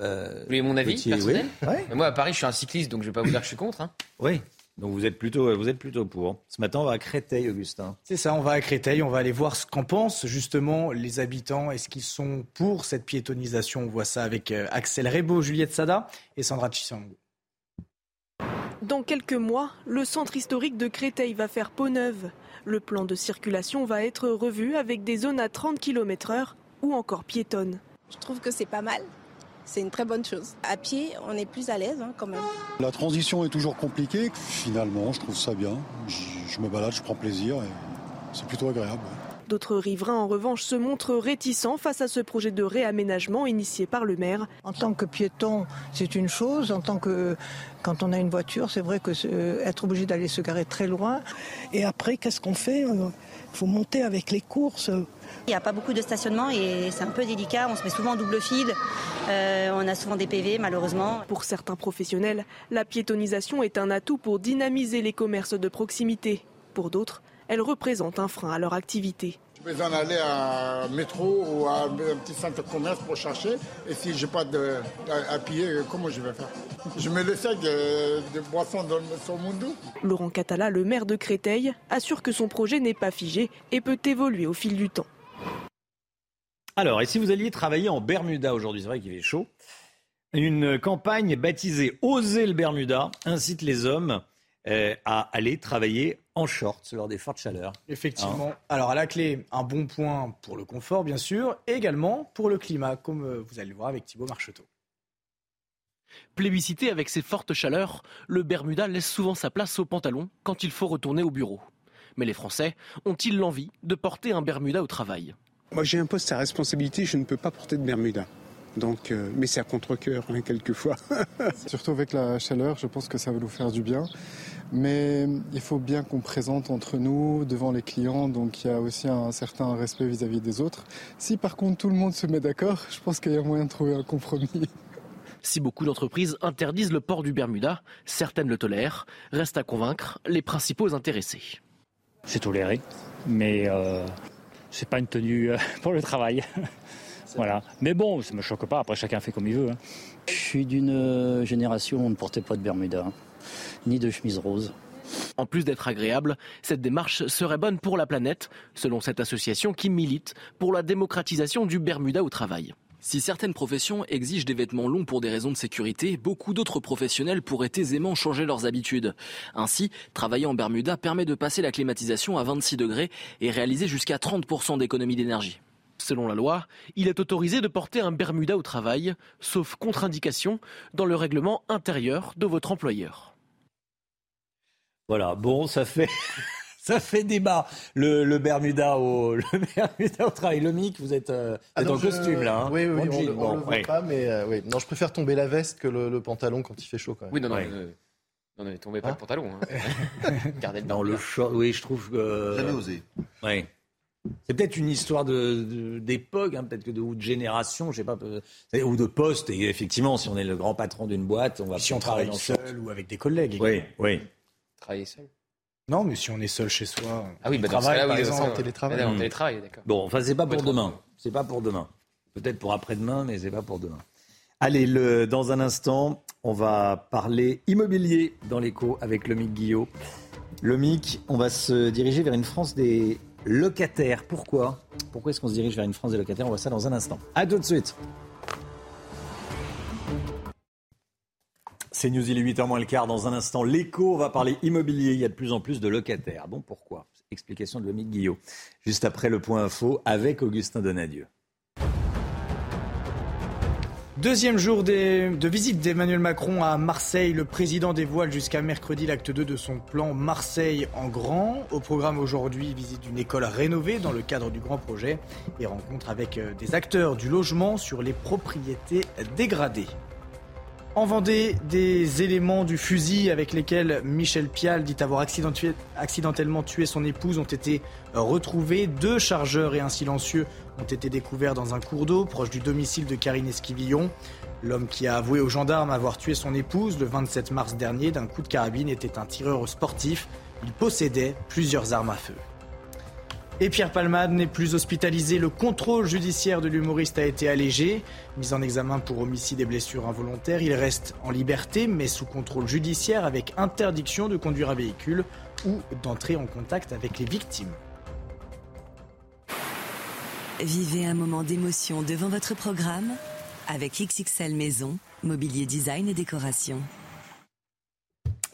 Euh, vous voulez mon avis personnel Moi, à Paris, je suis un cycliste, donc je ne vais pas vous dire que je suis contre. Hein. Oui. Donc vous êtes plutôt, vous êtes plutôt pour. Ce matin, on va à Créteil, Augustin. C'est ça, on va à Créteil, on va aller voir ce qu'en pensent justement les habitants. Est-ce qu'ils sont pour cette piétonisation On voit ça avec euh, Axel Rebaud, Juliette Sada et Sandra Chissango. Dans quelques mois, le centre historique de Créteil va faire peau neuve. Le plan de circulation va être revu avec des zones à 30 km/h ou encore piétonnes. Je trouve que c'est pas mal c'est une très bonne chose. À pied, on est plus à l'aise hein, quand même. La transition est toujours compliquée. Finalement, je trouve ça bien. Je, me balade, je prends plaisir et c'est plutôt agréable. D'autres riverains, en revanche, se montrent réticents face à ce projet de réaménagement initié par le maire. En tant que piéton, c'est une chose. En tant que quand on a une voiture, c'est vrai que être obligé d'aller se garer très loin. Et après, qu'est-ce qu'on fait euh, faut monter avec les courses. Il n'y a pas beaucoup de stationnement et c'est un peu délicat. On se met souvent en double fil. Euh, on a souvent des PV, malheureusement. Pour certains professionnels, la piétonisation est un atout pour dynamiser les commerces de proximité. Pour d'autres, elle représente un frein à leur activité. J'ai besoin d'aller à un métro ou à un petit centre de commerce pour chercher. Et si je n'ai pas de, à, pied, comment je vais faire? Je mets le sac de, de boisson dans, sur mon dos. Laurent Catala, le maire de Créteil, assure que son projet n'est pas figé et peut évoluer au fil du temps. Alors, et si vous alliez travailler en Bermuda aujourd'hui, c'est vrai qu'il fait chaud, une campagne baptisée Oser le Bermuda incite les hommes euh, à aller travailler en short lors des fortes chaleurs. Effectivement. Hein Alors à la clé, un bon point pour le confort bien sûr, et également pour le climat, comme euh, vous allez le voir avec Thibaut Marcheteau. Plébiscité avec ses fortes chaleurs, le Bermuda laisse souvent sa place au pantalon quand il faut retourner au bureau. Mais les Français ont-ils l'envie de porter un Bermuda au travail? Moi, j'ai un poste à responsabilité, je ne peux pas porter de Bermuda. Donc, euh, mais c'est à contre-coeur, hein, quelquefois. [LAUGHS] Surtout avec la chaleur, je pense que ça va nous faire du bien. Mais il faut bien qu'on présente entre nous, devant les clients, donc il y a aussi un certain respect vis-à-vis des autres. Si par contre tout le monde se met d'accord, je pense qu'il y a moyen de trouver un compromis. Si beaucoup d'entreprises interdisent le port du Bermuda, certaines le tolèrent. Reste à convaincre les principaux intéressés. C'est toléré, mais euh, c'est pas une tenue euh, [LAUGHS] pour le travail. [LAUGHS] voilà. Mais bon, ça me choque pas. Après, chacun fait comme il veut. Hein. Je suis d'une euh, génération où on ne portait pas de Bermuda, hein, ni de chemise rose. En plus d'être agréable, cette démarche serait bonne pour la planète, selon cette association qui milite pour la démocratisation du Bermuda au travail. Si certaines professions exigent des vêtements longs pour des raisons de sécurité, beaucoup d'autres professionnels pourraient aisément changer leurs habitudes. Ainsi, travailler en Bermuda permet de passer la climatisation à 26 degrés et réaliser jusqu'à 30% d'économie d'énergie. Selon la loi, il est autorisé de porter un Bermuda au travail, sauf contre-indication, dans le règlement intérieur de votre employeur. Voilà, bon, ça fait [LAUGHS] ça fait débat. Le, le, Bermuda au [LAUGHS] le Bermuda au travail. Le mic, vous êtes, euh, ah en costume là. Hein oui, oui, on, on, le voit pas, mais euh, oui. Non, je préfère tomber la veste que le, le, pantalon quand il fait chaud quand même. Oui, non, non. Ouais. Euh, non, non, tombez pas hein le pantalon. Hein. [LAUGHS] Gardez le. Dans le short, oui, je trouve que. Jamais osé. Oui. C'est peut-être une histoire de, d'époque, hein, peut-être que de, ou de génération, je sais pas, ou de poste. Et effectivement, si on est le grand patron d'une boîte, on va. Si on travaille seul ou avec des collègues. Oui, oui. Travailler seul. Non, mais si on est seul chez soi. Ah oui, bah dans travail, ce par oui, exemple, en télétravail. En télétravail, d'accord. Bon, enfin, c'est pas pour demain. C'est pas pour demain. Peut-être pour après-demain, mais c'est pas pour demain. Allez, le, dans un instant, on va parler immobilier dans l'écho avec Lomic Guillot. Lomic, on va se diriger vers une France des locataires. Pourquoi? Pourquoi est-ce qu'on se dirige vers une France des locataires? On voit ça dans un instant. À tout de suite. C'est News, il est 8h moins le quart. Dans un instant, l'écho, va parler immobilier. Il y a de plus en plus de locataires. Bon, pourquoi? Explication de Lomique Guillot. Juste après le point info avec Augustin Donadieu. Deuxième jour de visite d'Emmanuel Macron à Marseille. Le président dévoile jusqu'à mercredi l'acte 2 de son plan Marseille en grand. Au programme aujourd'hui, visite d'une école rénovée dans le cadre du grand projet et rencontre avec euh, des acteurs du logement sur les propriétés dégradées. En Vendée, des éléments du fusil avec lesquels Michel Pial dit avoir accidentellement tué son épouse ont été retrouvés. Deux chargeurs et un silencieux ont été découverts dans un cours d'eau proche du domicile de Karine Esquivillon. L'homme qui a avoué aux gendarmes avoir tué son épouse le 27 mars dernier d'un coup de carabine était un tireur sportif. Il possédait plusieurs armes à feu. Et Pierre Palmade n'est plus hospitalisé. Le contrôle judiciaire de l'humoriste a été allégé. Mis en examen pour homicide et blessures involontaires, il reste en liberté, mais sous contrôle judiciaire avec interdiction de conduire un véhicule ou d'entrer en contact avec les victimes. Vivez un moment d'émotion devant votre programme avec XXL Maison, mobilier design et décoration.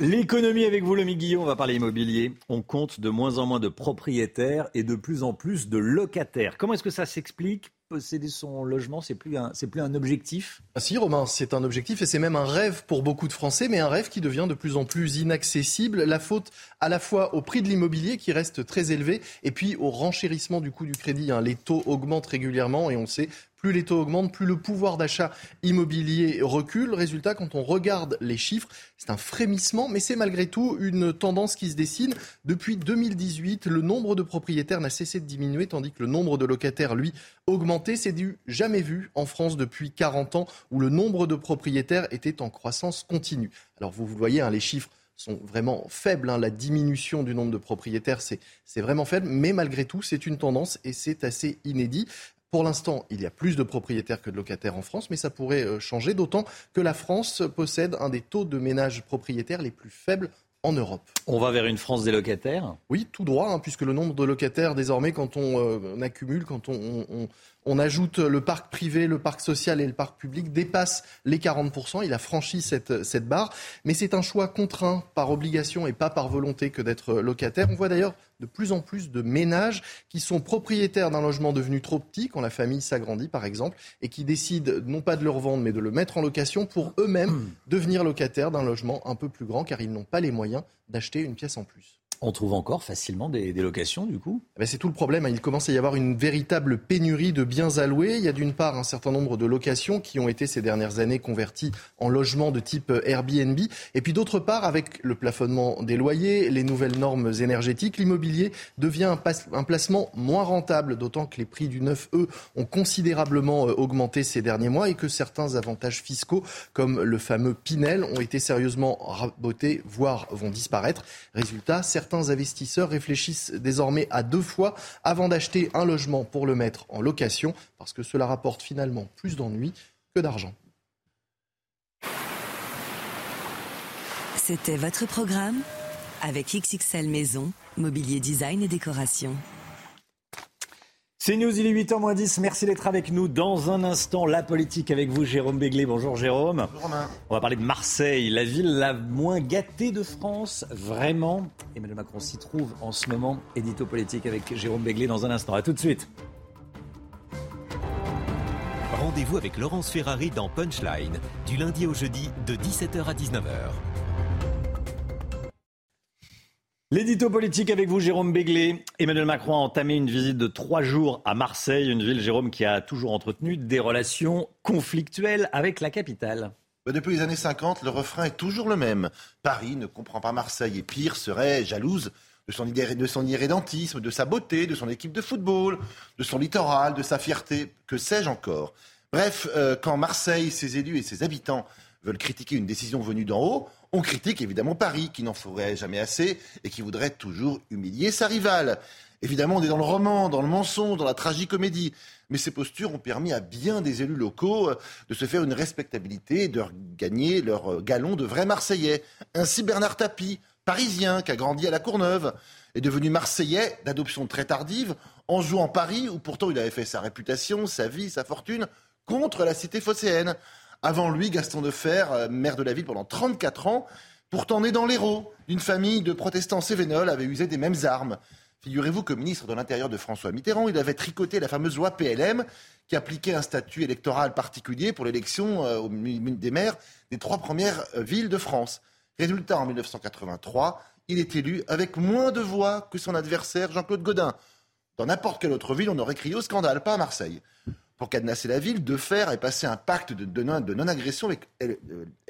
L'économie avec vous, le Guillaume, on va parler immobilier. On compte de moins en moins de propriétaires et de plus en plus de locataires. Comment est-ce que ça s'explique? Posséder son logement, c'est plus un, c'est plus un objectif? Ah Si, Romain, c'est un objectif et c'est même un rêve pour beaucoup de Français, mais un rêve qui devient de plus en plus inaccessible. La faute à la fois au prix de l'immobilier qui reste très élevé et puis au renchérissement du coût du crédit. Hein. Les taux augmentent régulièrement et on sait, plus les taux augmentent, plus le pouvoir d'achat immobilier recule. Résultat, quand on regarde les chiffres, c'est un frémissement, mais c'est malgré tout une tendance qui se dessine. Depuis 2018, le nombre de propriétaires n'a cessé de diminuer, tandis que le nombre de locataires, lui, augmenté. C'est du jamais vu en France depuis 40 ans, où le nombre de propriétaires était en croissance continue. Alors vous, voyez, hein, les chiffres sont vraiment faibles. Hein. La diminution du nombre de propriétaires, c'est vraiment faible. Mais malgré tout, c'est une tendance et c'est assez inédit. Pour l'instant, il y a plus de propriétaires que de locataires en France, mais ça pourrait euh, changer, d'autant que la France possède un des taux de ménages propriétaires les plus faibles en Europe. On va vers une France des locataires? Oui, tout droit, hein, puisque le nombre de locataires, désormais, quand on, euh, accumule, quand on, on, on, ajoute le parc privé, le parc social et le parc public, dépasse les 40%. Il a franchi cette, cette barre. Mais c'est un choix contraint par obligation et pas par volonté que d'être locataire. On voit d'ailleurs de plus en plus de ménages qui sont propriétaires d'un logement devenu trop petit quand la famille s'agrandit, par exemple, et qui décident non pas de le revendre, mais de le mettre en location pour eux-mêmes devenir locataires d'un logement un peu plus grand, car ils n'ont pas les moyens d'acheter une pièce en plus. On trouve encore facilement des, locations, du coup? Eh ben, C'est tout le problème. Hein. Il commence à y avoir une véritable pénurie de biens alloués. Il y a d'une part un certain nombre de locations qui ont été ces dernières années converties en logements de type Airbnb. Et puis d'autre part, avec le plafonnement des loyers, les nouvelles normes énergétiques, l'immobilier devient un, placement moins rentable, d'autant que les prix du neuf, eux, ont considérablement euh, augmenté ces derniers mois et que certains avantages fiscaux, comme le fameux Pinel, ont été sérieusement rabotés, voire vont disparaître. Résultat, certains investisseurs réfléchissent désormais à deux fois avant d'acheter un logement pour le mettre en location, parce que cela rapporte finalement plus d'ennuis que d'argent. C'était votre programme avec XXL Maison, Mobilier Design et Décoration. C'est News, il est 8h 10. Merci d'être avec nous. Dans un instant, la politique avec vous, Jérôme Béglé. Bonjour Jérôme. Bonjour Romain. On va parler de Marseille, la ville la moins gâtée de France. Vraiment. Emmanuel Macron s'y trouve en ce moment. Édito politique avec Jérôme Béglé dans un instant. A tout de suite. Rendez-vous avec Laurence Ferrari dans Punchline, du lundi au jeudi de 17h à 19h. L'édito politique avec vous, Jérôme Béglé. Emmanuel Macron a entamé une visite de trois jours à Marseille, une ville, Jérôme, qui a toujours entretenu des relations conflictuelles avec la capitale. Bah, depuis les années 50, le refrain est toujours le même. Paris ne comprend pas Marseille et pire serait jalouse de son, de son irrédentisme, de sa beauté, de son équipe de football, de son littoral, de sa fierté, que sais-je encore? Bref, euh, quand Marseille, ses élus et ses habitants veulent critiquer une décision venue d'en haut, on critique évidemment Paris, qui n'en ferait jamais assez et qui voudrait toujours humilier sa rivale. Évidemment, on est dans le roman, dans le mensonge, dans la tragicomédie. Mais ces postures ont permis à bien des élus locaux euh, de se faire une respectabilité, de gagner leur euh, galon de vrais Marseillais. Ainsi, Bernard Tapie, parisien, qui a grandi à la Courneuve, est devenu Marseillais d'adoption très tardive, en jouant Paris, où pourtant il avait fait sa réputation, sa vie, sa fortune, contre la cité phocéenne. Avant lui, Gaston Defer, euh, maire de la ville pendant 34 ans, pourtant né dans l'Hérault, d'une famille de protestants cévénols, avait usé des mêmes armes. Figurez-vous que ministre de l'Intérieur de François Mitterrand, il avait tricoté la fameuse loi PLM qui appliquait un statut électoral particulier pour l'élection euh, des maires des trois premières euh, villes de France. Résultat, en 1983, il est élu avec moins de voix que son adversaire Jean-Claude Godin. Dans n'importe quelle autre ville, on aurait crié au scandale, pas à Marseille pour cadenasser la ville, de faire et passer un pacte de, non-agression avec euh,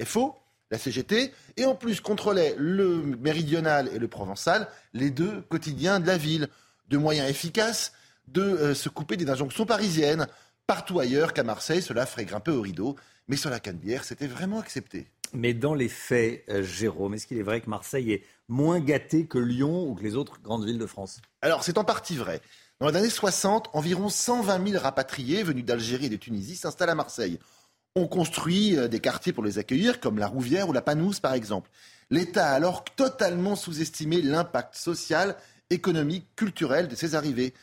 FO, la CGT, et en plus contrôlait le méridional et le provençal, les deux quotidiens de la ville, de moyens efficaces de euh, se couper des injonctions parisiennes. Partout ailleurs qu'à Marseille, cela ferait grimper au rideau, mais sur la Canebière, c'était vraiment accepté. Mais dans les faits, euh, Jérôme, est-ce qu'il est vrai que Marseille est moins gâté que Lyon ou que les autres grandes villes de France? Alors, c'est en partie vrai. Dans les années 60, environ 120 000 rapatriés venus d'Algérie et de Tunisie s'installent à Marseille. On construit euh, des quartiers pour les accueillir, comme la Rouvière ou la Panouse par exemple. L'État a alors totalement sous-estimé l'impact social, économique, culturel de ces arrivées.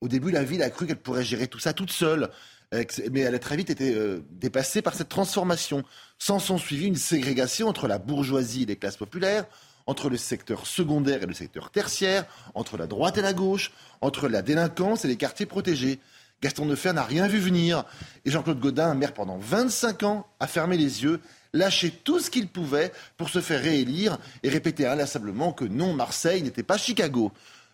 Au début, la ville a cru qu'elle pourrait gérer tout ça toute seule, euh, mais elle a très vite été euh, dépassée par cette transformation. Sans son suivi, une ségrégation entre la bourgeoisie et les classes populaires, entre le secteur secondaire et le secteur tertiaire, entre la droite et la gauche, entre la délinquance et les quartiers protégés. Gaston Defer n'a rien vu venir. Et Jean-Claude Godin, maire pendant 25 ans, a fermé les yeux, lâché tout ce qu'il pouvait pour se faire réélire et répéter inlassablement que non, Marseille n'était pas Chicago.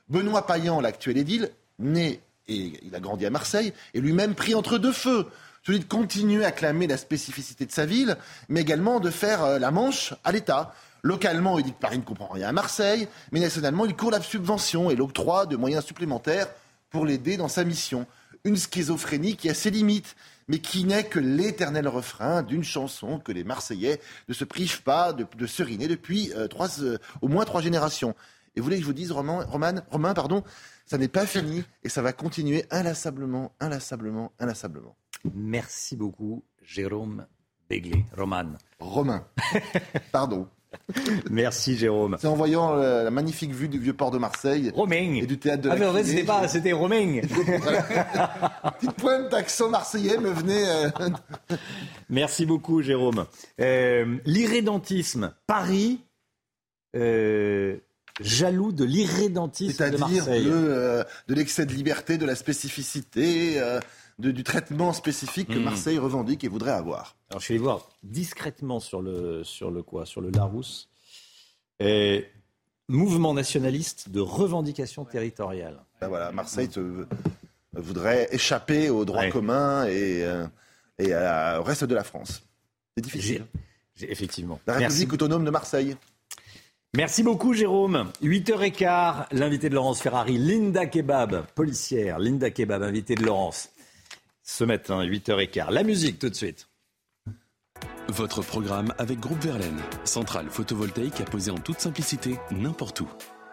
Benoît Payan, l'actuel édile, né et il a grandi à Marseille, est lui-même pris entre deux feux. Celui de continuer à clamer la spécificité de sa ville, mais également de faire euh, la manche à l'État. Localement, il dit que Paris ne comprend rien à Marseille, mais nationalement, il court la subvention et l'octroi de moyens supplémentaires pour l'aider dans sa mission. Une schizophrénie qui a ses limites, mais qui n'est que l'éternel refrain d'une chanson que les Marseillais ne se privent pas de, seriner depuis euh, euh, au moins trois générations. Et vous voulez que je vous dise, Romain, Romain pardon, ça n'est pas fini et ça va continuer inlassablement, inlassablement, inlassablement. Merci beaucoup, Jérôme Begley. Roman. Romain. [LAUGHS] Pardon. [LAUGHS] Merci Jérôme. C'est en voyant euh, la magnifique vue du vieux port de Marseille Romain. et du théâtre de la Ah mais en c'était pas, c'était Romain. [LAUGHS] Petite pointe d'accent marseillais me venait. Euh, [LAUGHS] Merci beaucoup Jérôme. Euh, l'irrédentisme, Paris. jaloux de l'irrédentisme de Marseille. C'est-à-dire de l'excès de liberté, de la spécificité, du traitement spécifique que hmm. Marseille revendique et voudrait avoir. Alors je suis allé voir discrètement sur le, sur le quoi Sur le Larousse. Et mouvement nationaliste de revendication territoriale. Ben voilà, Marseille voudrait échapper au droit commun et, euh, et au reste de la France. C'est difficile. effectivement. La République autonome de Marseille. Merci beaucoup Jérôme. 8h15, l'invité de Laurence Ferrari, Linda Kebab, policière. Linda Kebab, invité de Laurence. Ce matin, 8h15. La musique tout de suite. Votre programme avec Groupe Verlaine, centrale photovoltaïque à poser en toute simplicité n'importe où.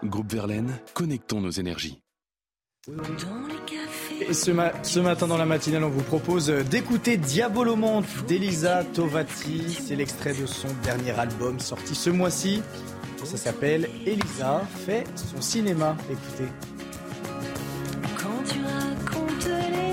Groupe Verlaine, connectons nos énergies. Et ce, ce, matin dans la matinale, on vous propose d'écouter Diabolomonte d'Elisa Tovati. C'est l'extrait de son dernier album sorti ce mois-ci. Ça s'appelle Elisa fait son cinéma. Écoutez. avec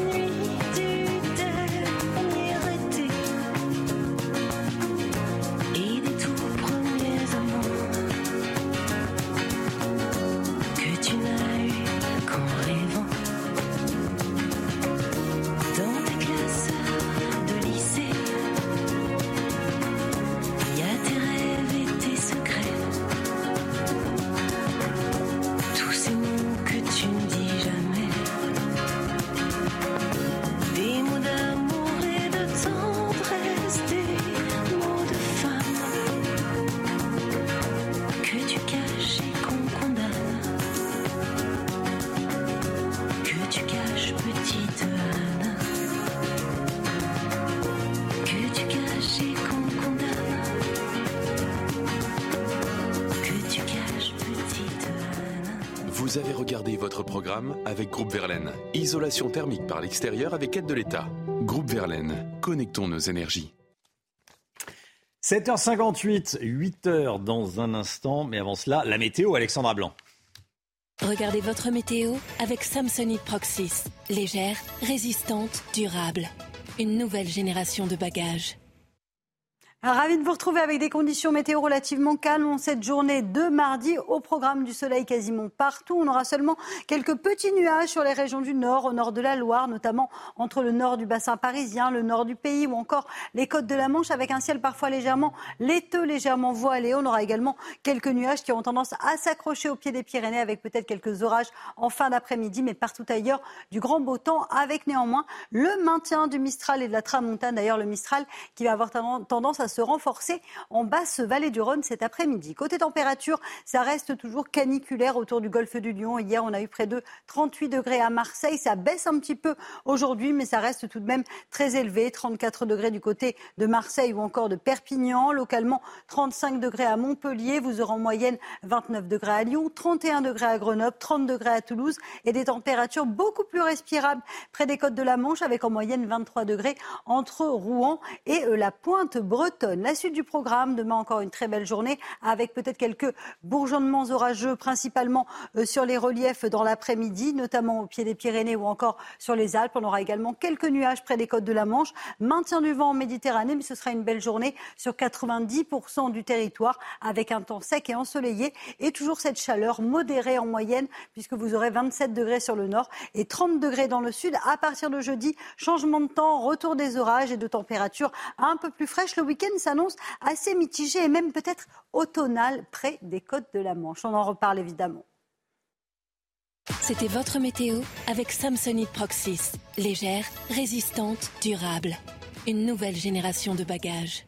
Isolation thermique par l'extérieur avec aide de l'État. Groupe Verlaine, connectons nos énergies. 7h58, 8h dans un instant, mais avant cela, la météo, Alexandra Blanc. Regardez votre météo avec Samsonite Proxys. Légère, résistante, durable. Une nouvelle génération de bagages. Ravi de vous retrouver avec des conditions météo relativement calmes en cette journée de mardi. Au programme du soleil quasiment partout. On aura seulement quelques petits nuages sur les régions du nord, au nord de la Loire, notamment entre le nord du bassin parisien, le nord du pays ou encore les côtes de la Manche avec un ciel parfois légèrement laiteux, légèrement voilé. On aura également quelques nuages qui ont tendance à s'accrocher au pied des Pyrénées avec peut-être quelques orages en fin d'après-midi, mais partout ailleurs du grand beau temps avec néanmoins le maintien du Mistral et de la Tramontane. D'ailleurs, le Mistral qui va avoir tendance à se renforcer en basse vallée du Rhône cet après-midi. Côté température, ça reste toujours caniculaire autour du golfe du Lion. Hier, on a eu près de 38 degrés à Marseille. Ça baisse un petit peu aujourd'hui, mais ça reste tout de même très élevé. 34 degrés du côté de Marseille ou encore de Perpignan. Localement, 35 degrés à Montpellier. Vous aurez en moyenne 29 degrés à Lyon, 31 degrés à Grenoble, 30 degrés à Toulouse et des températures beaucoup plus respirables près des côtes de la Manche avec en moyenne 23 degrés entre Rouen et euh, la pointe bretonne. La suite du programme, demain encore une très belle journée avec peut-être quelques bourgeonnements orageux, principalement euh, sur les reliefs dans l'après-midi, notamment au pied des Pyrénées ou encore sur les Alpes. On aura également quelques nuages près des côtes de la Manche. Maintien du vent en Méditerranée, mais ce sera une belle journée sur 90% du territoire avec un temps sec et ensoleillé et toujours cette chaleur modérée en moyenne puisque vous aurez 27 degrés sur le nord et 30 degrés dans le sud. À partir de jeudi, changement de temps, retour des orages et de températures un peu plus fraîches le week-end s'annonce assez mitigé et même peut-être automnal près des côtes de la Manche. On en reparle évidemment. C'était votre météo avec Samsonite Proxys. Légère, résistante, durable. Une nouvelle génération de bagages.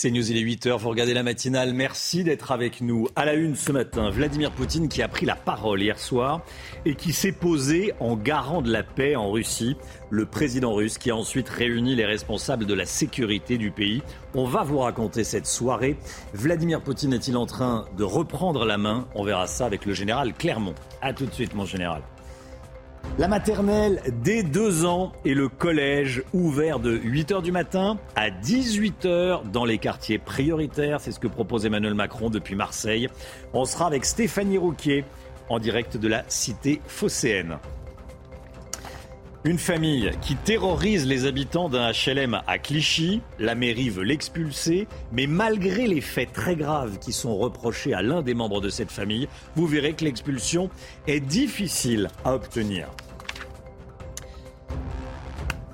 C'est News, il est 8h, vous regardez la matinale. Merci d'être avec nous. À la une ce matin, Vladimir Poutine qui a pris la parole hier soir et qui s'est posé en garant de la paix en Russie. Le président russe qui a ensuite réuni les responsables de la sécurité du pays. On va vous raconter cette soirée. Vladimir Poutine est-il en train de reprendre la main? On verra ça avec le général Clermont. A tout de suite, mon général. La maternelle dès deux ans et le collège ouvert de 8h du matin à 18h dans les quartiers prioritaires. C'est ce que propose Emmanuel Macron depuis Marseille. On sera avec Stéphanie Rouquier en direct de la cité phocéenne. Une famille qui terrorise les habitants d'un HLM à Clichy. La mairie veut l'expulser, mais malgré les faits très graves qui sont reprochés à l'un des membres de cette famille, vous verrez que l'expulsion est difficile à obtenir.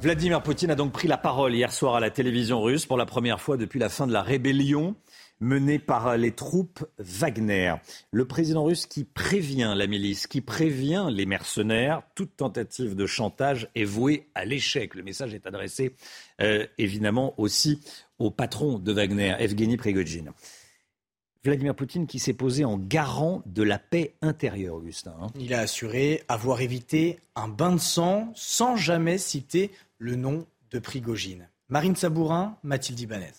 Vladimir Poutine a donc pris la parole hier soir à la télévision russe pour la première fois depuis la fin de la rébellion. menée par les troupes Wagner. Le président russe qui prévient la milice, qui prévient les mercenaires, toute tentative de chantage est vouée à l'échec. Le message est adressé euh, évidemment aussi au patron de Wagner, Evgeny Prigogine. Vladimir Poutine qui s'est posé en garant de la paix intérieure, Augustin. Hein. Il a assuré avoir évité un bain de sang sans jamais citer le nom de Prigogine. Marine Sabourin, Mathilde Ibanez.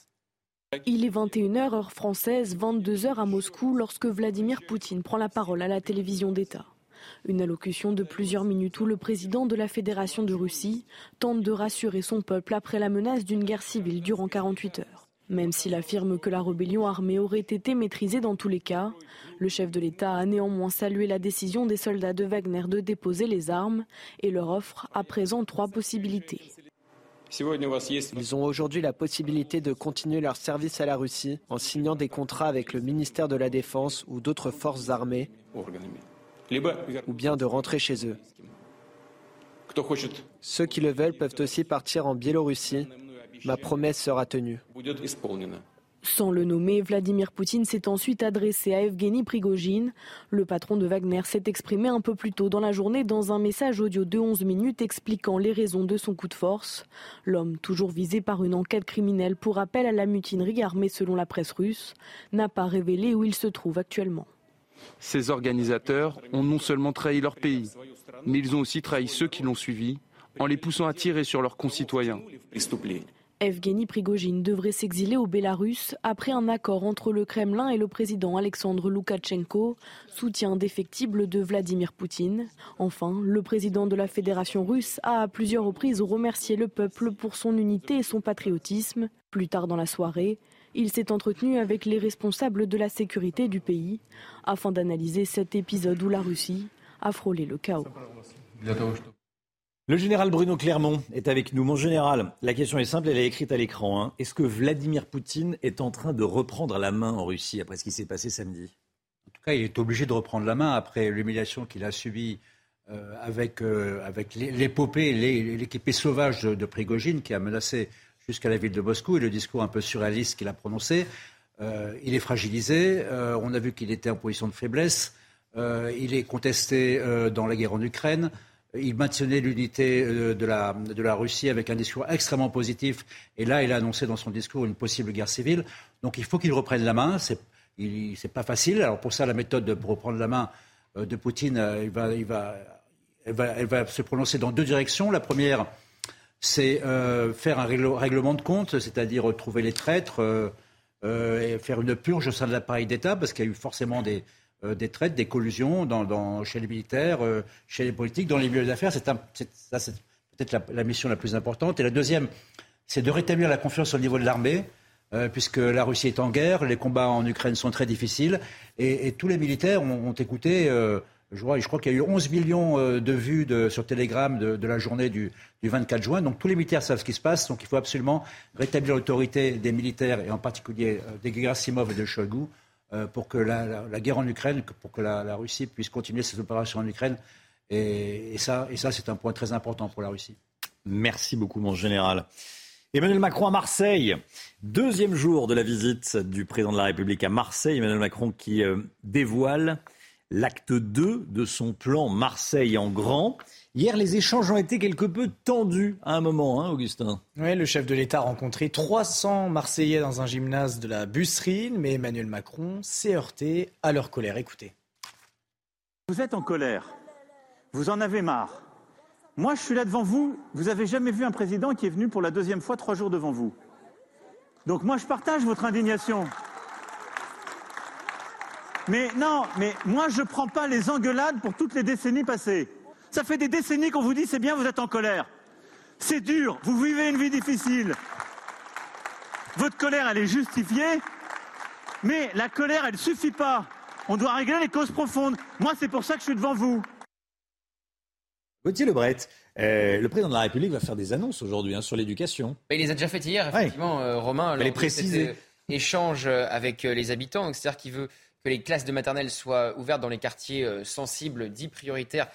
Il est 21h heure française, 22h à Moscou lorsque Vladimir Poutine prend la parole à la télévision d'État. Une allocution de plusieurs minutes où le président de la Fédération de Russie tente de rassurer son peuple après la menace d'une guerre civile durant 48 heures. Même s'il affirme que la rébellion armée aurait été maîtrisée dans tous les cas, le chef de l'État a néanmoins salué la décision des soldats de Wagner de déposer les armes et leur offre à présent trois possibilités. Ils ont aujourd'hui la possibilité de continuer leur service à la Russie en signant des contrats avec le ministère de la Défense ou d'autres forces armées, ou bien de rentrer chez eux. Ceux qui le veulent peuvent aussi partir en Biélorussie. Ma promesse sera tenue. Sans le nommer, Vladimir Poutine s'est ensuite adressé à Evgeny Prigogine. Le patron de Wagner s'est exprimé un peu plus tôt dans la journée dans un message audio de 11 minutes expliquant les raisons de son coup de force. L'homme, toujours visé par une enquête criminelle pour appel à la mutinerie armée selon la presse russe, n'a pas révélé où il se trouve actuellement. Ces organisateurs ont non seulement trahi leur pays, mais ils ont aussi trahi ceux qui l'ont suivi en les poussant à tirer sur leurs concitoyens. Evgeny Prigogine devrait s'exiler au Bélarus après un accord entre le Kremlin et le président Alexandre Loukachenko, soutien indéfectible de Vladimir Poutine. Enfin, le président de la Fédération russe a à plusieurs reprises remercié le peuple pour son unité et son patriotisme. Plus tard dans la soirée, il s'est entretenu avec les responsables de la sécurité du pays afin d'analyser cet épisode où la Russie a frôlé le chaos. Le général Bruno Clermont est avec nous. Mon général, la question est simple, elle est écrite à l'écran. Hein. Est-ce que Vladimir Poutine est en train de reprendre la main en Russie après ce qui s'est passé samedi? En tout cas, il est obligé de reprendre la main après l'humiliation qu'il a subie euh, avec, euh, avec l'épopée, l'équipée sauvage de, de, qui a menacé jusqu'à la ville de Moscou et le discours un peu surréaliste qu'il a prononcé. Euh, il est fragilisé. on a vu qu'il était en position de faiblesse. il est contesté dans la guerre en Ukraine. Il maintenait l'unité euh, de la, de la Russie avec un discours extrêmement positif. Et là, il a annoncé dans son discours une possible guerre civile. Donc il faut qu'il reprenne la main. C'est n'est pas facile. Alors pour ça, la méthode pour reprendre la main euh, de Poutine, euh, il va, il va, elle, va, se prononcer dans deux directions. La première, c'est faire un règlement de compte, c'est-à-dire trouver les traîtres et faire une purge au sein de l'appareil d'État, parce qu'il y a eu forcément des, des traites, des collusions dans, chez les militaires, euh, chez les politiques, dans les milieux d'affaires. C'est, peut-être la, mission la plus importante. Et la deuxième, c'est de rétablir la confiance au niveau de l'armée, euh, puisque la Russie est en guerre, les combats en Ukraine sont très difficiles, et, tous les militaires ont, écouté. je crois, qu'il y a eu 11 millions de vues sur Telegram de, la journée du, 24 juin. Donc tous les militaires savent ce qui se passe. Donc il faut absolument rétablir l'autorité des militaires, et en particulier des Gerasimov et de Shoigu, euh, pour que la, guerre en Ukraine, pour que la, Russie puisse continuer ses opérations en Ukraine. Et, ça, et ça c'est un point très important pour la Russie. Merci beaucoup, mon général. Emmanuel Macron à Marseille. Deuxième jour de la visite du président de la République à Marseille. Emmanuel Macron qui euh, dévoile l'acte 2 de son plan Marseille en grand. Hier, les échanges ont été quelque peu tendus à un moment, hein, Augustin. Oui, le chef de l'État a rencontré 300 Marseillais dans un gymnase de la Busserine, mais Emmanuel Macron s'est heurté à leur colère. Écoutez. Vous êtes en colère. Vous en avez marre. Moi, je suis là devant vous. Vous n'avez jamais vu un président qui est venu pour la deuxième fois trois jours devant vous. Donc moi, je partage votre indignation. Mais non, mais moi, je ne prends pas les engueulades pour toutes les décennies passées. Ça fait des décennies qu'on vous dit c'est bien, vous êtes en colère. C'est dur, vous vivez une vie difficile. Votre colère, elle est justifiée, mais la colère, elle ne suffit pas. On doit régler les causes profondes. Moi, c'est pour ça que je suis devant vous. Gauthier Lebret, euh, le président de la République va faire des annonces aujourd'hui hein, sur l'éducation. il les a déjà faites hier, effectivement, euh, Romain. les préciser. Euh, échange avec les habitants, c'est-à-dire qu'il veut que les classes de maternelle soient ouvertes dans les quartiers sensibles, dits prioritaires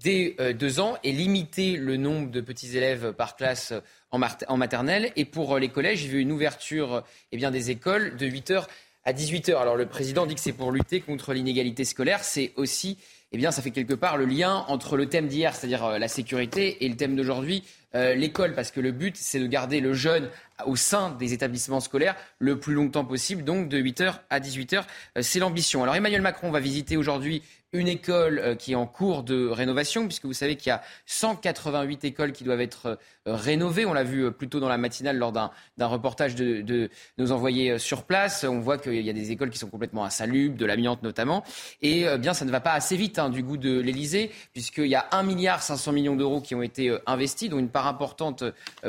dès euh, deux ans et limiter le nombre de petits élèves par classe en, maternelle. Et pour euh, les collèges, a eu une ouverture eh bien, des écoles de 8h à 18h. Alors le président dit que c'est pour lutter contre l'inégalité scolaire. C'est aussi, eh bien, ça fait quelque part le lien entre le thème d'hier, c'est-à-dire euh, la sécurité, et le thème d'aujourd'hui, euh, l'école, parce que le but, c'est de garder le jeune au sein des établissements scolaires le plus longtemps possible, donc de 8h à 18h. Euh, c'est l'ambition. Alors Emmanuel Macron va visiter aujourd'hui une école euh, qui est en cours de rénovation, puisque vous savez qu'il y a 188 écoles qui doivent être euh, rénovées. On l'a vu euh, plus tôt dans la matinale lors d'un reportage de, nos envoyés sur place. On voit qu'il y a des écoles qui sont complètement insalubres, de l'amiante notamment. Et bien, ça ne va pas assez vite hein, du goût de l'Elysée, puisqu'il y a 1 milliard 500 millions d'euros qui ont été investis, dont une part importante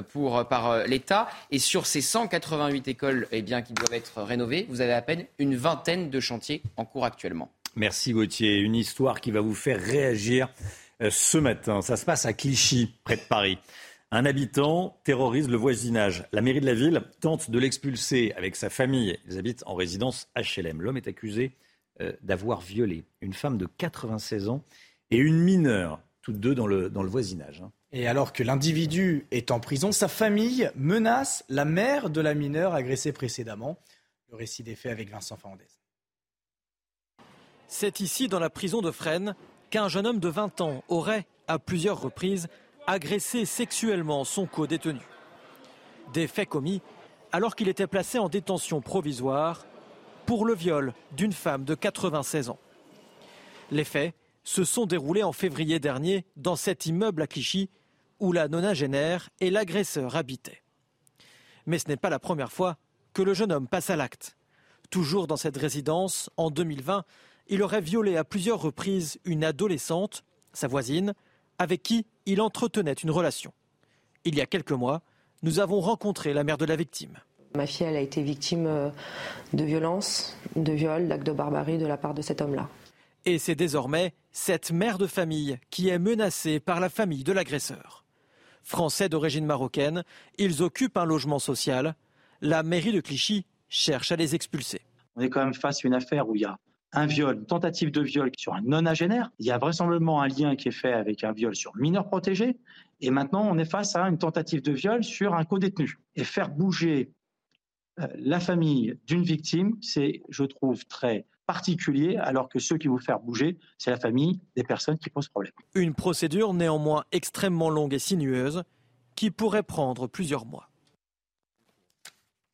pour, par l'État. Et sur ces 188 écoles eh bien, qui doivent être rénovées, vous avez à peine une vingtaine de chantiers en cours actuellement. Merci Gauthier. Une histoire qui va vous faire réagir euh, ce matin. Ça se passe à Clichy, près de Paris. Un habitant terrorise le voisinage. La mairie de la ville tente de l'expulser avec sa famille. Ils habitent en résidence HLM. L'homme est accusé euh, d'avoir violé une femme de 96 ans et une mineure, toutes deux dans le, dans le voisinage. Hein. Et alors que l'individu est en prison, sa famille menace la mère de la mineure agressée précédemment. Le récit des faits avec Vincent Fernandez. C'est ici, dans la prison de Fresnes, qu'un jeune homme de 20 ans aurait, à plusieurs reprises, agressé sexuellement son co-détenu. Des faits commis alors qu'il était placé en détention provisoire pour le viol d'une femme de 96 ans. Les faits se sont déroulés en février dernier dans cet immeuble à Clichy où la nonagénaire et l'agresseur habitaient. Mais ce n'est pas la première fois que le jeune homme passe à l'acte. Toujours dans cette résidence, en 2020, il aurait violé à plusieurs reprises une adolescente, sa voisine, avec qui il entretenait une relation. Il y a quelques mois, nous avons rencontré la mère de la victime. Ma fille, elle a été victime euh, de violences, de viols, d'actes de barbarie de la part de cet homme-là. Et c'est désormais cette mère de famille qui est menacée par la famille de l'agresseur. Français d'origine marocaine, ils occupent un logement social. La mairie de Clichy cherche à les expulser. On est quand même face à une affaire où il y a un viol, une tentative de viol sur un nonagénaire. Il y a vraisemblablement un lien qui est fait avec un viol sur mineur protégé. Et maintenant, on est face à une tentative de viol sur un co-détenu. Et faire bouger euh, la famille d'une victime, c'est, je trouve, très particulier, alors que ceux qui vont faire bouger, c'est la famille des personnes qui posent problème. Une procédure néanmoins extrêmement longue et sinueuse qui pourrait prendre plusieurs mois.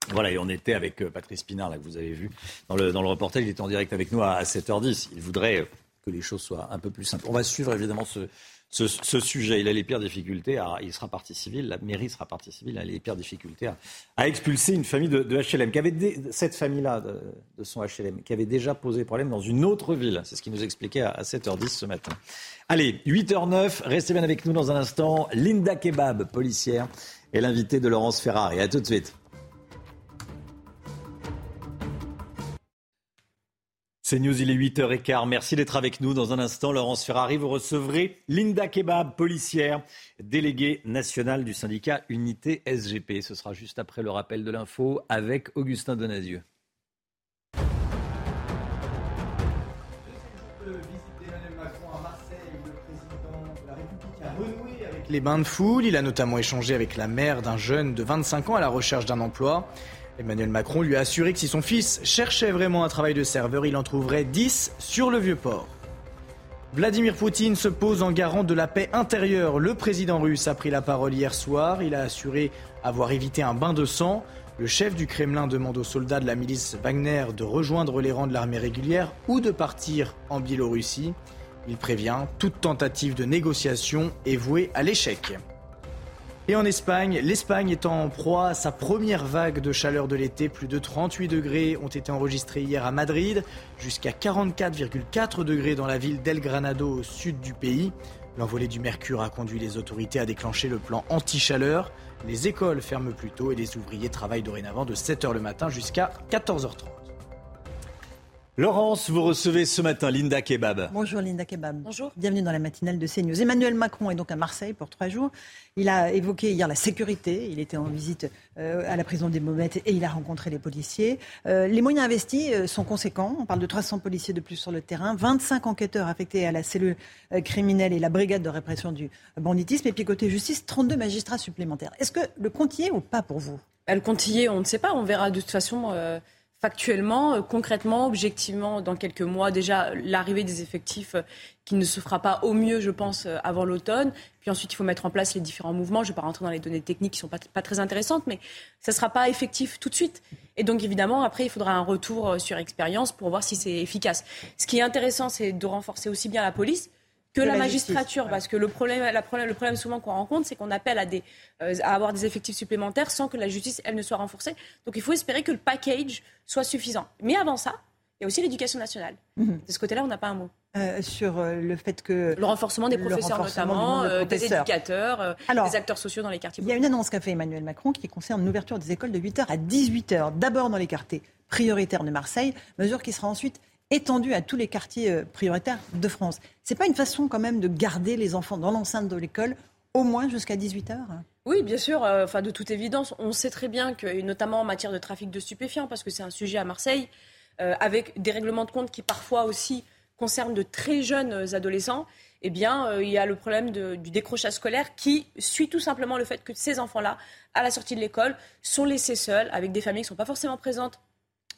Voilà, et on était avec euh, Patrice Pinard, là, que vous avez vu dans le, dans le reportage. Il était en direct avec nous à, 7h10. Il voudrait euh, que les choses soient un peu plus simples. On va suivre évidemment ce, ce, sujet. Il a les pires difficultés, il sera partie civile, la mairie sera partie civile, il a les pires difficultés à, expulser une famille de, HLM, qui avait cette famille-là de, son HLM, qui avait déjà posé problème dans une autre ville. C'est ce qu'il nous expliquait à, à 7h10 ce matin. Allez, 8h09, restez bien avec nous dans un instant. Linda Kebab, policière, est l'invitée de Laurence Ferrari. À tout de suite. C'est News, il est 8h15. Merci d'être avec nous. Dans un instant, Laurence Ferrari, vous recevrez Linda Kebab, policière, déléguée nationale du syndicat Unité SGP. Ce sera juste après le rappel de l'info avec Augustin Donadieu. Les bains de foule, il a notamment échangé avec la mère d'un jeune de 25 ans à la recherche d'un emploi. Emmanuel Macron lui a assuré que si son fils cherchait vraiment un travail de serveur, il en trouverait 10 sur le vieux port. Vladimir Poutine se pose en garant de la paix intérieure. Le président russe a pris la parole hier soir. Il a assuré avoir évité un bain de sang. Le chef du Kremlin demande aux soldats de la milice Wagner de rejoindre les rangs de l'armée régulière ou de partir en Biélorussie. Il prévient, toute tentative de négociation est vouée à l'échec. Et en Espagne, l'Espagne est en proie à sa première vague de chaleur de l'été. Plus de 38 degrés ont été enregistrés hier à Madrid, jusqu'à 44,4 degrés dans la ville d'El Granado au sud du pays. L'envolée du mercure a conduit les autorités à déclencher le plan anti-chaleur. Les écoles ferment plus tôt et les ouvriers travaillent dorénavant de 7h le matin jusqu'à 14h30. Laurence, vous recevez ce matin Linda Kebab. Bonjour Linda Kebab. Bonjour. Bienvenue dans la matinale de CNews. Emmanuel Macron est donc à Marseille pour trois jours. Il a évoqué hier la sécurité. Il était en visite euh, à la prison des Baumettes et il a rencontré les policiers. Euh, les moyens investis euh, sont conséquents. On parle de 300 policiers de plus sur le terrain, 25 enquêteurs affectés à la cellule criminelle et la brigade de répression du banditisme. Et puis côté justice, 32 magistrats supplémentaires. Est-ce que le compte y est ou pas pour vous? Le compte y est, on ne sait pas. On verra de toute façon factuellement, concrètement, objectivement, dans quelques mois, déjà l'arrivée des effectifs qui ne se fera pas au mieux, je pense, avant l'automne. Puis ensuite, il faut mettre en place les différents mouvements. Je ne vais pas rentrer dans les données techniques qui ne sont pas, pas, très intéressantes, mais ça ne sera pas effectif tout de suite. Et donc, évidemment, après, il faudra un retour sur expérience pour voir si c'est efficace. Ce qui est intéressant, c'est de renforcer aussi bien la police que, la, magistrature, parce que le problème, la problème, le problème souvent qu'on rencontre, c'est qu'on appelle à, des, euh, à avoir des effectifs supplémentaires sans que la justice, elle, ne soit renforcée. Donc il faut espérer que le package soit suffisant. Mais avant ça, il y a aussi l'éducation nationale. Mhm. De ce côté-là, on n'a pas un mot. Euh, sur euh, le fait que... Le renforcement des professeurs notamment, des éducateurs, des acteurs sociaux dans les quartiers. Il y a une annonce qu'a fait Emmanuel Macron qui concerne l'ouverture des écoles de 8h à 18h, d'abord dans les quartiers prioritaires de Marseille, mesure qui sera ensuite étendue à tous les quartiers euh, prioritaires de France. C'est pas une façon quand même de garder les enfants dans l'enceinte de l'école au moins jusqu'à 18 heures? Oui, bien sûr. Euh, enfin, de toute évidence, on sait très bien que, notamment en matière de trafic de stupéfiants, parce que c'est un sujet à Marseille, euh, avec des règlements de compte qui parfois aussi concernent de très jeunes adolescents, eh bien, il y a le problème du décrochage scolaire qui suit tout simplement le fait que ces enfants-là, à la sortie de l'école, sont laissés seuls avec des familles qui ne sont pas forcément présentes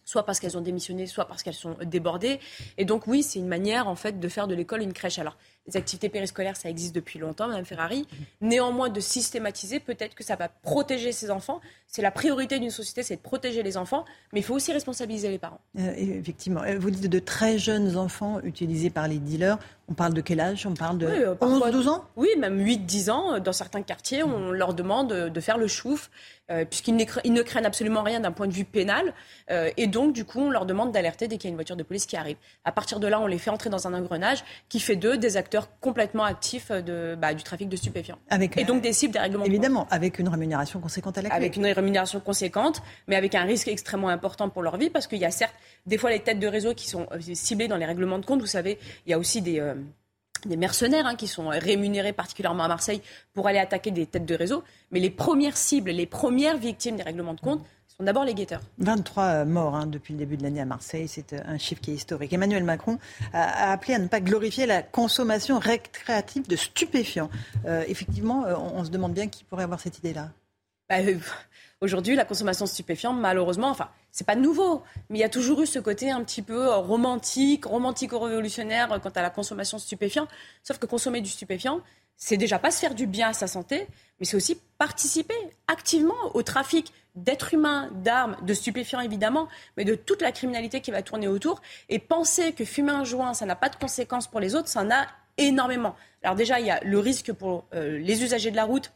soit parce qu'elles ont démissionné, soit parce qu'elles sont débordées. Et donc oui, c'est une manière en fait de faire de l'école une crèche. Alors les activités périscolaires, ça existe depuis longtemps, Madame Ferrari. Néanmoins, de systématiser, peut-être que ça va protéger ces enfants. C'est la priorité d'une société, c'est de protéger les enfants, mais il faut aussi responsabiliser les parents. Euh, effectivement. Euh, vous dites de très jeunes enfants utilisés par les dealers. On parle de quel âge? On parle de 11, euh, 12 ans? Oui, même 8, 10 ans. Dans certains quartiers, on leur demande de faire le chouf, puisqu'ils ne craignent absolument rien d'un point de vue pénal. et donc, du coup, on leur demande d'alerter dès qu'il y a une voiture de police qui arrive. À partir de là, on les fait entrer dans un engrenage qui fait d'eux des acteurs complètement actifs de, bah, du trafic de stupéfiants. Avec, et donc des cibles des règlements. Évidemment, avec une rémunération conséquente à la clé. Avec une rémunération conséquente, mais avec un risque extrêmement important pour leur vie, parce qu'il y a certes des fois les têtes de réseau qui sont euh, ciblées dans les règlements de compte. Vous savez, il y a aussi des... Euh, des mercenaires hein, qui sont rémunérés particulièrement à Marseille pour aller attaquer des têtes de réseau. Mais les premières cibles, les premières victimes des réglements de compte, d'abord les guetteurs. 23 euh, morts hein, depuis le début de l'année à Marseille, c'est euh, un chiffre qui est historique. Emmanuel Macron a, appelé à ne pas glorifier la consommation récréative de stupéfiants. Euh, effectivement, on, se demande bien qui pourrait avoir cette idée-là. Bah, aujourd'hui, la consommation de stupéfiants, malheureusement, enfin, c'est pas nouveau, mais il y a toujours eu ce côté un petit peu romantique, romantico-révolutionnaire quant à la consommation de stupéfiants. Sauf que consommer du stupéfiant, c'est déjà pas se faire du bien à sa santé, mais c'est aussi participer activement au trafic d'êtres humains, d'armes, de stupéfiants évidemment, mais de toute la criminalité qui va tourner autour. Et penser que fumer un joint, ça n'a pas de conséquences pour les autres, ça en a énormément. Alors déjà, il y a le risque pour euh, les usagers de la route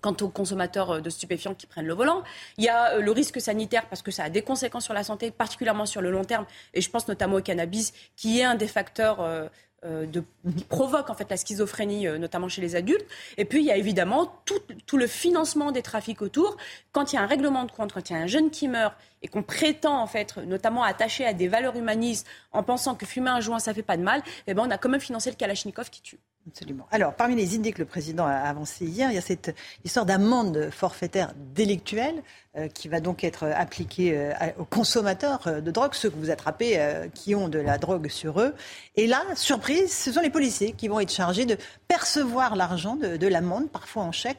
quant aux consommateurs euh, de stupéfiants qui prennent le volant. Il y a euh, le risque sanitaire parce que ça a des conséquences sur la santé, particulièrement sur le long terme. Et je pense notamment au cannabis, qui est un des facteurs de, qui provoque en fait la schizophrénie, euh, notamment chez les adultes. Et puis il y a évidemment tout, tout, le financement des trafics autour. Quand il y a un règlement de compte, quand il y a un jeune qui meurt et qu'on prétend en fait, notamment attaché à des valeurs humanistes, en pensant que fumer un joint ça fait pas de mal, eh ben on a quand même financé le Kalachnikov qui tue. Absolument. Alors, parmi les idées que le président a avancées hier, il y a cette histoire d'amende forfaitaire délictuelle euh, qui va donc être appliquée euh, aux consommateurs euh, de drogue, ceux que vous attrapez qui ont de la drogue sur eux. Et là, surprise, ce sont les policiers qui vont être chargés de percevoir l'argent de, de l'amende, parfois en chèque,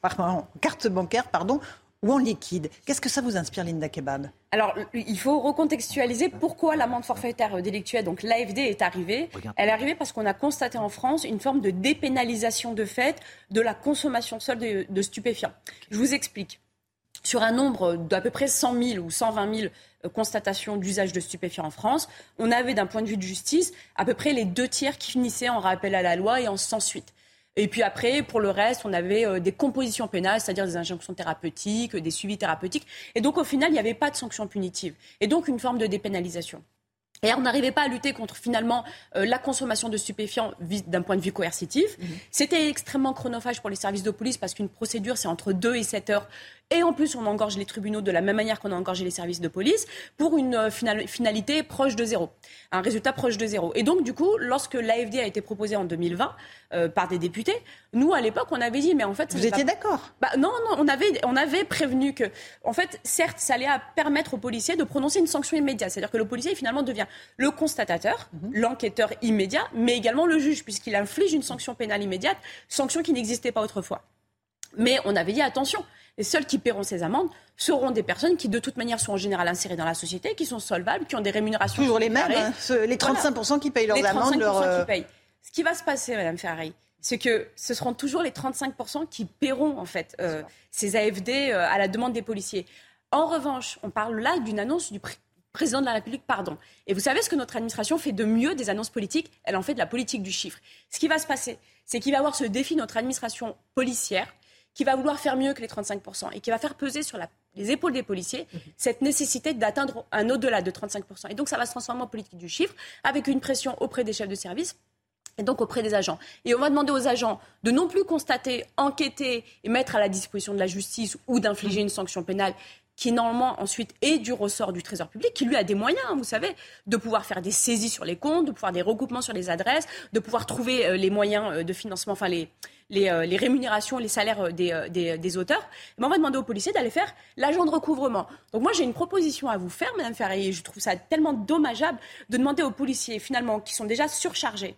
parfois en carte bancaire, pardon, ou en liquide. Qu'est-ce que ça vous inspire, Linda Kebab? Alors, il faut recontextualiser pourquoi l'amende forfaitaire délictuelle, donc l'AFD, est arrivée. Elle est arrivée parce qu'on a constaté en France une forme de dépénalisation de fait de la consommation seule de, stupéfiants. Je vous explique. Sur un nombre d'à peu près 100 000 ou 120 000 euh, constatations d'usage de stupéfiants en France, on avait d'un point de vue de justice à peu près les deux tiers qui finissaient en rappel à la loi et en sans suite. Et puis après, pour le reste, on avait euh, des compositions pénales, c'est-à-dire des injonctions thérapeutiques, des suivis thérapeutiques. Et donc, au final, il n'y avait pas de sanction punitive. Et donc, une forme de dépénalisation. Et on n'arrivait pas à lutter contre finalement euh, la consommation de stupéfiants d'un point de vue coercitif. Mhm. C'était extrêmement chronophage pour les services de police parce qu'une procédure, c'est entre 2 et 7 heures et en plus, on engorge les tribunaux de la même manière qu'on a engorgé les services de police pour une euh, finalité proche de zéro, un résultat proche de zéro. Et donc, du coup, lorsque l'AFD a été proposé en 2020 euh, par des députés, nous, à l'époque, on avait dit, mais en fait... Vous étiez d'accord? Bah, Non, non, on avait, on avait prévenu que, en fait, certes, ça allait permettre aux policiers de prononcer une sanction immédiate. C'est-à-dire que le policier, finalement, devient le constatateur, mhm. l'enquêteur immédiat, mais également le juge, puisqu'il inflige une sanction pénale immédiate, sanction qui n'existait pas autrefois. Mais on avait dit attention, les seuls qui paieront ces amendes seront des personnes qui, de toute manière, sont en général insérées dans la société, qui sont solvables, qui ont des rémunérations. Toujours les mêmes, hein, les 35% qui payent leurs les amendes. Leur... Qui euh, payent. Ce qui va se passer, Madame Ferrari, c'est que ce seront toujours les 35% qui paieront en fait euh, ces AFD euh, à la demande des policiers. En revanche, on parle là d'une annonce du président de la République, pardon. Et vous savez ce que notre administration fait de mieux des annonces politiques? Elle en fait de la politique du chiffre. Ce qui va se passer, c'est qu'il va avoir ce défi notre administration policière qui va vouloir faire mieux que les 35% et qui va faire peser sur les épaules des policiers mhm. cette nécessité d'atteindre un au-delà de 35%. Et donc ça va se transformer en politique du chiffre avec une pression auprès des chefs de service et donc auprès des agents. Et on va demander aux agents de non plus constater, enquêter et mettre à la disposition de la justice ou d'infliger une sanction pénale qui normalement ensuite est du ressort du Trésor public, qui lui a des moyens, vous savez, de pouvoir faire des saisies sur les comptes, de pouvoir des recoupements sur les adresses, de pouvoir trouver euh, les moyens euh, de financement, enfin les, les, euh, rémunérations, les salaires des, auteurs. Mais on va demander aux policiers d'aller faire l'agent de recouvrement. Donc moi j'ai une proposition à vous faire, Madame Ferrier, je trouve ça tellement dommageable de demander aux policiers finalement qui sont déjà surchargés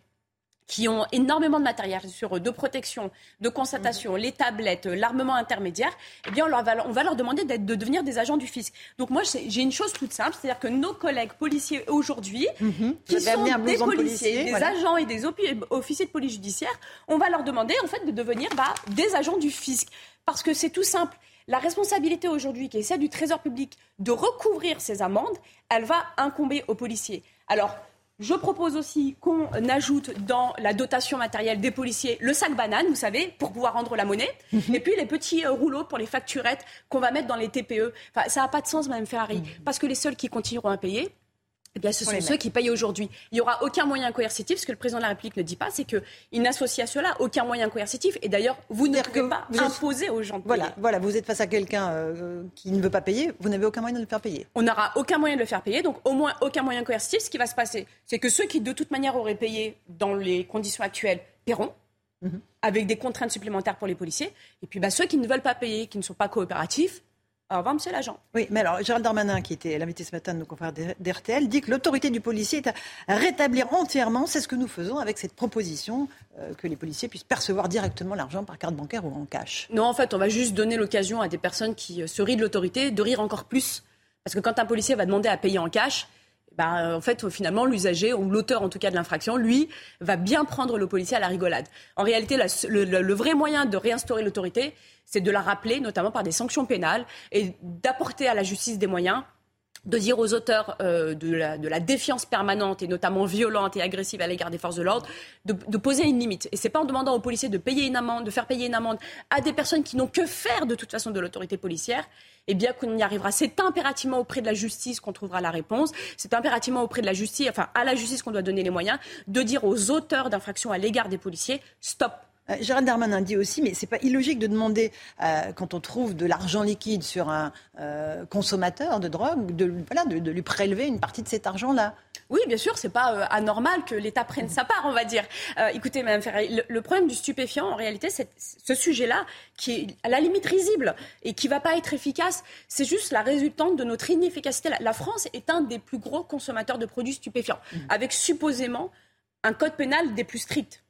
qui ont énormément de matériel sur eux, de protection, de constatation, les tablettes, l'armement intermédiaire, eh bien, on, va, on va leur demander de devenir des agents du fisc. Donc moi, j'ai une chose toute simple, c'est-à-dire que nos collègues policiers aujourd'hui, mhm. qui sont des policiers, des agents et des officiers de police judiciaire, on va leur demander en fait de devenir bah, des agents du fisc. Parce que c'est tout simple. La responsabilité aujourd'hui, qui est celle du Trésor public, de recouvrir ces amendes, elle va incomber aux policiers. Alors, je propose aussi qu'on ajoute dans la dotation matérielle des policiers le sac banane, vous savez, pour pouvoir rendre la monnaie. Mhm. Et puis les petits euh, rouleaux pour les facturettes qu'on va mettre dans les TPE. Enfin, ça n'a pas de sens, Madame Ferrari, mhm. parce que les seuls qui continueront à payer, eh bien, ce sont ceux qui payent aujourd'hui. Il n'y aura aucun moyen coercitif. Ce que le président de la République ne dit pas, c'est qu'il n'associe à cela aucun moyen coercitif. Et d'ailleurs, vous ne pouvez pas imposer aux gens de voilà, Voilà, vous êtes face à quelqu'un euh, qui ne veut pas payer. Vous n'avez aucun moyen de le faire payer. On n'aura aucun moyen de le faire payer. Donc, au moins, aucun moyen coercitif. Ce qui va se passer, c'est que ceux qui, de toute manière, auraient payé dans les conditions actuelles, paieront. Mhm. Avec des contraintes supplémentaires pour les policiers. Et puis, bah, ceux qui ne veulent pas payer, qui ne sont pas coopératifs, au revoir, monsieur l'agent. Oui, mais alors, Gérald Darmanin, qui était l'invité ce matin de nos confrères d'RTL, dit que l'autorité du policier est à rétablir entièrement. C'est ce que nous faisons avec cette proposition euh, que les policiers puissent percevoir directement l'argent par carte bancaire ou en cash. Non, en fait, on va juste donner l'occasion à des personnes qui euh, se rient de l'autorité de rire encore plus. Parce que quand un policier va demander à payer en cash, bah, en fait, finalement, l'usager, ou l'auteur en tout cas de l'infraction, lui, va bien prendre le policier à la rigolade. En réalité, le, vrai moyen de réinstaurer l'autorité, c'est de la rappeler, notamment par des sanctions pénales, et d'apporter à la justice des moyens de dire aux auteurs euh, de, la, de, la, défiance permanente et notamment violente et agressive à l'égard des forces de l'ordre, de, de, poser une limite. Et c'est pas en demandant aux policiers de payer une amende, de faire payer une amende à des personnes qui n'ont que faire de toute façon de l'autorité policière, eh bien qu'on y arrivera. C'est impérativement auprès de la justice qu'on trouvera la réponse. C'est impérativement auprès de la justice, enfin à la justice qu'on doit donner les moyens de dire aux auteurs d'infractions à l'égard des policiers, stop, euh, Gérald Darmanin dit aussi, mais c'est pas illogique de demander, euh, quand on trouve de l'argent liquide sur un euh, consommateur de drogue, de, voilà, de, lui prélever une partie de cet argent-là. Oui, bien sûr, c'est pas anormal que l'État prenne sa part, on va dire. écoutez, Mme Ferrari, le, problème du stupéfiant, en réalité, c'est ce sujet-là, qui est à la limite risible et qui va pas être efficace, c'est juste la résultante de notre inefficacité. La, France est un des plus gros consommateurs de produits stupéfiants, mmh. avec supposément un code pénal des plus stricts.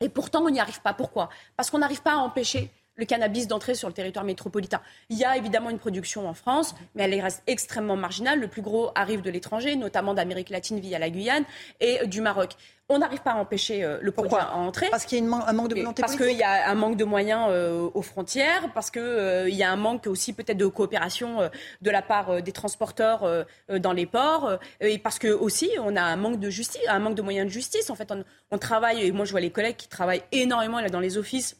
Et pourtant, on n'y arrive pas. Pourquoi? Parce qu'on n'arrive pas à empêcher le cannabis d'entrer sur le territoire métropolitain. Il y a évidemment une production en France, mais elle reste extrêmement marginale. Le plus gros arrive de l'étranger, notamment d'Amérique latine via la Guyane et du Maroc. On n'arrive pas à empêcher euh, le produit à entrer. Parce qu'il y a un manque de volonté Parce qu'il y a un manque de moyens euh, aux frontières, parce qu'il euh, y a un manque aussi peut-être de coopération de la part des transporteurs dans les ports, et parce que aussi on a un manque de justice, un manque de moyens de justice. En fait, on, on travaille, et moi je vois les collègues qui travaillent énormément là, dans les offices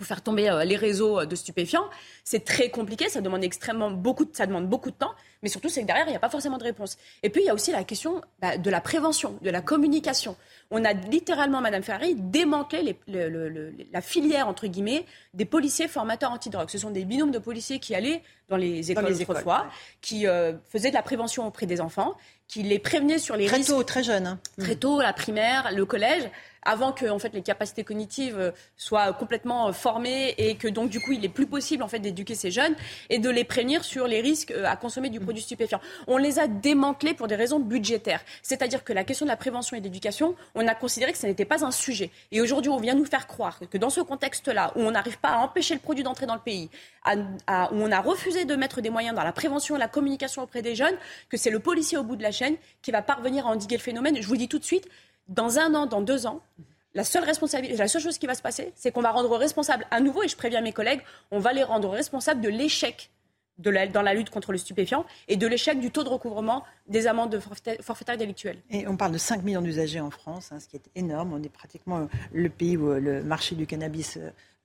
pour faire tomber euh, les réseaux euh, de stupéfiants. C'est très compliqué, ça demande extrêmement beaucoup, de, ça demande beaucoup de temps, mais surtout c'est que derrière il n'y a pas forcément de réponse. Et puis il y a aussi la question bah, de la prévention, de la communication. On a littéralement, Madame Ferrari, démantelé la filière entre guillemets des policiers formateurs antidrogue. Ce sont des binômes de policiers qui allaient dans les écoles autrefois, qui euh, faisaient de la prévention auprès des enfants, qui les prévenaient sur les très risques. Très tôt, très jeune. Hein. Très tôt, la primaire, le collège. Avant que en fait les capacités cognitives euh, soient complètement euh, formées et que donc du coup il est plus possible en fait d'éduquer ces jeunes et de les prévenir sur les risques à consommer du produit stupéfiant. On les a démantelés pour des raisons budgétaires, c'est-à-dire que la question de la prévention et d'éducation, on a considéré que ce n'était pas un sujet. Et aujourd'hui, on vient nous faire croire que dans ce contexte-là, où on n'arrive pas à empêcher le produit d'entrer dans le pays, où on a refusé de mettre des moyens dans la prévention et la communication auprès des jeunes, que c'est le policier au bout de la chaîne qui va parvenir à endiguer le phénomène. Je vous dis tout de suite, dans un an, dans deux ans, la seule responsabilité, la seule chose qui va se passer, c'est qu'on va rendre responsable à nouveau, et je préviens mes collègues, on va les rendre responsables de l'échec dans la lutte contre le stupéfiant et de l'échec du taux de recouvrement des amendes forfaitaires délictuelles. Et on parle de 5 millions d'usagers en France, hein, ce qui est énorme. On est pratiquement le pays où le marché du cannabis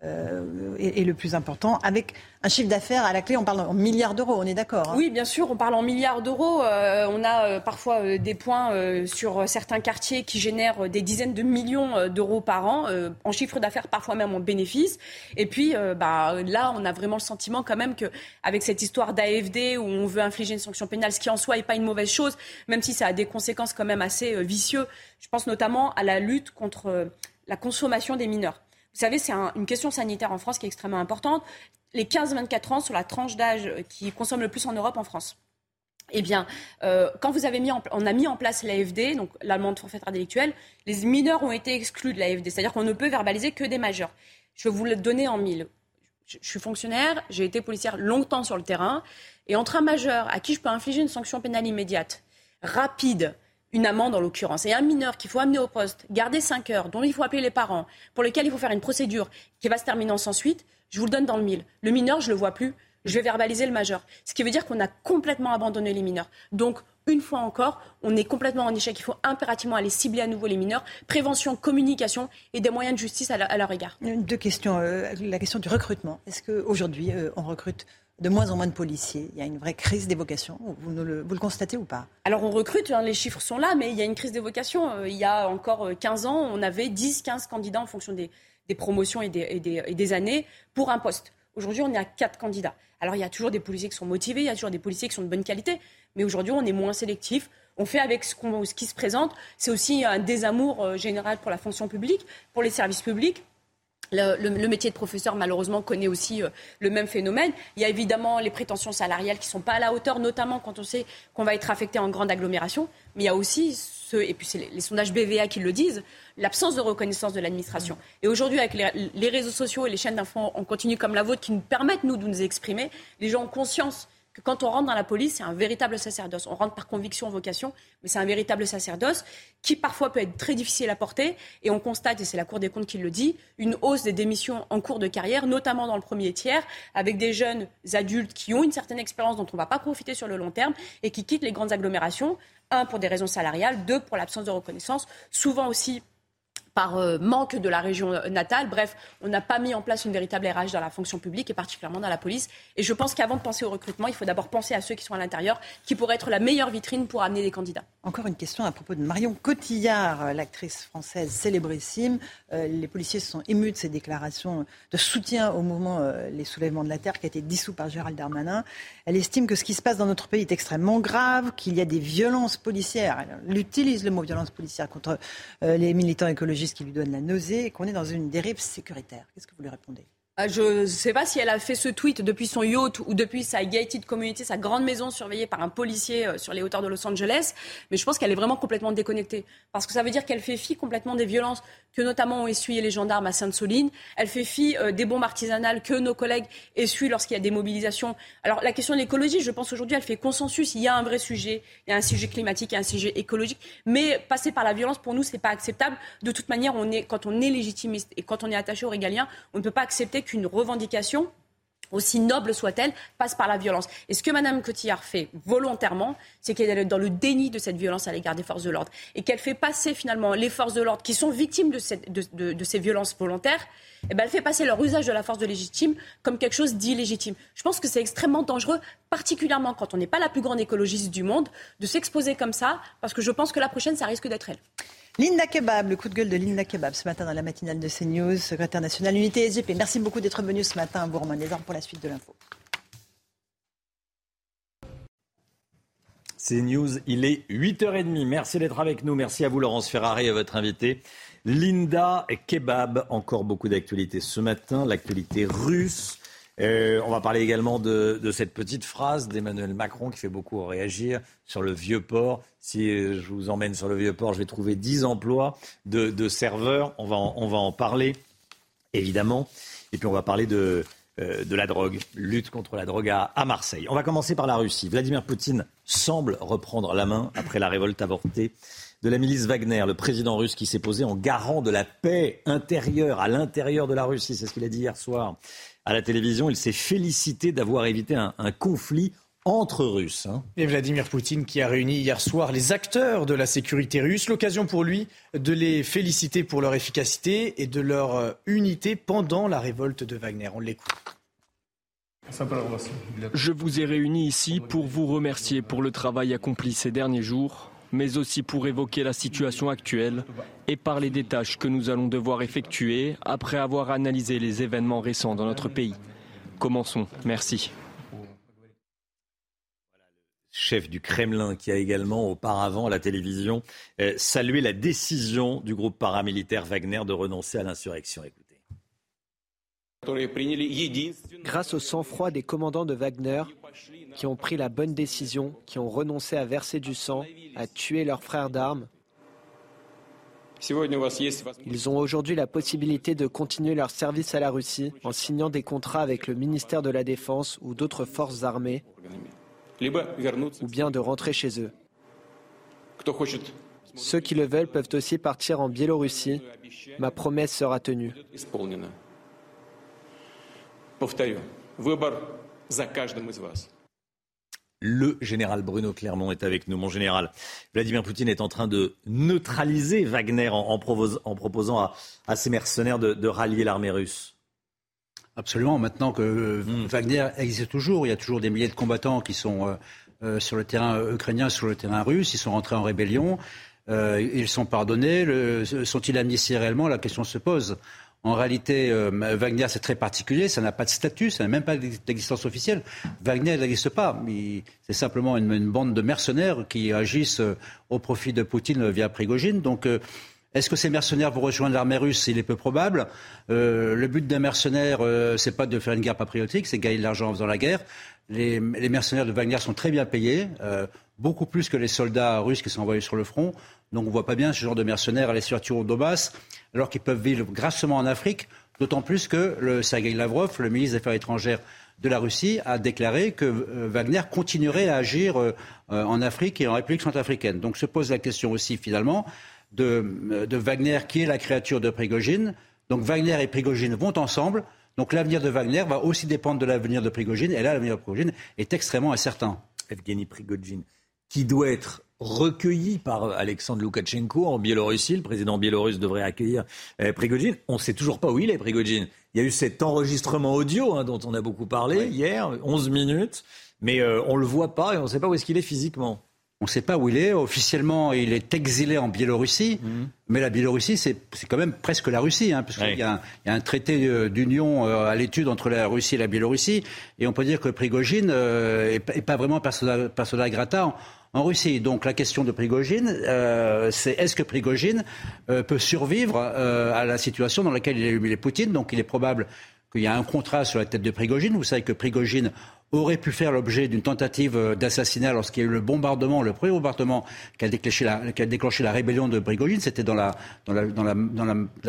euh, euh, est, le plus important, avec un chiffre d'affaires à la clé, on parle en milliards d'euros, on est d'accord hein Oui, bien sûr, on parle en milliards d'euros. Euh, on a euh, parfois des points sur certains quartiers qui génèrent des dizaines de millions d'euros par an, en chiffre d'affaires, parfois même en bénéfices. Et puis bah, là, on a vraiment le sentiment quand même qu'avec cette histoire d'AFD où on veut infliger une sanction pénale, ce qui en soi n'est pas une mauvaise chose, même si ça a des conséquences quand même assez vicieuses. Je pense notamment à la lutte contre la consommation des mineurs. Vous savez, c'est une question sanitaire en France qui est extrêmement importante. Les 15-24 ans sont la tranche d'âge qui consomme le plus en Europe en France. Eh bien, euh, quand vous avez mis on a mis en place l'AFD, donc l'amende forfaitaire délictuelle, les mineurs ont été exclus de l'AFD, c'est-à-dire qu'on ne peut verbaliser que des majeurs. Je vais vous le donner en mille. Je, je suis fonctionnaire, j'ai été policière longtemps sur le terrain, et entre un majeur à qui je peux infliger une sanction pénale immédiate, rapide, une amende en l'occurrence, et un mineur qu'il faut amener au poste, garder 5 heures, dont il faut appeler les parents, pour lequel il faut faire une procédure qui va se terminer en sans suite, je vous le donne dans le mille. Le mineur, je ne le vois plus, je vais verbaliser le majeur. Ce qui veut dire qu'on a complètement abandonné les mineurs. Donc, une fois encore, on est complètement en échec. Il faut impérativement aller cibler à nouveau les mineurs. Prévention, communication et des moyens de justice à, leur égard. Deux questions. Euh, la question du recrutement. Est-ce qu'aujourd'hui, euh, on recrute de moins en moins de policiers. Il y a une vraie crise des vocations. Vous, le, constatez ou pas? Alors on recrute, hein, les chiffres sont là, mais il y a une crise des vocations. Euh, il y a encore 15 euh, ans, on avait 10-15 candidats en fonction des, promotions et des, années pour un poste. Aujourd'hui, on est à 4 candidats. Alors il y a toujours des policiers qui sont motivés, il y a toujours des policiers qui sont de bonne qualité, mais aujourd'hui on est moins sélectif. On fait avec ce, ce qui se présente. C'est aussi un désamour euh, général pour la fonction publique, pour les services publics le, métier de professeur, malheureusement, connaît aussi euh, le même phénomène. Il y a évidemment les prétentions salariales qui ne sont pas à la hauteur, notamment quand on sait qu'on va être affecté en grande agglomération. Mais il y a aussi, ce, et puis c'est les, sondages BVA qui le disent, l'absence de reconnaissance de l'administration. Et aujourd'hui, avec les, réseaux sociaux et les chaînes d'infos en continu comme la vôtre qui nous permettent, nous, de nous exprimer, les gens ont conscience que quand on rentre dans la police, c'est un véritable sacerdoce. On rentre par conviction, vocation, mais c'est un véritable sacerdoce qui parfois peut être très difficile à porter. Et on constate, et c'est la Cour des comptes qui le dit, une hausse des démissions en cours de carrière, notamment dans le premier tiers, avec des jeunes adultes qui ont une certaine expérience dont on ne va pas profiter sur le long terme et qui quittent les grandes agglomérations. Un, pour des raisons salariales. Deux, pour l'absence de reconnaissance. Souvent aussi par euh, manque de la région natale. Bref, on n'a pas mis en place une véritable RH dans la fonction publique et particulièrement dans la police. Et je pense qu'avant de penser au recrutement, il faut d'abord penser à ceux qui sont à l'intérieur, qui pourraient être la meilleure vitrine pour amener des candidats. Encore une question à propos de Marion Cotillard, l'actrice française célébrissime. Euh, les policiers se sont émus de ses déclarations de soutien au mouvement euh, Les Soulèvements de la Terre qui a été dissous par Gérald Darmanin. Elle estime que ce qui se passe dans notre pays est extrêmement grave, qu'il y a des violences policières. Elle utilise le mot violence policière contre les militants écologistes qui lui donne la nausée et qu'on est dans une dérive sécuritaire. Qu'est-ce que vous lui répondez? Ah, je ne sais pas si elle a fait ce tweet depuis son yacht ou depuis sa gated community, sa grande maison surveillée par un policier euh, sur les hauteurs de Los Angeles, mais je pense qu'elle est vraiment complètement déconnectée. Parce que ça veut dire qu'elle fait fi complètement des violences que notamment ont essuyé les gendarmes à Sainte-Soline. Elle fait fi euh, des bombes artisanales que nos collègues essuient lorsqu'il y a des mobilisations. Alors la question de l'écologie, je pense aujourd'hui, elle fait consensus. Il y a un vrai sujet, il y a un sujet climatique, il y a un sujet écologique, mais passer par la violence pour nous, c'est pas acceptable. De toute manière, on est, quand on est légitimiste et quand on est attaché aux régaliens, on ne peut pas accepter qu'une revendication aussi noble soit-elle, passe par la violence. Et ce que Mme Cotillard fait volontairement, c'est qu'elle est dans le déni de cette violence à l'égard des forces de l'ordre. Et qu'elle fait passer finalement les forces de l'ordre qui sont victimes de, ces violences volontaires, eh ben, elle fait passer leur usage de la force de légitime comme quelque chose d'illégitime. Je pense que c'est extrêmement dangereux, particulièrement quand on n'est pas la plus grande écologiste du monde, de s'exposer comme ça, parce que je pense que la prochaine, ça risque d'être elle. Linda Kebab, le coup de gueule de Linda Kebab ce matin dans la matinale de CNews, secrétaire nationale unité SGP. Merci beaucoup d'être venu ce matin à Bourg-Manézard pour la suite de l'info. C'est News, il est 8h30. Merci d'être avec nous. Merci à vous, Laurence Ferrari, et votre invité. Linda Kebab, encore beaucoup d'actualités ce matin. L'actualité russe. Euh, on va parler également de, cette petite phrase d'Emmanuel Macron qui fait beaucoup réagir sur le vieux port. Si euh, je vous emmène sur le vieux port, je vais trouver 10 emplois de, serveurs. On va, en parler, évidemment. Et puis on va parler de, euh, de la drogue, lutte contre la drogue à, Marseille. On va commencer par la Russie. Vladimir Poutine semble reprendre la main après la révolte avortée de la milice Wagner, le président russe qui s'est posé en garant de la paix intérieure à l'intérieur de la Russie. C'est ce qu'il a dit hier soir à la télévision. Il s'est félicité d'avoir évité un, conflit entre Russes. Hein. Et Vladimir Poutine qui a réuni hier soir les acteurs de la sécurité russe, l'occasion pour lui de les féliciter pour leur efficacité et de leur euh, unité pendant la révolte de Wagner. On l'écoute. Je vous ai réunis ici pour vous remercier pour le travail accompli ces derniers jours, mais aussi pour évoquer la situation actuelle et parler des tâches que nous allons devoir effectuer après avoir analysé les événements récents dans notre pays. Commençons. Merci chef du Kremlin, qui a également auparavant à la télévision euh, salué la décision du groupe paramilitaire Wagner de renoncer à l'insurrection. Grâce au sang-froid des commandants de Wagner, qui ont pris la bonne décision, qui ont renoncé à verser du sang, à tuer leurs frères d'armes, ils ont aujourd'hui la possibilité de continuer leur service à la Russie en signant des contrats avec le ministère de la Défense ou d'autres forces armées ou bien de rentrer chez eux. Ceux qui le veulent peuvent aussi partir en Biélorussie. Ma promesse sera tenue. Le général Bruno Clermont est avec nous. Mon général, Vladimir Poutine est en train de neutraliser Wagner en, proposant à, ses mercenaires de rallier l'armée russe. Absolument. Maintenant que euh, hmm. Wagner existe toujours, il y a toujours des milliers de combattants qui sont euh, euh, sur le terrain ukrainien, sur le terrain russe. Ils sont rentrés en rébellion. ils sont pardonnés. Sont-ils amnistiés réellement? La question se pose. En réalité, Wagner, c'est très particulier. Ça n'a pas de statut, ça n'a même pas d'existence officielle. Wagner n'existe pas. C'est simplement une, bande de mercenaires qui agissent au profit de Poutine via Prigogine. Donc, est-ce que ces mercenaires vont rejoindre l'armée russe? Il est peu probable. Euh, le but d'un mercenaire, euh, c'est pas de faire une guerre patriotique, c'est gagner de l'argent en faisant la guerre. Les, mercenaires de Wagner sont très bien payés, euh, beaucoup plus que les soldats russes qui sont envoyés sur le front. Donc on ne voit pas bien ce genre de mercenaires aller sur au Donbass, alors qu'ils peuvent vivre grassement en Afrique. D'autant plus que le Sergei Lavrov, le ministre des Affaires étrangères de la Russie, a déclaré que Wagner continuerait à agir en Afrique et en République centrafricaine. Donc se pose la question aussi finalement de, Wagner, qui est la créature de Prigogine. Donc Wagner et Prigogine vont ensemble. Donc l'avenir de Wagner va aussi dépendre de l'avenir de Prigogine. Et là, l'avenir de Prigogine est extrêmement incertain. Evgeny Prigogine, qui doit être recueilli par Alexandre Loukachenko en Biélorussie. Le président biélorusse devrait accueillir euh, Prigogine. On ne sait toujours pas où il est, Prigogine. Il y a eu cet enregistrement audio hein, dont on a beaucoup parlé hier, 11 minutes, mais euh, on ne le voit pas et on ne sait pas où est-ce qu'il est physiquement. On ne sait pas où il est. Officiellement, il est exilé en Biélorussie. Mhm. Mais la Biélorussie, c'est quand même presque la Russie, hein, parce qu'il y, a un traité euh, d'union euh, à l'étude entre la Russie et la Biélorussie. Et on peut dire que Prigogine n'est euh, pas vraiment persona, grata en, Russie. Donc la question de Prigogine, c'est est-ce que Prigogine peut survivre à la situation dans laquelle il a humilié Poutine? Donc il est probable qu'il y a un contrat sur la tête de Prigogine. Vous savez que Prigogine aurait pu faire l'objet d'une tentative euh, d'assassinat lorsqu'il y a eu le bombardement, le premier bombardement qui a déclenché la, rébellion de Prigogine. C'était dans la,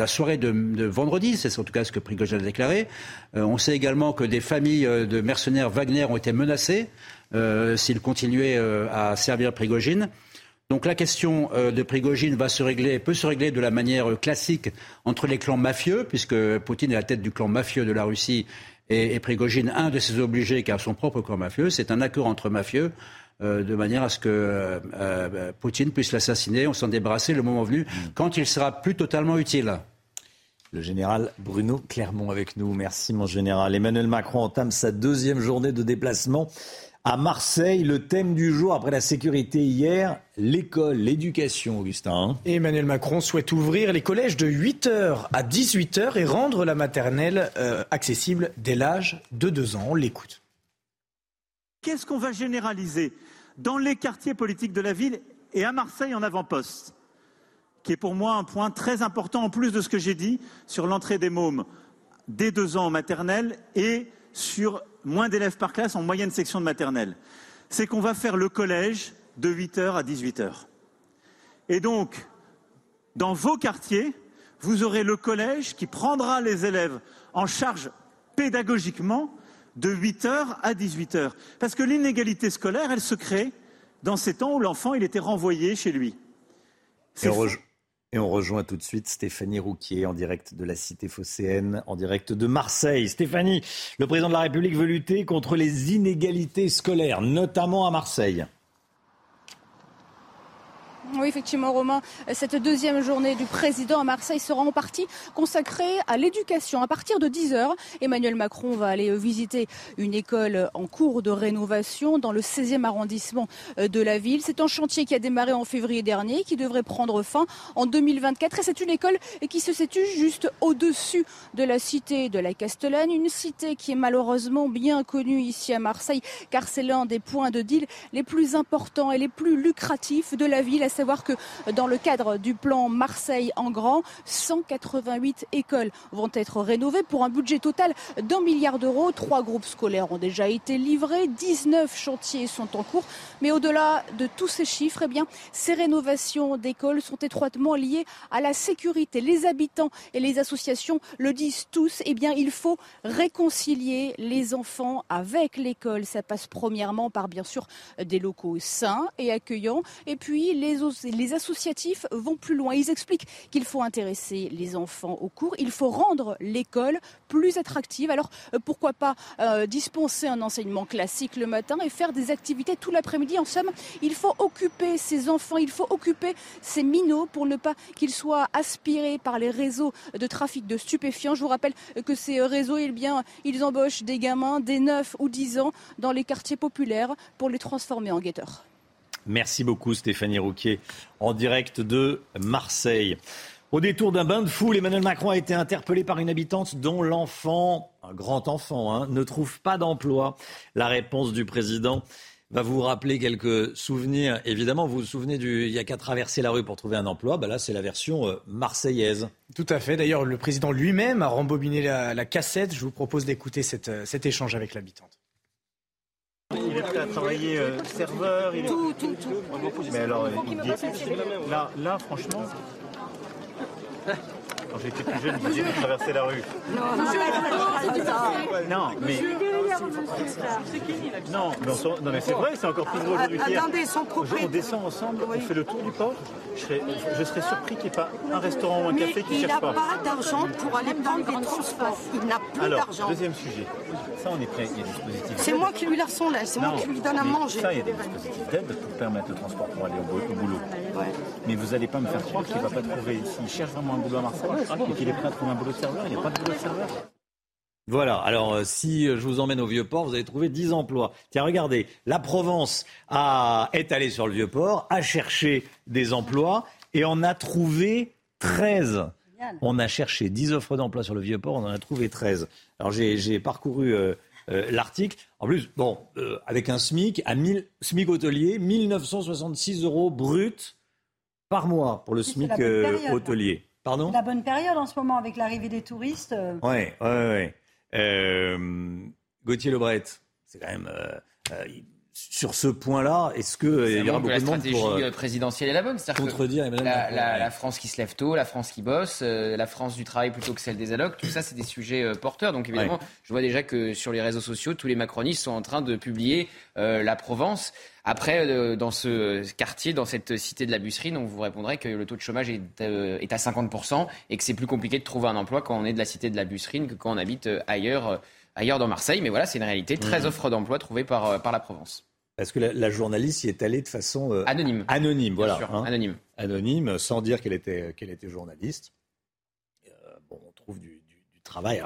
soirée de, vendredi, c'est en tout cas ce que Prigogine a déclaré. Euh, on sait également que des familles euh, de mercenaires Wagner ont été menacées euh, s'ils continuaient à servir Prigogine. Donc la question de Prigogine va se régler, peut se régler de la manière classique entre les clans mafieux, puisque Poutine est à la tête du clan mafieux de la Russie et, et Prigogine, un de ses obligés, car son propre corps mafieux, c'est un accord entre mafieux. Euh, de manière à ce que euh, euh, Poutine puisse l'assassiner, on s'en débarrasser le moment venu, mm. quand il sera plus totalement utile. Le général Bruno Clermont avec nous. Merci mon général. Emmanuel Macron entame sa deuxième journée de déplacement à Marseille, le thème du jour après la sécurité hier, l'école, l'éducation, Augustin. Emmanuel Macron souhaite ouvrir les collèges de 8h à 18h et rendre la maternelle euh, accessible dès l'âge de 2 ans. On l'écoute. Qu'est-ce qu'on va généraliser dans les quartiers politiques de la ville et à Marseille en avant-poste, qui est pour moi un point très important en plus de ce que j'ai dit sur l'entrée des mômes dès deux ans en maternelle et sur moins d'élèves par classe en moyenne section de maternelle. C'est qu'on va faire le collège de 8h à 18h. Et donc, dans vos quartiers, vous aurez le collège qui prendra les élèves en charge pédagogiquement de 8h à 18h. Parce que l'inégalité scolaire, elle se crée dans ces temps où l'enfant il était renvoyé chez lui. Et on, et on, rejoint tout de suite Stéphanie Rouquier en direct de la cité phocéenne, en direct de Marseille. Stéphanie, le président de la République veut lutter contre les inégalités scolaires, notamment à Marseille. Oui, effectivement, Romain, cette deuxième journée du président à Marseille sera en partie consacrée à l'éducation. À partir de 10h, Emmanuel Macron va aller visiter une école en cours de rénovation dans le 16e arrondissement de la ville. C'est un chantier qui a démarré en février dernier, qui devrait prendre fin en 2024. Et c'est une école qui se situe juste au-dessus de la cité de la Castellane, une cité qui est malheureusement bien connue ici à Marseille, car c'est l'un des points de deal les plus importants et les plus lucratifs de la ville savoir que dans le cadre du plan Marseille en grand, 188 écoles vont être rénovées pour un budget total d'un milliard d'euros. Trois groupes scolaires ont déjà été livrés, 19 chantiers sont en cours. Mais au-delà de tous ces chiffres, eh bien, ces rénovations d'écoles sont étroitement liées à la sécurité. Les habitants et les associations le disent tous. Eh bien, il faut réconcilier les enfants avec l'école. Ça passe premièrement par, bien sûr, des locaux sains et accueillants. Et puis, les les associatifs vont plus loin. Ils expliquent qu'il faut intéresser les enfants au cours, il faut rendre l'école plus attractive. Alors euh, pourquoi pas euh, dispenser un enseignement classique le matin et faire des activités tout l'après-midi. En somme, il faut occuper ces enfants, il faut occuper ces minots pour ne pas qu'ils soient aspirés par les réseaux de trafic de stupéfiants. Je vous rappelle que ces réseaux, eh bien, ils embauchent des gamins des 9 ou 10 ans dans les quartiers populaires pour les transformer en guetteurs. Merci beaucoup Stéphanie Rouquier en direct de Marseille. Au détour d'un bain de foule, Emmanuel Macron a été interpellé par une habitante dont l'enfant, un grand enfant, hein, ne trouve pas d'emploi. La réponse du président va vous rappeler quelques souvenirs. Évidemment, vous vous souvenez du il n'y a qu'à traverser la rue pour trouver un emploi. Ben là, c'est la version euh, marseillaise. Tout à fait. D'ailleurs, le président lui-même a rembobiné la, cassette. Je vous propose d'écouter euh, cet échange avec l'habitante. Il est prêt à travailler euh, serveur. Il est... Tout, tout, tout. Mais alors, il dit... là, là, franchement, quand j'étais plus jeune, vous disiez de traverser la rue. Non, non, non mais. Non, non mais c'est vrai, c'est encore plus drôle aujourd'hui. Attendez, son On descend ensemble, on fait le tour du port. Je serais, je serais surpris qu'il n'y ait pas un restaurant ou un café qui ne cherche pas. Il n'a pas d'argent pour aller prendre des transports. Il n'a plus d'argent. Alors, deuxième sujet. Ça, on est prêt. Il y a des dispositifs. C'est moi qui lui la son là. C'est moi qui lui donne à manger. Ça, il y a des dispositifs d'aide pour permettre le transport pour aller au boulot. Mais vous n'allez pas me faire croire qu'il ne va pas trouver. S'il cherche vraiment un boulot à Marseille, et qu'il est prêt à trouver un boulot de serveur, il n'y a pas de boulot de serveur. Voilà, alors euh, si euh, je vous emmène au Vieux-Port, vous allez trouver 10 emplois. Tiens, regardez, la Provence a, est allée sur le Vieux-Port, a cherché des emplois et en a trouvé 13. On a cherché 10 offres d'emploi sur le Vieux-Port, on en a trouvé 13. Alors j'ai parcouru euh, l'article. En plus, bon, avec un SMIC, à 1000, SMIC hôtelier, 1966 euros brut par mois pour le SMIC hôtelier. Pardon La bonne période en ce moment avec l'arrivée des touristes. Oui, oui, oui. Euh, Gauthier Lebret, c'est quand même. Euh, euh, sur ce point-là, est-ce qu'il y aura beaucoup de monde pour... La stratégie présidentielle est la bonne. Contredire la, la, la, France qui se lève tôt, la France qui bosse, la France du travail plutôt que celle des allocs, tout ça, c'est des sujets porteurs. Donc évidemment, je vois déjà que sur les réseaux sociaux, tous les macronistes sont en train de publier la Provence. Après, dans ce quartier, dans cette cité de la Busserine, on vous répondrait que le taux de chômage est, est à 50% et que c'est plus compliqué de trouver un emploi quand on est de la cité de la Busserine que quand on habite ailleurs, ailleurs dans Marseille. Mais voilà, c'est une réalité. 13 mmh. offres d'emploi trouvées par, par la Provence. Parce que la, journaliste y est allée de façon euh, anonyme. Anonyme, voilà. Hein. anonyme. Anonyme, sans dire qu'elle était, qu'elle était journaliste. Euh, bon, on trouve du, travail.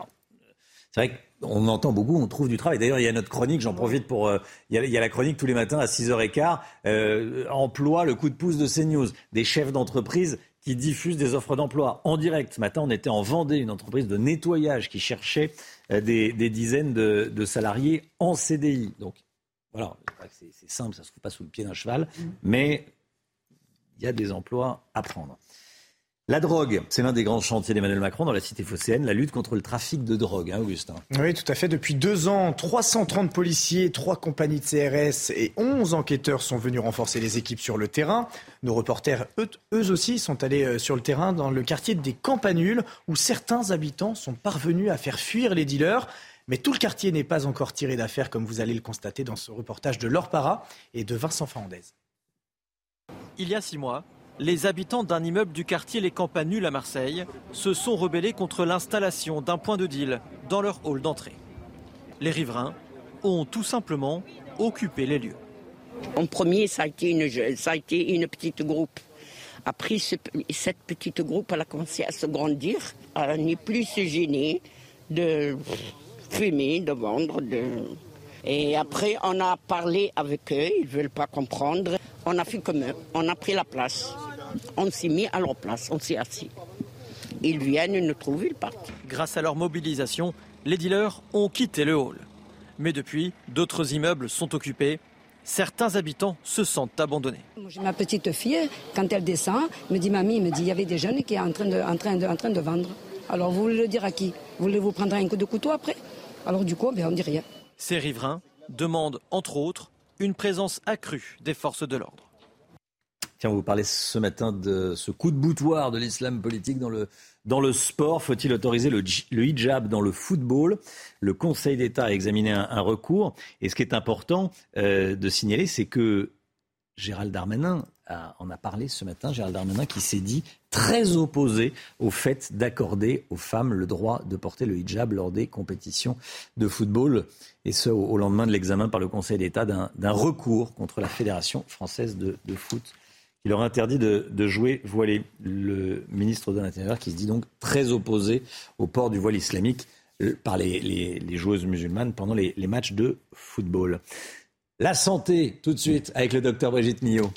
c'est vrai qu'on entend beaucoup, on trouve du travail. D'ailleurs, il y a notre chronique, j'en profite pour. Euh, il, y a, la chronique tous les matins à 6h15. emploi, le coup de pouce de CNews. Des chefs d'entreprise qui diffusent des offres d'emploi en direct. Ce matin, on était en Vendée, une entreprise de nettoyage qui cherchait des, dizaines de, de salariés en CDI. Donc, voilà, c'est simple, ça ne se fout pas sous le pied d'un cheval, mm. mais il y a des emplois à prendre. La drogue, c'est l'un des grands chantiers d'Emmanuel Macron dans la cité phocéenne, la lutte contre le trafic de drogue, hein, Augustin. Oui, tout à fait. Depuis deux ans, 330 policiers, trois compagnies de CRS et 11 enquêteurs sont venus renforcer les équipes sur le terrain. Nos reporters, eux, eux aussi, sont allés euh, sur le terrain dans le quartier des Campanules, où certains habitants sont parvenus à faire fuir les dealers. Mais tout le quartier n'est pas encore tiré d'affaire, comme vous allez le constater dans ce reportage de Laure Para et de Vincent Fernandez. Il y a six mois, les habitants d'un immeuble du quartier Les Campanules à Marseille se sont rebellés contre l'installation d'un point de deal dans leur hall d'entrée. Les riverains ont tout simplement occupé les lieux. En premier, ça a été une, petite groupe. Après, cette petite groupe, a commencé à se grandir. Elle n'est plus gêner de fumer, de vendre. Et après, on a parlé avec eux, ils ne veulent pas comprendre. On a fait comme eux, on a pris la place. On s'est mis à leur place, on s'est assis. Ils viennent nous trouver, ils partent. Grâce à leur mobilisation, les dealers ont quitté le hall. Mais depuis, d'autres immeubles sont occupés. Certains habitants se sentent abandonnés. J'ai ma petite fille, quand elle descend, me dit Mamie, me dit il y avait des jeunes qui sont en train de, en train de, en train de vendre. Alors vous voulez le dire à qui? Voulez-vous prendre un coup de couteau après? Alors du coup, ben, on dit rien. Ces riverains demandent, entre autres, une présence accrue des forces de l'ordre. Tiens, vous parlez ce matin de ce coup de boutoir de l'islam politique dans le, dans le sport. Faut-il autoriser le, hijab dans le football? Le Conseil d'État a examiné un, recours. Et ce qui est important euh, de signaler, c'est que Gérald Darmanin en a parlé ce matin, Gérald Darmanin, qui s'est dit très opposé au fait d'accorder aux femmes le droit de porter le hijab lors des compétitions de football, et ce au lendemain de l'examen par le Conseil d'État d'un recours contre la Fédération française de, foot qui leur interdit de, jouer voilé. Le ministre de l'Intérieur qui se dit donc très opposé au port du voile islamique euh, par les, joueuses musulmanes pendant les, les matchs de football. La santé, tout de suite, avec le docteur Brigitte Millot.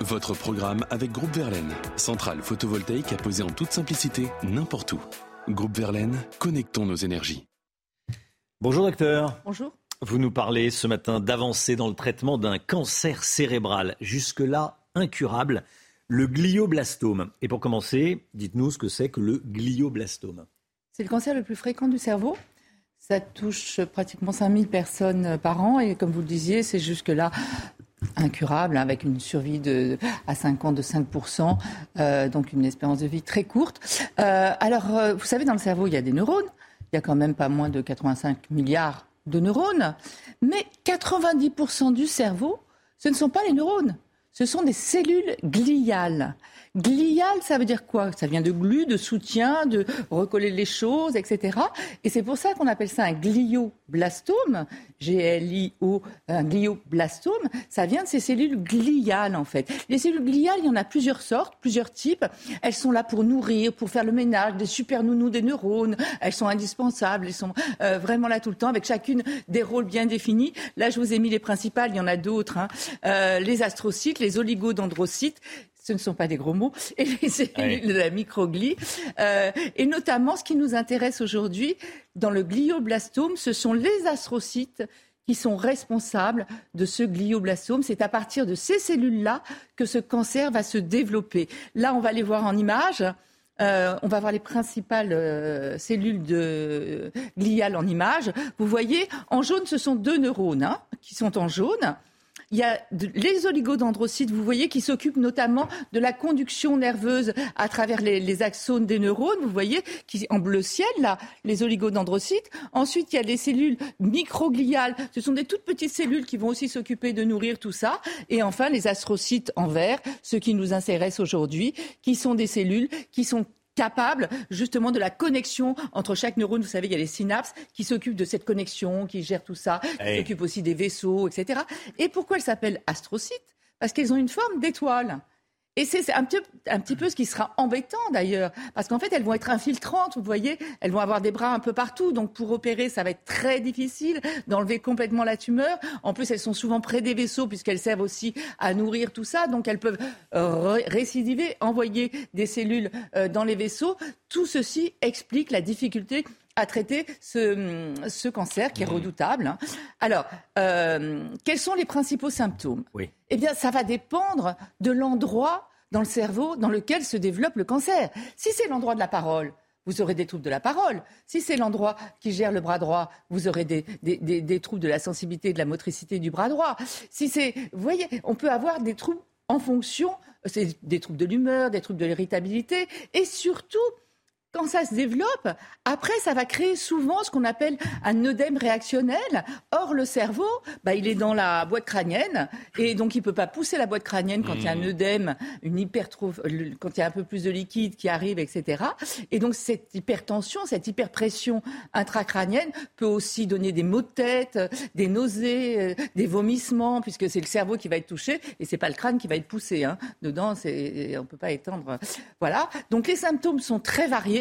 Votre programme avec Groupe Verlaine, centrale photovoltaïque à poser en toute simplicité n'importe où. Groupe Verlaine, connectons nos énergies. Bonjour docteur. Bonjour. Vous nous parlez ce matin d'avancées dans le traitement d'un cancer cérébral, jusque-là incurable, le glioblastome. Et pour commencer, dites-nous ce que c'est que le glioblastome. C'est le cancer le plus fréquent du cerveau. Ça touche pratiquement 5000 personnes par an et comme vous le disiez, c'est jusque-là incurable, hein, avec une survie de, à 5 ans de 5%, euh, donc une espérance de vie très courte. Euh, alors, euh, vous savez, dans le cerveau, il y a des neurones. Il y a quand même pas moins de 85 milliards de neurones. Mais 90% du cerveau, ce ne sont pas les neurones, ce sont des cellules gliales. Glial, ça veut dire quoi? Ça vient de glu, de soutien, de recoller les choses, etc. Et c'est pour ça qu'on appelle ça un glioblastome, G-L-I-O, un glioblastome. Ça vient de ces cellules gliales, en fait. Les cellules gliales, il y en a plusieurs sortes, plusieurs types. Elles sont là pour nourrir, pour faire le ménage, des super nounous des neurones. Elles sont indispensables, elles sont euh, vraiment là tout le temps, avec chacune des rôles bien définis. Là, je vous ai mis les principales, il y en a d'autres. Hein. Euh, les astrocytes, les oligodendrocytes, ce ne sont pas des gros mots, [LAUGHS] et les cellules de la microglie. Euh, et notamment, ce qui nous intéresse aujourd'hui dans le glioblastome, ce sont les astrocytes qui sont responsables de ce glioblastome. C'est à partir de ces cellules-là que ce cancer va se développer. Là, on va les voir en image. Euh, on va voir les principales euh, cellules de, gliales en image. Vous voyez, en jaune, ce sont deux neurones hein, qui sont en jaune. Il y a les oligodendrocytes, vous voyez, qui s'occupent notamment de la conduction nerveuse à travers les, axones des neurones, vous voyez, qui en bleu ciel, là, les oligodendrocytes. Ensuite, il y a les cellules microgliales. Ce sont des toutes petites cellules qui vont aussi s'occuper de nourrir tout ça. Et enfin, les astrocytes en vert, ceux qui nous intéressent aujourd'hui, qui sont des cellules qui sont capable justement de la connexion entre chaque neurone. Vous savez, il y a les synapses qui s'occupent de cette connexion, qui gèrent tout ça, qui s'occupent aussi des vaisseaux, etc. Et pourquoi elles s'appellent astrocytes? Parce qu'elles ont une forme d'étoile. Et c'est un petit, un petit peu ce qui sera embêtant d'ailleurs, parce qu'en fait, elles vont être infiltrantes, vous voyez, elles vont avoir des bras un peu partout, donc pour opérer, ça va être très difficile d'enlever complètement la tumeur. En plus, elles sont souvent près des vaisseaux, puisqu'elles servent aussi à nourrir tout ça, donc elles peuvent récidiver, envoyer des cellules euh, dans les vaisseaux. Tout ceci explique la difficulté à traiter ce, ce cancer qui est redoutable. Hein. Alors, euh, quels sont les principaux symptômes? Oui. Eh bien, ça va dépendre de l'endroit dans le cerveau dans lequel se développe le cancer. Si c'est l'endroit de la parole, vous aurez des troubles de la parole. Si c'est l'endroit qui gère le bras droit, vous aurez des, troubles de la sensibilité et de la motricité du bras droit. Si c'est, vous voyez, on peut avoir des troubles en fonction, c'est des troubles de l'humeur, des troubles de l'irritabilité, et surtout, quand ça se développe, après, ça va créer souvent ce qu'on appelle un œdème réactionnel. Or, le cerveau, bah, il est dans la boîte crânienne et donc il ne peut pas pousser la boîte crânienne quand il y a un mmh. œdème, une quand il y a un peu plus de liquide qui arrive, etc. Et donc, cette hypertension, cette hyperpression intracrânienne peut aussi donner des maux de tête, des nausées, euh, des vomissements, puisque c'est le cerveau qui va être touché et c'est pas le crâne qui va être poussé. Hein. Dedans, on peut pas étendre. Voilà. Donc, les symptômes sont très variés.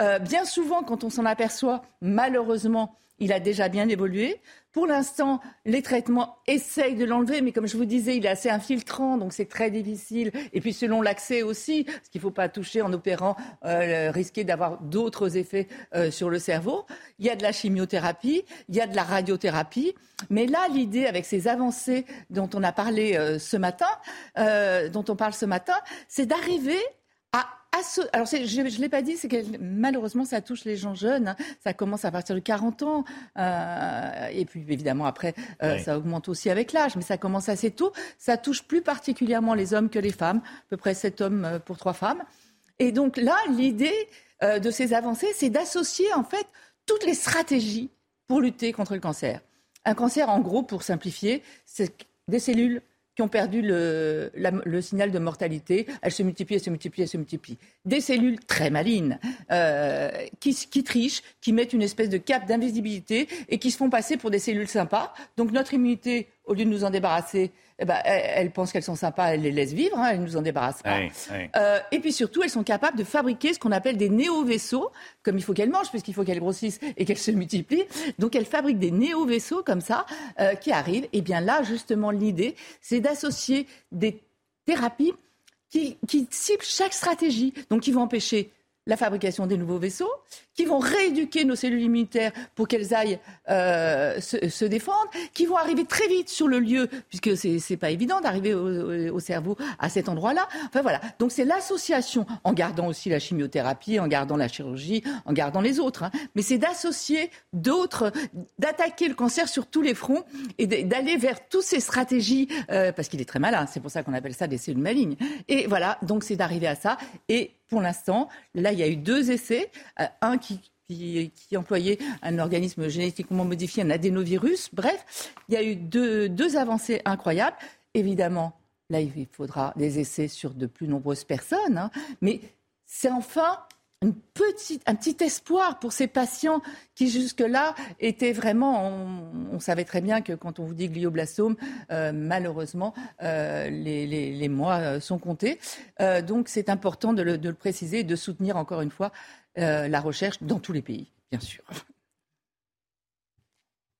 Euh, bien souvent, quand on s'en aperçoit, malheureusement, il a déjà bien évolué. Pour l'instant, les traitements essayent de l'enlever, mais comme je vous disais, il est assez infiltrant, donc c'est très difficile. Et puis selon l'accès aussi, parce qu'il ne faut pas toucher en opérant, euh, risquer d'avoir d'autres effets euh, sur le cerveau. Il y a de la chimiothérapie, il y a de la radiothérapie. Mais là, l'idée avec ces avancées dont on a parlé ce matin, dont on parle ce matin, c'est d'arriver à alors, je ne l'ai pas dit, c'est que malheureusement, ça touche les gens jeunes. Hein. Ça commence à partir de 40 ans. Euh, et puis, évidemment, après, euh, ça augmente aussi avec l'âge. Mais ça commence assez tôt. Ça touche plus particulièrement les hommes que les femmes. À peu près 7 hommes euh, pour 3 femmes. Et donc là, l'idée de ces avancées, c'est d'associer, en fait, toutes les stratégies pour lutter contre le cancer. Un cancer, en gros, pour simplifier, c'est des cellules qui ont perdu le, signal de mortalité. Elles se multiplient, elles se multiplient, elles se multiplient. Des cellules très malines euh, qui, trichent, qui mettent une espèce de cape d'invisibilité et qui se font passer pour des cellules sympas. Donc notre immunité, au lieu de nous en débarrasser, eh ben, elles, pensent qu'elles sont sympas, elles les laissent vivre, hein, elles ne nous en débarrassent pas. Euh, et puis surtout, elles sont capables de fabriquer ce qu'on appelle des néo-vaisseaux, comme il faut qu'elles mangent, puisqu'il faut qu'elles grossissent et qu'elles se multiplient. Donc elles fabriquent des néo-vaisseaux comme ça euh, qui arrivent. Et bien là, justement, l'idée, c'est d'associer des thérapies qui, qui ciblent chaque stratégie, donc qui vont empêcher la fabrication des nouveaux vaisseaux, qui vont rééduquer nos cellules immunitaires pour qu'elles aillent euh, se, défendre, qui vont arriver très vite sur le lieu, puisque c'est pas évident d'arriver au, cerveau à cet endroit-là. Enfin voilà, donc c'est l'association, en gardant aussi la chimiothérapie, en gardant la chirurgie, en gardant les autres, hein. mais c'est d'associer d'autres, d'attaquer le cancer sur tous les fronts et d'aller vers toutes ces stratégies, euh, parce qu'il est très malin, c'est pour ça qu'on appelle ça des cellules malignes. Et voilà, donc c'est d'arriver à ça. Et pour l'instant, là, il y a eu deux essais. Euh, un qui, employait un organisme génétiquement modifié, un adénovirus. Bref, il y a eu deux, deux avancées incroyables. Évidemment, là, il faudra des essais sur de plus nombreuses personnes. Hein. mais c'est enfin un petit espoir pour ces patients qui jusque-là étaient vraiment, on, savait très bien que quand on vous dit glioblastome, euh, malheureusement, euh, les, les, mois euh, sont comptés. donc c'est important de le, de le, préciser et de soutenir encore une fois la recherche dans tous les pays, bien sûr.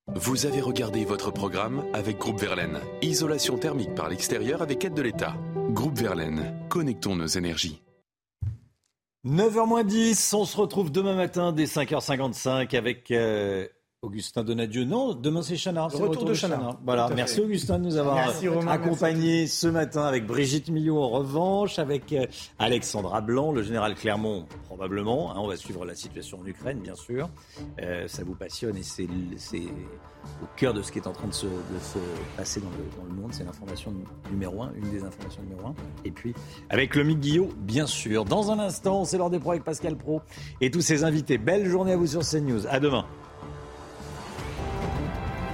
Vous avez regardé votre programme avec Groupe Verlaine. Isolation thermique par l'extérieur avec aide de l'État. Groupe Verlaine, connectons nos énergies. 9h 10, on se retrouve demain matin dès 5h55 avec euh, Augustin Donadieu. Non, demain c'est Chana. Retour, retour de Chana. Voilà, merci Augustin de nous avoir accompagnés ce matin avec Brigitte Millot en revanche, avec euh, Alexandra Blanc, le général Clermont probablement. Hein, on va suivre la situation en Ukraine, bien sûr. Euh, ça vous passionne et c'est au cœur de ce qui est en train de se, passer dans le, monde. C'est l'information numéro un, une des informations numéro un. Et puis, avec le Guillot, bien sûr. Dans un instant, c'est l'heure des pros avec Pascal Pro et tous ses invités. Belle journée à vous sur CNews. À demain.